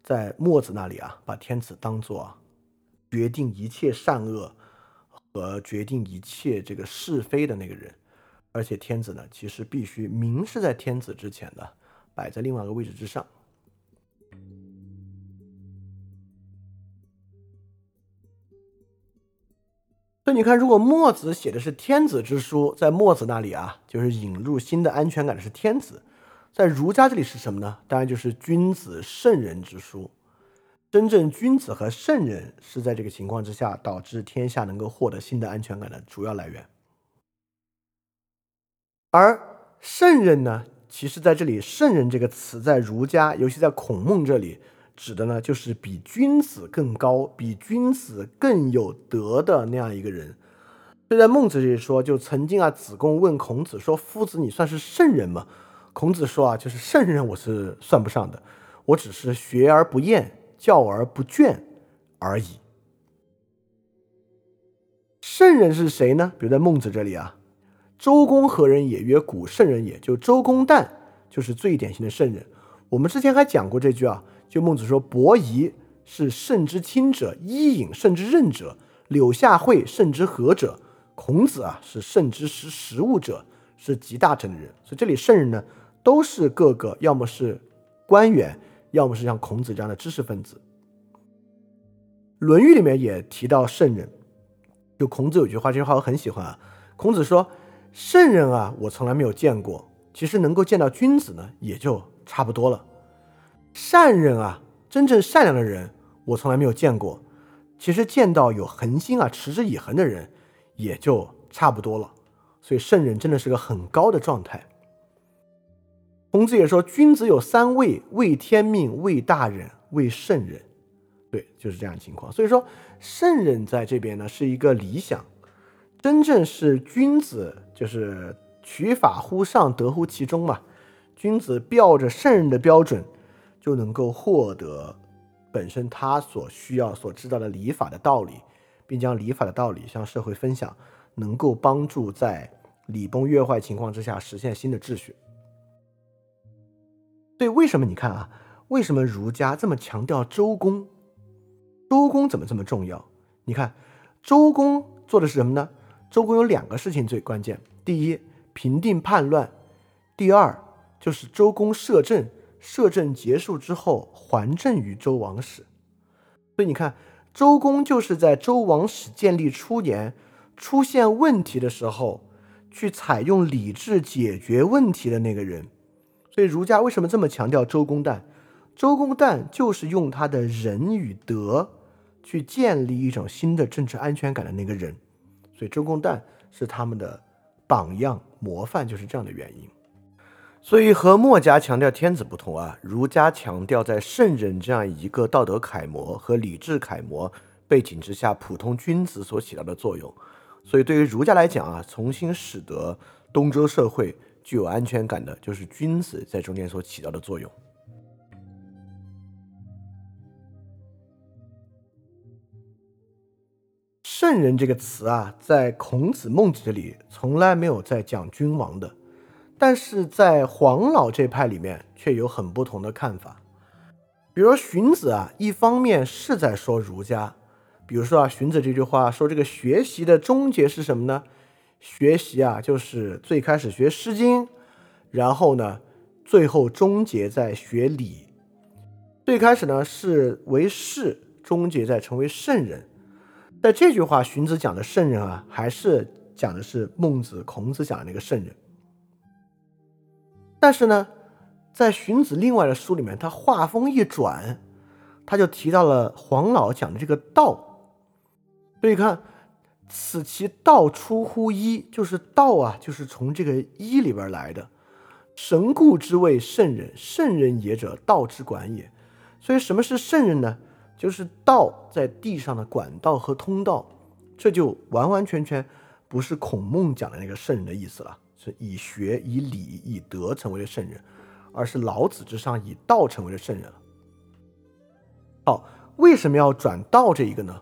在墨子那里啊，把天子当做决定一切善恶。和决定一切这个是非的那个人，而且天子呢，其实必须明是在天子之前的，摆在另外一个位置之上。所以你看，如果墨子写的是天子之书，在墨子那里啊，就是引入新的安全感的是天子；在儒家这里是什么呢？当然就是君子圣人之书。真正君子和圣人是在这个情况之下导致天下能够获得新的安全感的主要来源，而圣人呢，其实在这里“圣人”这个词在儒家，尤其在孔孟这里，指的呢就是比君子更高、比君子更有德的那样一个人。就在孟子这里说，就曾经啊，子贡问孔子说：“夫子，你算是圣人吗？”孔子说：“啊，就是圣人，我是算不上的，我只是学而不厌。”教而不倦而已。圣人是谁呢？比如在孟子这里啊，周公何人也？曰古圣人也。就周公旦就是最典型的圣人。我们之前还讲过这句啊，就孟子说：“伯夷是圣之亲者，伊尹圣之任者，柳下惠圣之和者，孔子啊是圣之识时务者，是集大成的人。”所以这里圣人呢，都是各个要么是官员。要么是像孔子这样的知识分子，《论语》里面也提到圣人。就孔子有句话，这句话我很喜欢啊。孔子说：“圣人啊，我从来没有见过。其实能够见到君子呢，也就差不多了。善人啊，真正善良的人，我从来没有见过。其实见到有恒心啊、持之以恒的人，也就差不多了。所以圣人真的是个很高的状态。孔子也说，君子有三畏：畏天命、畏大人、畏圣人。对，就是这样情况。所以说，圣人在这边呢是一个理想。真正是君子，就是取法乎上，得乎其中嘛。君子标着圣人的标准。就能够获得本身他所需要、所知道的礼法的道理，并将礼法的道理向社会分享，能够帮助在礼崩乐坏情况之下实现新的秩序。对，为什么你看啊？为什么儒家这么强调周公？周公怎么这么重要？你看，周公做的是什么呢？周公有两个事情最关键：第一，平定叛乱；第二，就是周公摄政。摄政结束之后，还政于周王室。所以你看，周公就是在周王室建立初年出现问题的时候，去采用礼制解决问题的那个人。所以儒家为什么这么强调周公旦？周公旦就是用他的仁与德去建立一种新的政治安全感的那个人。所以周公旦是他们的榜样模范，就是这样的原因。所以和墨家强调天子不同啊，儒家强调在圣人这样一个道德楷模和礼制楷模背景之下，普通君子所起到的作用。所以对于儒家来讲啊，重新使得东周社会具有安全感的，就是君子在中间所起到的作用。圣人这个词啊，在孔子、孟子这里从来没有在讲君王的。但是在黄老这派里面却有很不同的看法，比如荀子啊，一方面是在说儒家，比如说啊，荀子这句话说这个学习的终结是什么呢？学习啊，就是最开始学《诗经》，然后呢，最后终结在学礼。最开始呢是为士，终结在成为圣人。在这句话，荀子讲的圣人啊，还是讲的是孟子、孔子讲的那个圣人。但是呢，在荀子另外的书里面，他话锋一转，他就提到了黄老讲的这个道。所以看，此其道出乎一，就是道啊，就是从这个一里边来的。神故之谓圣人，圣人也者，道之管也。所以什么是圣人呢？就是道在地上的管道和通道。这就完完全全不是孔孟讲的那个圣人的意思了。是以学、以礼、以德成为了圣人，而是老子之上以道成为了圣人了。好，为什么要转道这一个呢？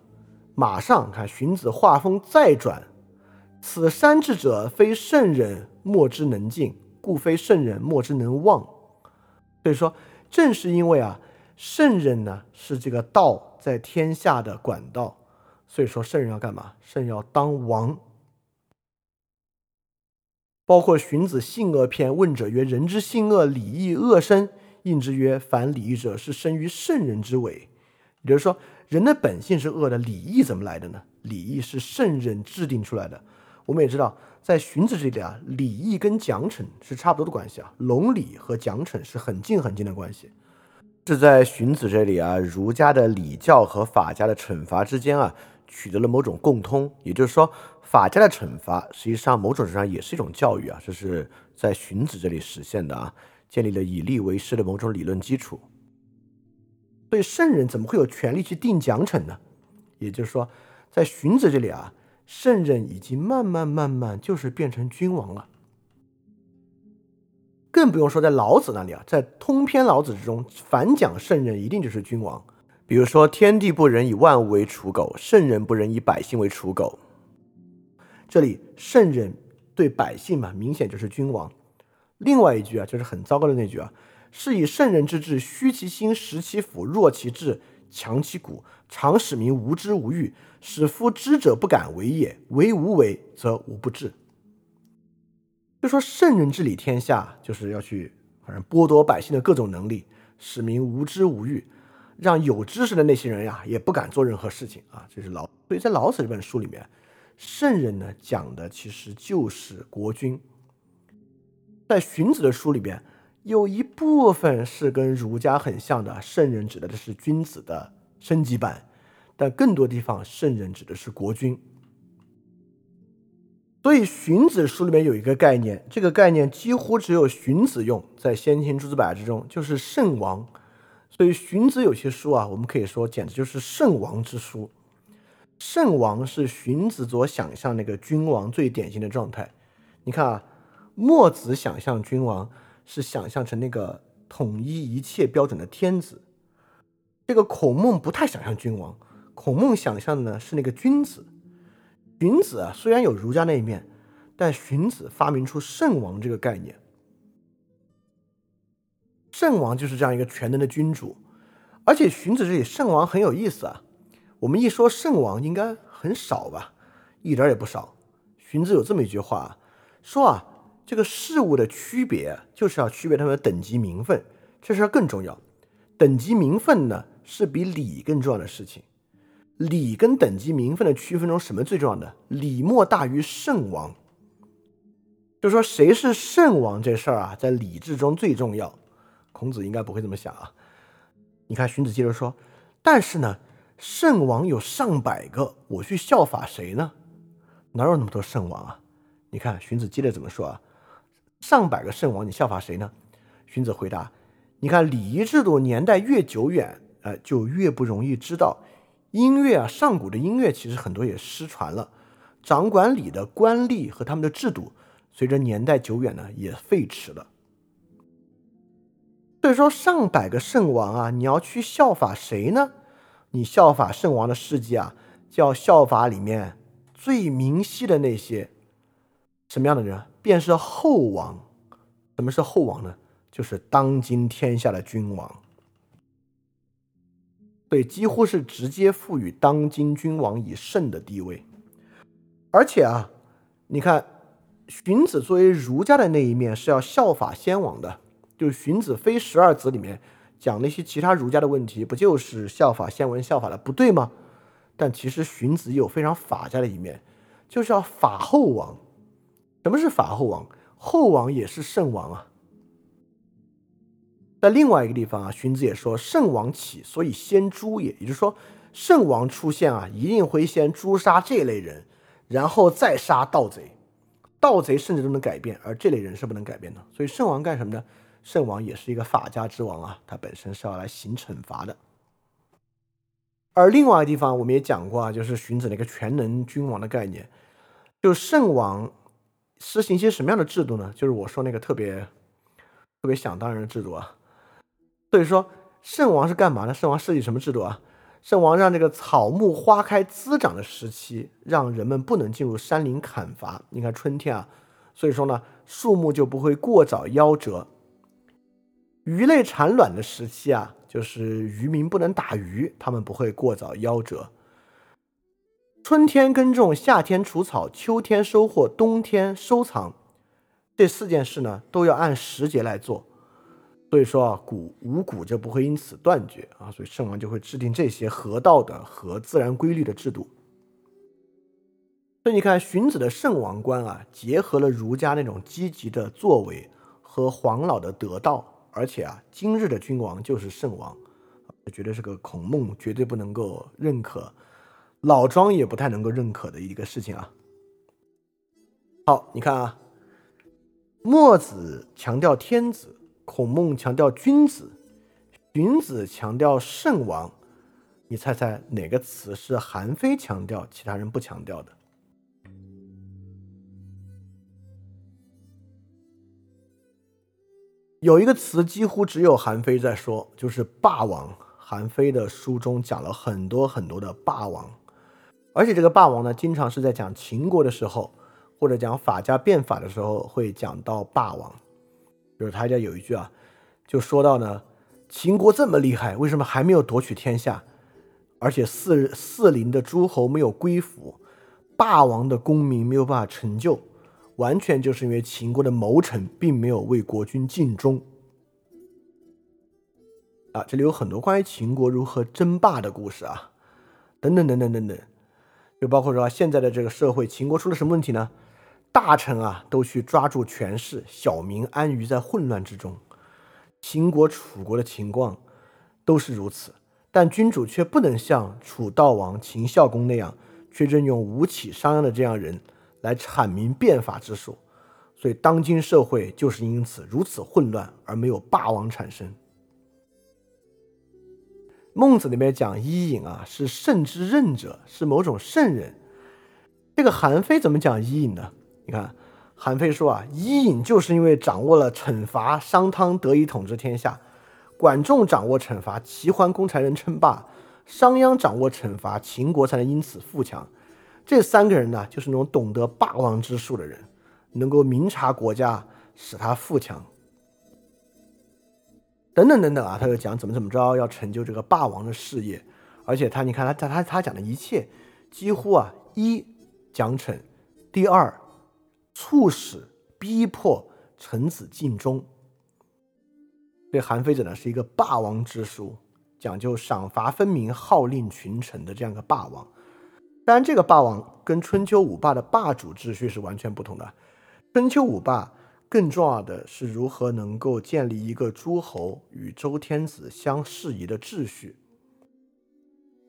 马上看荀子画风再转：“此山智者，非圣人莫之能进，故非圣人莫之能忘。”所以说，正是因为啊，圣人呢是这个道在天下的管道，所以说圣人要干嘛？圣人要当王。包括荀子性恶篇，问者曰：“人之性恶，礼义恶生。”应之曰：“凡礼义者，是生于圣人之伪。”也就是说，人的本性是恶的，礼义怎么来的呢？礼义是圣人制定出来的。我们也知道，在荀子这里啊，礼义跟奖惩是差不多的关系啊，隆礼和奖惩是很近很近的关系。是在荀子这里啊，儒家的礼教和法家的惩罚之间啊，取得了某种共通，也就是说。法家的惩罚实际上某种程度上也是一种教育啊，这是在荀子这里实现的啊，建立了以利为师的某种理论基础。所以圣人怎么会有权利去定奖惩呢？也就是说，在荀子这里啊，圣人已经慢慢慢慢就是变成君王了。更不用说在老子那里啊，在通篇老子之中，反讲圣人一定就是君王。比如说，天地不仁以万物为刍狗，圣人不仁以百姓为刍狗。这里圣人对百姓嘛，明显就是君王。另外一句啊，就是很糟糕的那句啊，是以圣人之治，虚其心，实其腹，弱其志，强其骨，常使民无知无欲，使夫知者不敢为也。为无为，则无不治。就说圣人治理天下，就是要去反正剥夺百姓的各种能力，使民无知无欲，让有知识的那些人呀，也不敢做任何事情啊。这是老，所以在老子这本书里面。圣人呢，讲的其实就是国君。在荀子的书里边，有一部分是跟儒家很像的，圣人指的是君子的升级版，但更多地方圣人指的是国君。所以荀子书里面有一个概念，这个概念几乎只有荀子用，在先秦诸子百家之中，就是圣王。所以荀子有些书啊，我们可以说简直就是圣王之书。圣王是荀子所想象那个君王最典型的状态。你看啊，墨子想象君王是想象成那个统一一切标准的天子，这个孔孟不太想象君王，孔孟想象的呢是那个君子。荀子啊，虽然有儒家那一面，但荀子发明出圣王这个概念。圣王就是这样一个全能的君主，而且荀子这里圣王很有意思啊。我们一说圣王，应该很少吧？一点也不少。荀子有这么一句话，说啊，这个事物的区别就是要区别它们的等级名分，这事更重要。等级名分呢，是比礼更重要的事情。礼跟等级名分的区分中，什么最重要的？礼莫大于圣王。就说谁是圣王这事儿啊，在礼制中最重要。孔子应该不会这么想啊。你看荀子接着说，但是呢，圣王有上百个，我去效法谁呢？哪有那么多圣王啊？你看荀子接着怎么说啊？上百个圣王，你效法谁呢？荀子回答：你看礼仪制度年代越久远，呃，就越不容易知道。音乐啊，上古的音乐其实很多也失传了，掌管礼的官吏和他们的制度，随着年代久远呢，也废弛了。所以说，上百个圣王啊，你要去效法谁呢？你效法圣王的事迹啊，叫效法里面最明晰的那些什么样的人？便是后王。什么是后王呢？就是当今天下的君王。对，几乎是直接赋予当今君王以圣的地位，而且啊，你看，荀子作为儒家的那一面是要效法先王的，就是荀子非十二子里面讲那些其他儒家的问题，不就是效法先文效法的不对吗？但其实荀子有非常法家的一面，就是要法后王。什么是法后王？后王也是圣王啊。在另外一个地方啊，荀子也说：“圣王起，所以先诛也。”也就是说，圣王出现啊，一定会先诛杀这类人，然后再杀盗贼。盗贼甚至都能改变，而这类人是不能改变的。所以圣王干什么呢？圣王也是一个法家之王啊，他本身是要来行惩罚的。而另外一个地方，我们也讲过啊，就是荀子那个全能君王的概念，就圣王实行一些什么样的制度呢？就是我说那个特别特别想当然的制度啊。所以说，圣王是干嘛呢？圣王设计什么制度啊？圣王让这个草木花开滋长的时期，让人们不能进入山林砍伐。你看春天啊，所以说呢，树木就不会过早夭折。鱼类产卵的时期啊，就是渔民不能打鱼，他们不会过早夭折。春天耕种，夏天除草，秋天收获，冬天收藏，这四件事呢，都要按时节来做。所以说啊，谷五谷就不会因此断绝啊，所以圣王就会制定这些合道的和自然规律的制度。所以你看，荀子的圣王观啊，结合了儒家那种积极的作为和黄老的得道，而且啊，今日的君王就是圣王，绝对是个孔孟绝对不能够认可，老庄也不太能够认可的一个事情啊。好，你看啊，墨子强调天子。孔孟强调君子，荀子强调圣王，你猜猜哪个词是韩非强调，其他人不强调的？有一个词几乎只有韩非在说，就是霸王。韩非的书中讲了很多很多的霸王，而且这个霸王呢，经常是在讲秦国的时候，或者讲法家变法的时候会讲到霸王。就是他家有一句啊，就说到呢，秦国这么厉害，为什么还没有夺取天下？而且四四邻的诸侯没有归服，霸王的功名没有办法成就，完全就是因为秦国的谋臣并没有为国君尽忠。啊，这里有很多关于秦国如何争霸的故事啊，等等等等等等，就包括说现在的这个社会，秦国出了什么问题呢？大臣啊，都去抓住权势，小民安于在混乱之中。秦国、楚国的情况都是如此，但君主却不能像楚悼王秦孝公那样，却任用吴起、商鞅的这样人来阐明变法之术。所以，当今社会就是因此如此混乱，而没有霸王产生。孟子里面讲伊尹啊，是圣之任者，是某种圣人。这个韩非怎么讲伊尹呢？你看，韩非说啊，伊尹就是因为掌握了惩罚，商汤得以统治天下；管仲掌握惩罚，齐桓公才能称霸；商鞅掌握惩罚，秦国才能因此富强。这三个人呢，就是那种懂得霸王之术的人，能够明察国家，使他富强。等等等等啊，他就讲怎么怎么着要成就这个霸王的事业，而且他你看他他他他讲的一切几乎啊一奖惩，第二促使逼迫臣子尽忠。对韩非子呢是一个霸王之术，讲究赏罚分明、号令群臣的这样一个霸王。当然，这个霸王跟春秋五霸的霸主秩序是完全不同的。春秋五霸。更重要的是如何能够建立一个诸侯与周天子相适宜的秩序。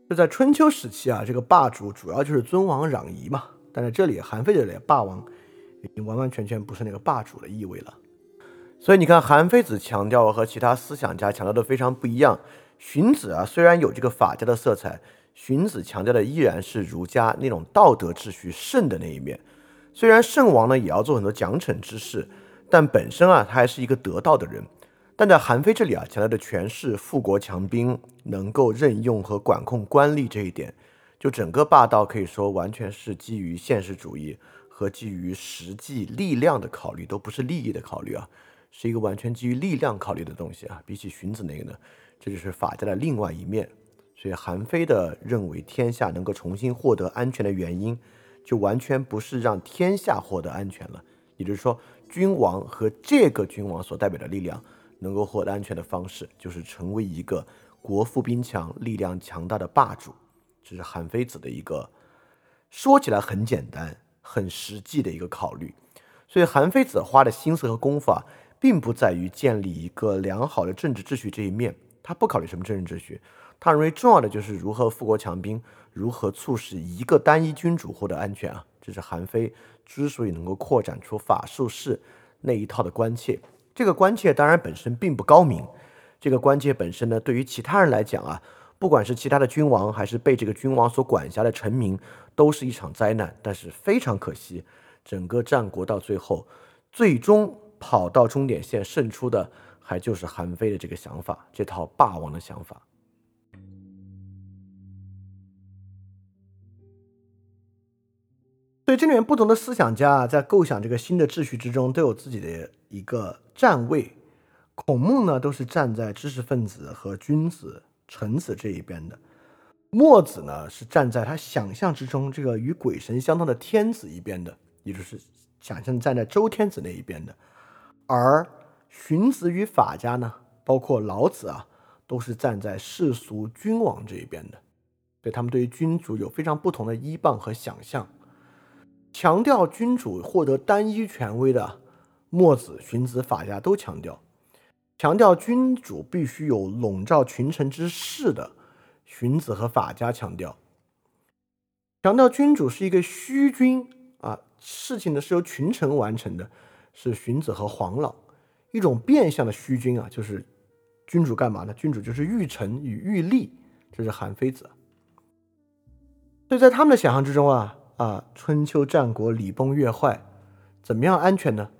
就在春秋时期啊，这个霸主主要就是尊王攘夷嘛。但在这里，韩非这里霸王已经完完全全不是那个霸主的意味了。所以你看，韩非子强调和其他思想家强调的非常不一样。荀子啊，虽然有这个法家的色彩，荀子强调的依然是儒家那种道德秩序圣的那一面。虽然圣王呢也要做很多奖惩之事。但本身啊，他还是一个得道的人。但在韩非这里啊，强调的全是富国强兵，能够任用和管控官吏这一点。就整个霸道可以说完全是基于现实主义和基于实际力量的考虑，都不是利益的考虑啊，是一个完全基于力量考虑的东西啊。比起荀子那个呢，这就是法家的另外一面。所以韩非的认为天下能够重新获得安全的原因，就完全不是让天下获得安全了，也就是说。君王和这个君王所代表的力量能够获得安全的方式，就是成为一个国富兵强、力量强大的霸主。这是韩非子的一个说起来很简单、很实际的一个考虑。所以，韩非子花的心思和功夫啊，并不在于建立一个良好的政治秩序这一面，他不考虑什么政治秩序，他认为重要的就是如何富国强兵，如何促使一个单一君主获得安全啊。这是韩非。之所以能够扩展出法术式那一套的关切，这个关切当然本身并不高明。这个关切本身呢，对于其他人来讲啊，不管是其他的君王，还是被这个君王所管辖的臣民，都是一场灾难。但是非常可惜，整个战国到最后，最终跑到终点线胜出的，还就是韩非的这个想法，这套霸王的想法。所以这里面不同的思想家啊在构想这个新的秩序之中，都有自己的一个站位。孔孟呢，都是站在知识分子和君子、臣子这一边的；墨子呢，是站在他想象之中这个与鬼神相通的天子一边的，也就是想象站在周天子那一边的。而荀子与法家呢，包括老子啊，都是站在世俗君王这一边的。对他们对于君主有非常不同的依傍和想象。强调君主获得单一权威的墨子、荀子、法家都强调；强调君主必须有笼罩群臣之势的荀子和法家强调；强调君主是一个虚君啊，事情呢是由群臣完成的，是荀子和黄老；一种变相的虚君啊，就是君主干嘛呢？君主就是御臣与御吏，这是韩非子。所以在他们的想象之中啊。啊，春秋战国礼崩乐坏，怎么样安全呢？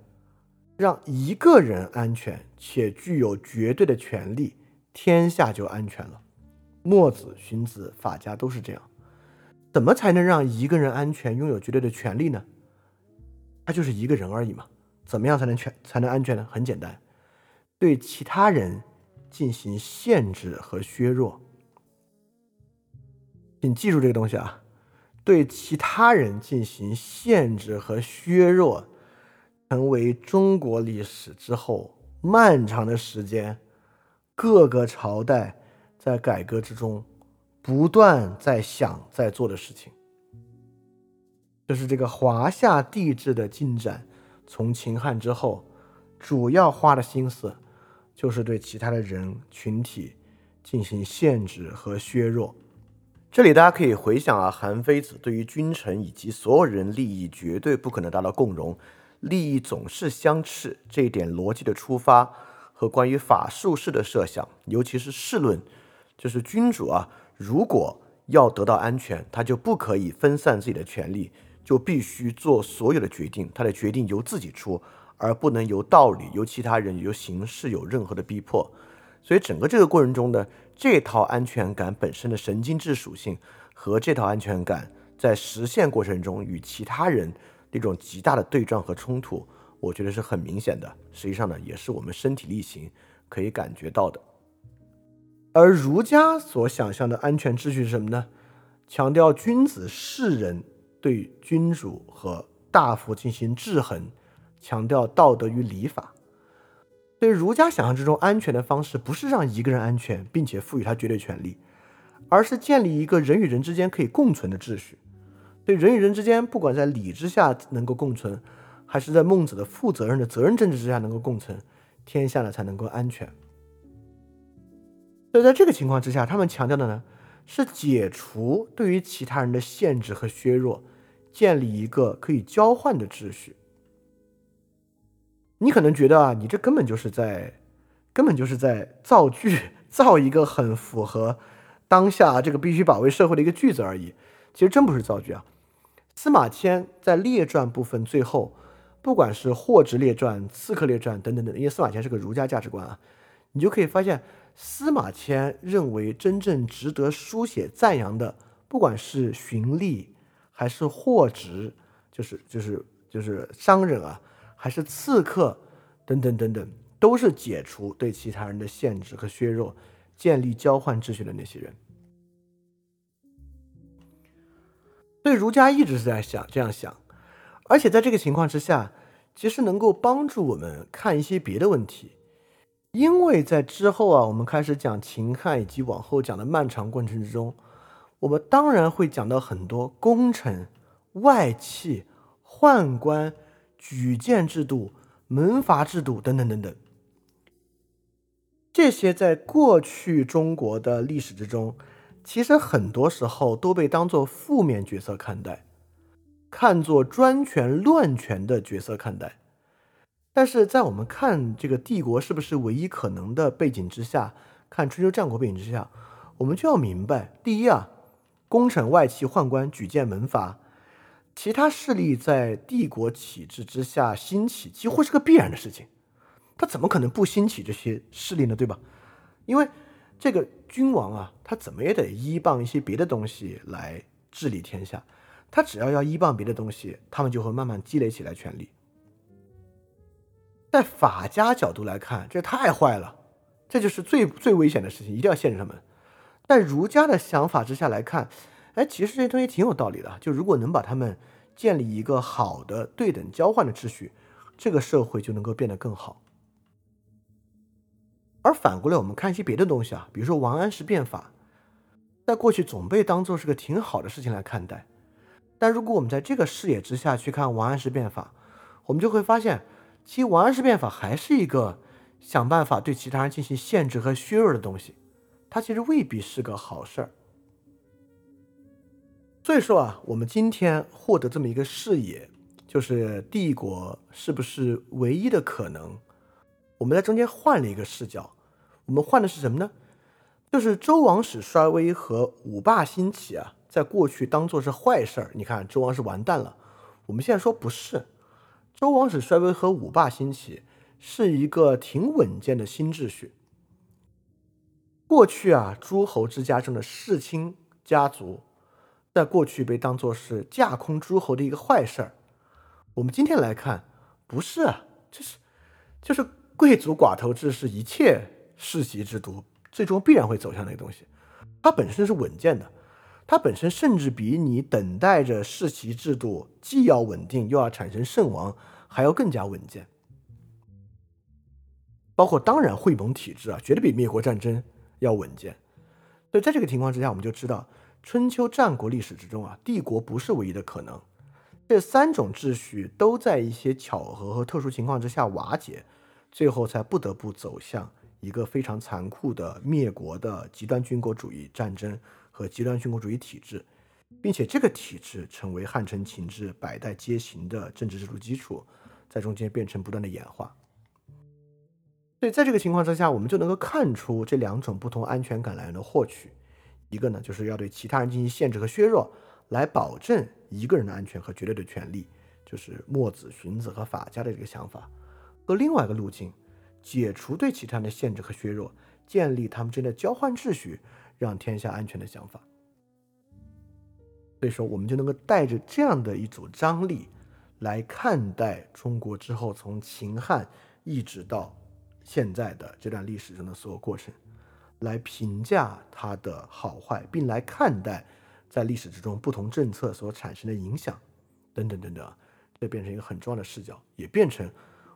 让一个人安全且具有绝对的权利，天下就安全了。墨子、荀子、法家都是这样。怎么才能让一个人安全、拥有绝对的权利呢？他就是一个人而已嘛。怎么样才能全才能安全呢？很简单，对其他人进行限制和削弱。请记住这个东西啊。对其他人进行限制和削弱，成为中国历史之后漫长的时间，各个朝代在改革之中不断在想在做的事情。就是这个华夏帝制的进展，从秦汉之后，主要花的心思就是对其他的人群体进行限制和削弱。这里大家可以回想啊，韩非子对于君臣以及所有人利益绝对不可能达到共荣，利益总是相斥这一点逻辑的出发和关于法术士的设想，尤其是士论，就是君主啊，如果要得到安全，他就不可以分散自己的权利，就必须做所有的决定，他的决定由自己出，而不能由道理、由其他人、由形式有任何的逼迫。所以整个这个过程中呢，这套安全感本身的神经质属性和这套安全感在实现过程中与其他人那种极大的对撞和冲突，我觉得是很明显的。实际上呢，也是我们身体力行可以感觉到的。而儒家所想象的安全秩序是什么呢？强调君子世人对君主和大夫进行制衡，强调道德与礼法。所以儒家想象之中安全的方式，不是让一个人安全，并且赋予他绝对权利，而是建立一个人与人之间可以共存的秩序。对人与人之间，不管在礼之下能够共存，还是在孟子的负责任的责任政治之下能够共存，天下呢才能够安全。所以在这个情况之下，他们强调的呢，是解除对于其他人的限制和削弱，建立一个可以交换的秩序。你可能觉得啊，你这根本就是在，根本就是在造句，造一个很符合当下这个必须保卫社会的一个句子而已。其实真不是造句啊。司马迁在列传部分最后，不管是货殖列传、刺客列传等等等，因为司马迁是个儒家价值观啊，你就可以发现，司马迁认为真正值得书写赞扬的，不管是荀吏还是货殖，就是就是就是商人啊。还是刺客，等等等等，都是解除对其他人的限制和削弱，建立交换秩序的那些人。对儒家一直是在想这样想，而且在这个情况之下，其实能够帮助我们看一些别的问题，因为在之后啊，我们开始讲秦汉以及往后讲的漫长过程之中，我们当然会讲到很多功臣、外戚、宦官。举荐制度、门阀制度等等等等，这些在过去中国的历史之中，其实很多时候都被当做负面角色看待，看作专权乱权的角色看待。但是在我们看这个帝国是不是唯一可能的背景之下，看春秋战国背景之下，我们就要明白：第一啊，功臣、外戚、宦官、举荐、门阀。其他势力在帝国体制之下兴起，几乎是个必然的事情。他怎么可能不兴起这些势力呢？对吧？因为这个君王啊，他怎么也得依傍一些别的东西来治理天下。他只要要依傍别的东西，他们就会慢慢积累起来权力。在法家角度来看，这太坏了，这就是最最危险的事情，一定要限制他们。在儒家的想法之下来看。哎，其实这些东西挺有道理的。就如果能把他们建立一个好的对等交换的秩序，这个社会就能够变得更好。而反过来，我们看一些别的东西啊，比如说王安石变法，在过去总被当做是个挺好的事情来看待。但如果我们在这个视野之下去看王安石变法，我们就会发现，其实王安石变法还是一个想办法对其他人进行限制和削弱的东西，它其实未必是个好事儿。所以说啊，我们今天获得这么一个视野，就是帝国是不是唯一的可能？我们在中间换了一个视角，我们换的是什么呢？就是周王室衰微和五霸兴起啊，在过去当做是坏事儿。你看周王室完蛋了，我们现在说不是，周王室衰微和五霸兴起是一个挺稳健的新秩序。过去啊，诸侯之家中的世卿家族。在过去被当作是架空诸侯的一个坏事儿，我们今天来看，不是啊，这是就是贵族寡头制是一切世袭制度最终必然会走向那个东西，它本身是稳健的，它本身甚至比你等待着世袭制度既要稳定又要产生圣王还要更加稳健。包括当然会盟体制啊，绝对比灭国战争要稳健。所以在这个情况之下，我们就知道。春秋战国历史之中啊，帝国不是唯一的可能，这三种秩序都在一些巧合和特殊情况之下瓦解，最后才不得不走向一个非常残酷的灭国的极端军国主义战争和极端军国主义体制，并且这个体制成为汉承秦制百代皆行的政治制度基础，在中间变成不断的演化。所以在这个情况之下，我们就能够看出这两种不同安全感来源的获取，一个呢就是要对其他人进行限制和削弱，来保证一个人的安全和绝对的权利，就是墨子、荀子和法家的这个想法。和另外一个路径，解除对其他人的限制和削弱，建立他们之间的交换秩序，让天下安全的想法。所以说，我们就能够带着这样的一组张力来看待中国之后从秦汉一直到现在的这段历史中的所有过程，来评价它的好坏，并来看待在历史之中不同政策所产生的影响，等等等等，这变成一个很重要的视角，也变成。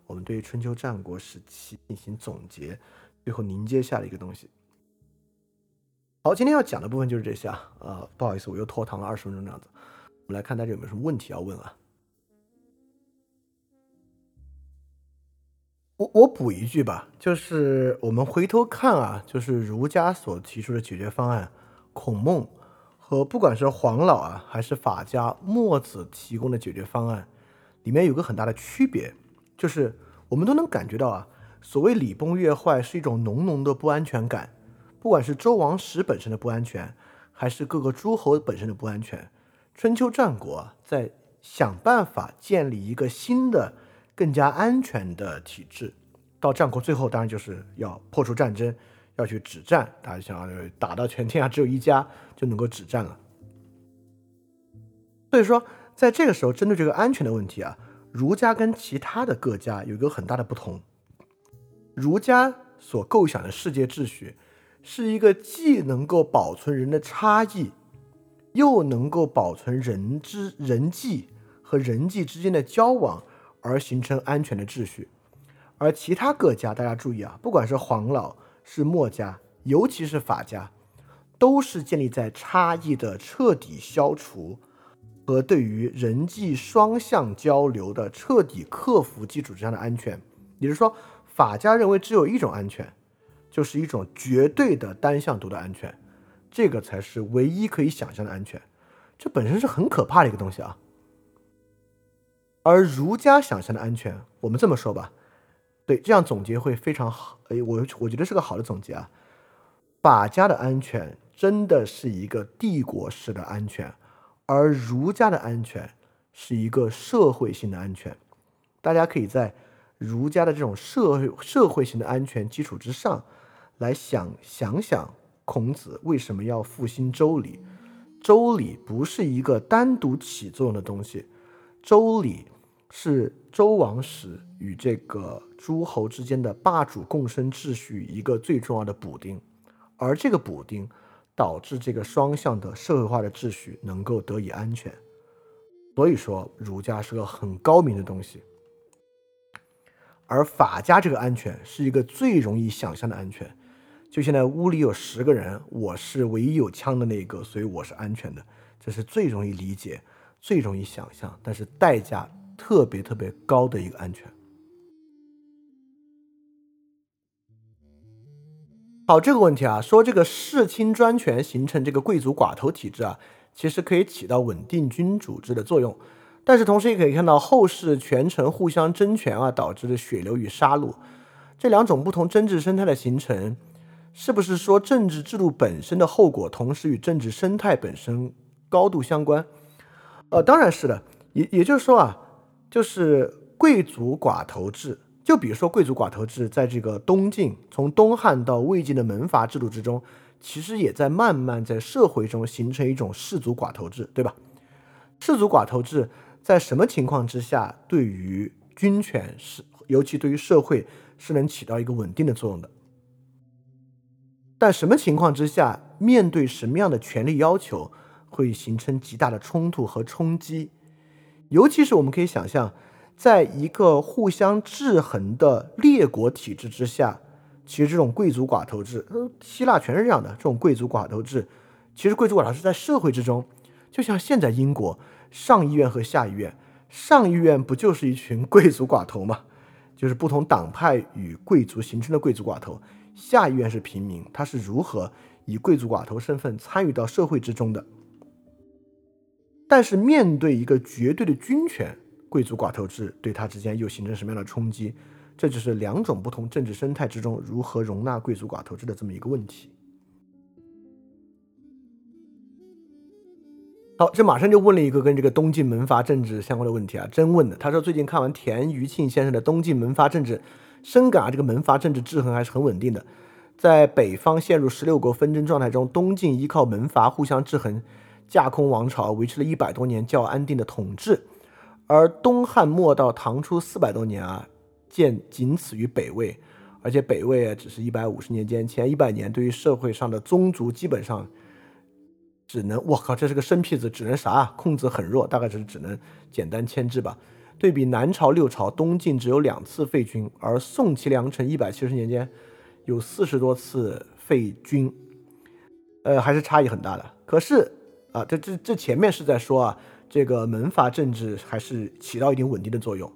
我们对于春秋战国时期进行总结，最后凝结下的一个东西。好，今天要讲的部分就是这些啊。呃，不好意思，我又拖堂了二十分钟这样子。我们来看大家有没有什么问题要问啊？我我补一句吧，就是我们回头看啊，就是儒家所提出的解决方案，孔孟和不管是黄老啊，还是法家墨子提供的解决方案，里面有个很大的区别。就是我们都能感觉到啊，所谓礼崩乐坏是一种浓浓的不安全感，不管是周王室本身的不安全，还是各个诸侯本身的不安全。春秋战国在想办法建立一个新的、更加安全的体制，到战国最后当然就是要破除战争，要去止战。大家想要打到全天下只有一家就能够止战了。所以说，在这个时候针对这个安全的问题啊。儒家跟其他的各家有一个很大的不同，儒家所构想的世界秩序，是一个既能够保存人的差异，又能够保存人之人际和人际之间的交往而形成安全的秩序，而其他各家，大家注意啊，不管是黄老是墨家，尤其是法家，都是建立在差异的彻底消除。和对于人际双向交流的彻底克服基础之上的安全，也就是说，法家认为只有一种安全，就是一种绝对的单向度的安全，这个才是唯一可以想象的安全，这本身是很可怕的一个东西啊。而儒家想象的安全，我们这么说吧，对，这样总结会非常好。哎，我我觉得是个好的总结啊。法家的安全真的是一个帝国式的安全。而儒家的安全是一个社会性的安全，大家可以在儒家的这种社会社会性的安全基础之上，来想想想孔子为什么要复兴周礼。周礼不是一个单独起作用的东西，周礼是周王室与这个诸侯之间的霸主共生秩序一个最重要的补丁，而这个补丁。导致这个双向的社会化的秩序能够得以安全，所以说儒家是个很高明的东西，而法家这个安全是一个最容易想象的安全。就现在屋里有十个人，我是唯一有枪的那个，所以我是安全的，这是最容易理解、最容易想象，但是代价特别特别高的一个安全。好，这个问题啊，说这个世卿专权形成这个贵族寡头体制啊，其实可以起到稳定君主制的作用，但是同时也可以看到后世权臣互相争权啊，导致的血流与杀戮，这两种不同政治生态的形成，是不是说政治制度本身的后果，同时与政治生态本身高度相关？呃，当然是的，也也就是说啊，就是贵族寡头制。就比如说贵族寡头制，在这个东晋，从东汉到魏晋的门阀制度之中，其实也在慢慢在社会中形成一种士族寡头制，对吧？士族寡头制在什么情况之下，对于军权是，尤其对于社会是能起到一个稳定的作用的？但什么情况之下，面对什么样的权利要求，会形成极大的冲突和冲击？尤其是我们可以想象。在一个互相制衡的列国体制之下，其实这种贵族寡头制，呃，希腊全是这样的。这种贵族寡头制，其实贵族寡头制在社会之中，就像现在英国上议院和下议院，上议院不就是一群贵族寡头吗？就是不同党派与贵族形成的贵族寡头。下议院是平民，他是如何以贵族寡头身份参与到社会之中的。但是面对一个绝对的军权，贵族寡头制对他之间又形成什么样的冲击？这就是两种不同政治生态之中如何容纳贵族寡头制的这么一个问题。好，这马上就问了一个跟这个东晋门阀政治相关的问题啊，真问的。他说最近看完田余庆先生的《东晋门阀政治》，深感啊这个门阀政治制衡还是很稳定的。在北方陷入十六国纷争状态中，东晋依靠门阀互相制衡，架空王朝，维持了一百多年较安定的统治。而东汉末到唐初四百多年啊，见仅此于北魏，而且北魏啊只是一百五十年间，前一百年对于社会上的宗族基本上。只能我靠，这是个生僻字，只能啥啊？控制很弱，大概只是只能简单牵制吧。对比南朝六朝，东晋只有两次废君，而宋齐梁陈一百七十年间有四十多次废君，呃，还是差异很大的。可是啊，这这这前面是在说啊，这个门阀政治还是起到一定稳定的作用。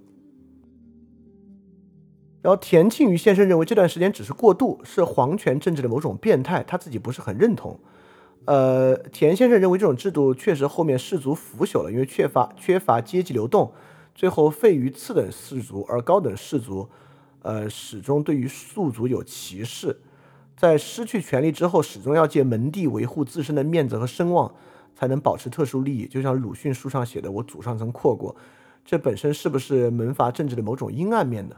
然后田庆余先生认为这段时间只是过渡，是皇权政治的某种变态，他自己不是很认同。呃，田先生认为这种制度确实后面氏族腐朽了，因为缺乏缺乏阶级流动，最后废于次等氏族，而高等氏族，呃，始终对于庶族有歧视，在失去权力之后，始终要借门第维护自身的面子和声望，才能保持特殊利益。就像鲁迅书上写的：“我祖上曾阔过。”这本身是不是门阀政治的某种阴暗面呢？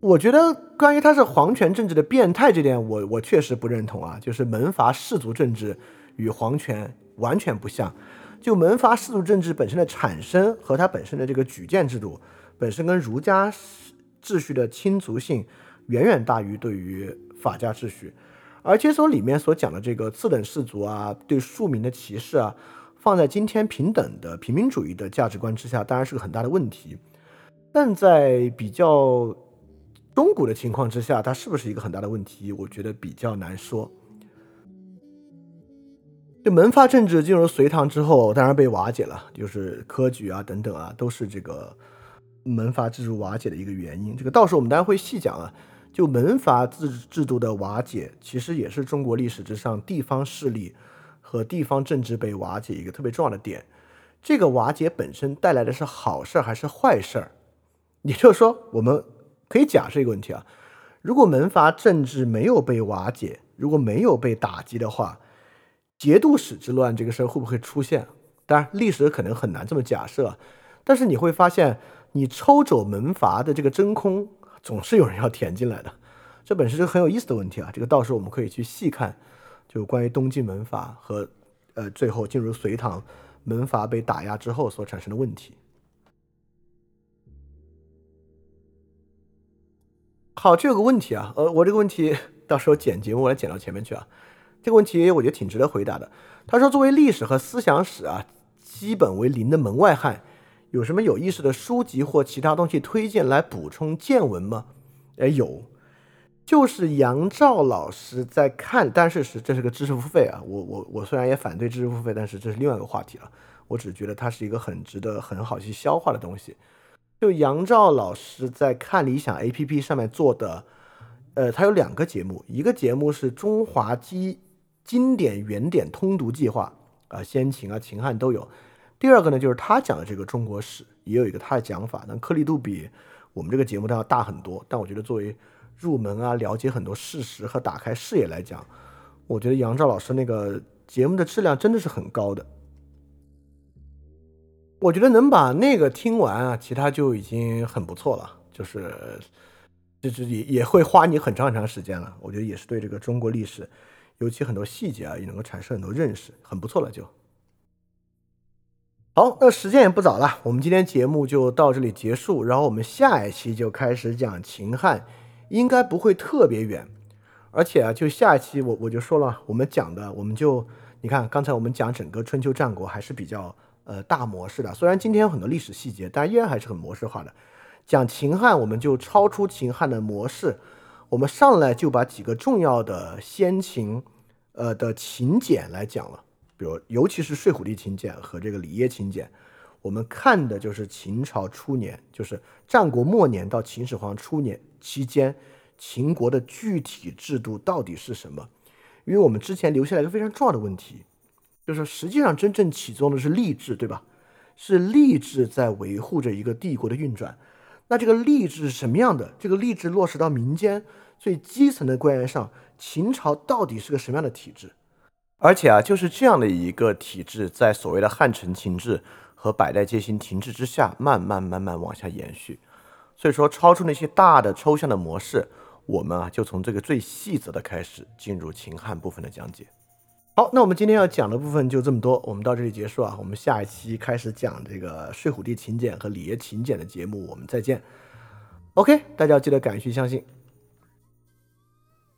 我觉得关于他是皇权政治的变态这点，我我确实不认同啊。就是门阀氏族政治与皇权完全不像。就门阀氏族政治本身的产生和它本身的这个举荐制度，本身跟儒家秩序的亲族性远远大于对于法家秩序。而且所里面所讲的这个次等氏族啊，对庶民的歧视啊，放在今天平等的平民主义的价值观之下，当然是个很大的问题。但在比较。中古的情况之下，它是不是一个很大的问题？我觉得比较难说。就门阀政治进入隋唐之后，当然被瓦解了，就是科举啊等等啊，都是这个门阀制度瓦解的一个原因。这个到时候我们当然会细讲啊。就门阀制制度的瓦解，其实也是中国历史之上地方势力和地方政治被瓦解一个特别重要的点。这个瓦解本身带来的是好事儿还是坏事儿？也就是说，我们。可以假设一个问题啊，如果门阀政治没有被瓦解，如果没有被打击的话，节度使之乱这个事儿会不会出现？当然，历史可能很难这么假设，但是你会发现，你抽走门阀的这个真空，总是有人要填进来的。这本身是很有意思的问题啊，这个到时候我们可以去细看，就关于东晋门阀和呃最后进入隋唐门阀被打压之后所产生的问题。好，这有个问题啊，呃，我这个问题到时候剪节目我来剪到前面去啊。这个问题我觉得挺值得回答的。他说，作为历史和思想史啊基本为零的门外汉，有什么有意思的书籍或其他东西推荐来补充见闻吗？哎，有，就是杨照老师在看，但是是这是个知识付费啊。我我我虽然也反对知识付费，但是这是另外一个话题了。我只觉得它是一个很值得很好去消化的东西。就杨照老师在看理想 A P P 上面做的，呃，他有两个节目，一个节目是中华经经典原点通读计划啊，先秦啊、秦汉都有。第二个呢，就是他讲的这个中国史，也有一个他的讲法，但颗粒度比我们这个节目都要大很多。但我觉得作为入门啊，了解很多事实和打开视野来讲，我觉得杨照老师那个节目的质量真的是很高的。我觉得能把那个听完啊，其他就已经很不错了。就是，就是也也会花你很长很长时间了。我觉得也是对这个中国历史，尤其很多细节啊，也能够产生很多认识，很不错了。就好，那时间也不早了，我们今天节目就到这里结束。然后我们下一期就开始讲秦汉，应该不会特别远。而且啊，就下一期我我就说了，我们讲的，我们就你看，刚才我们讲整个春秋战国还是比较。呃，大模式的，虽然今天有很多历史细节，但依然还是很模式化的。讲秦汉，我们就超出秦汉的模式，我们上来就把几个重要的先秦，呃的秦简来讲了，比如尤其是睡虎地秦简和这个里耶秦简，我们看的就是秦朝初年，就是战国末年到秦始皇初年期间秦国的具体制度到底是什么？因为我们之前留下来一个非常重要的问题，就是实际上真正启动的是吏治，对吧？是吏治在维护着一个帝国的运转。那这个吏治是什么样的？这个吏治落实到民间最基层的官员上，秦朝到底是个什么样的体制？而且啊，就是这样的一个体制，在所谓的汉承秦制和百代皆兴停滞之下，慢慢慢慢往下延续。所以说，超出那些大的抽象的模式，我们啊就从这个最细则的开始进入秦汉部分的讲解。好，那我们今天要讲的部分就这么多，我们到这里结束啊。我们下一期开始讲这个睡虎地秦简和李爷秦简的节目，我们再见。OK，大家要记得感谢相信。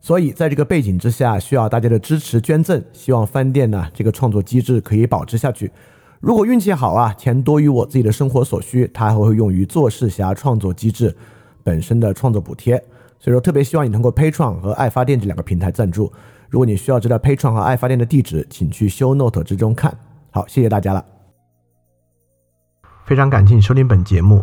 所以，在这个背景之下，需要大家的支持捐赠。希望饭店呢这个创作机制可以保持下去。如果运气好啊，钱多于我自己的生活所需，它还会用于做事侠创作机制本身的创作补贴。所以说，特别希望你通过 p a t r o n 和爱发电这两个平台赞助。如果你需要知道 p a t r o n 和爱发电的地址，请去 Show Note 之中看。好，谢谢大家了。非常感谢你收听本节目。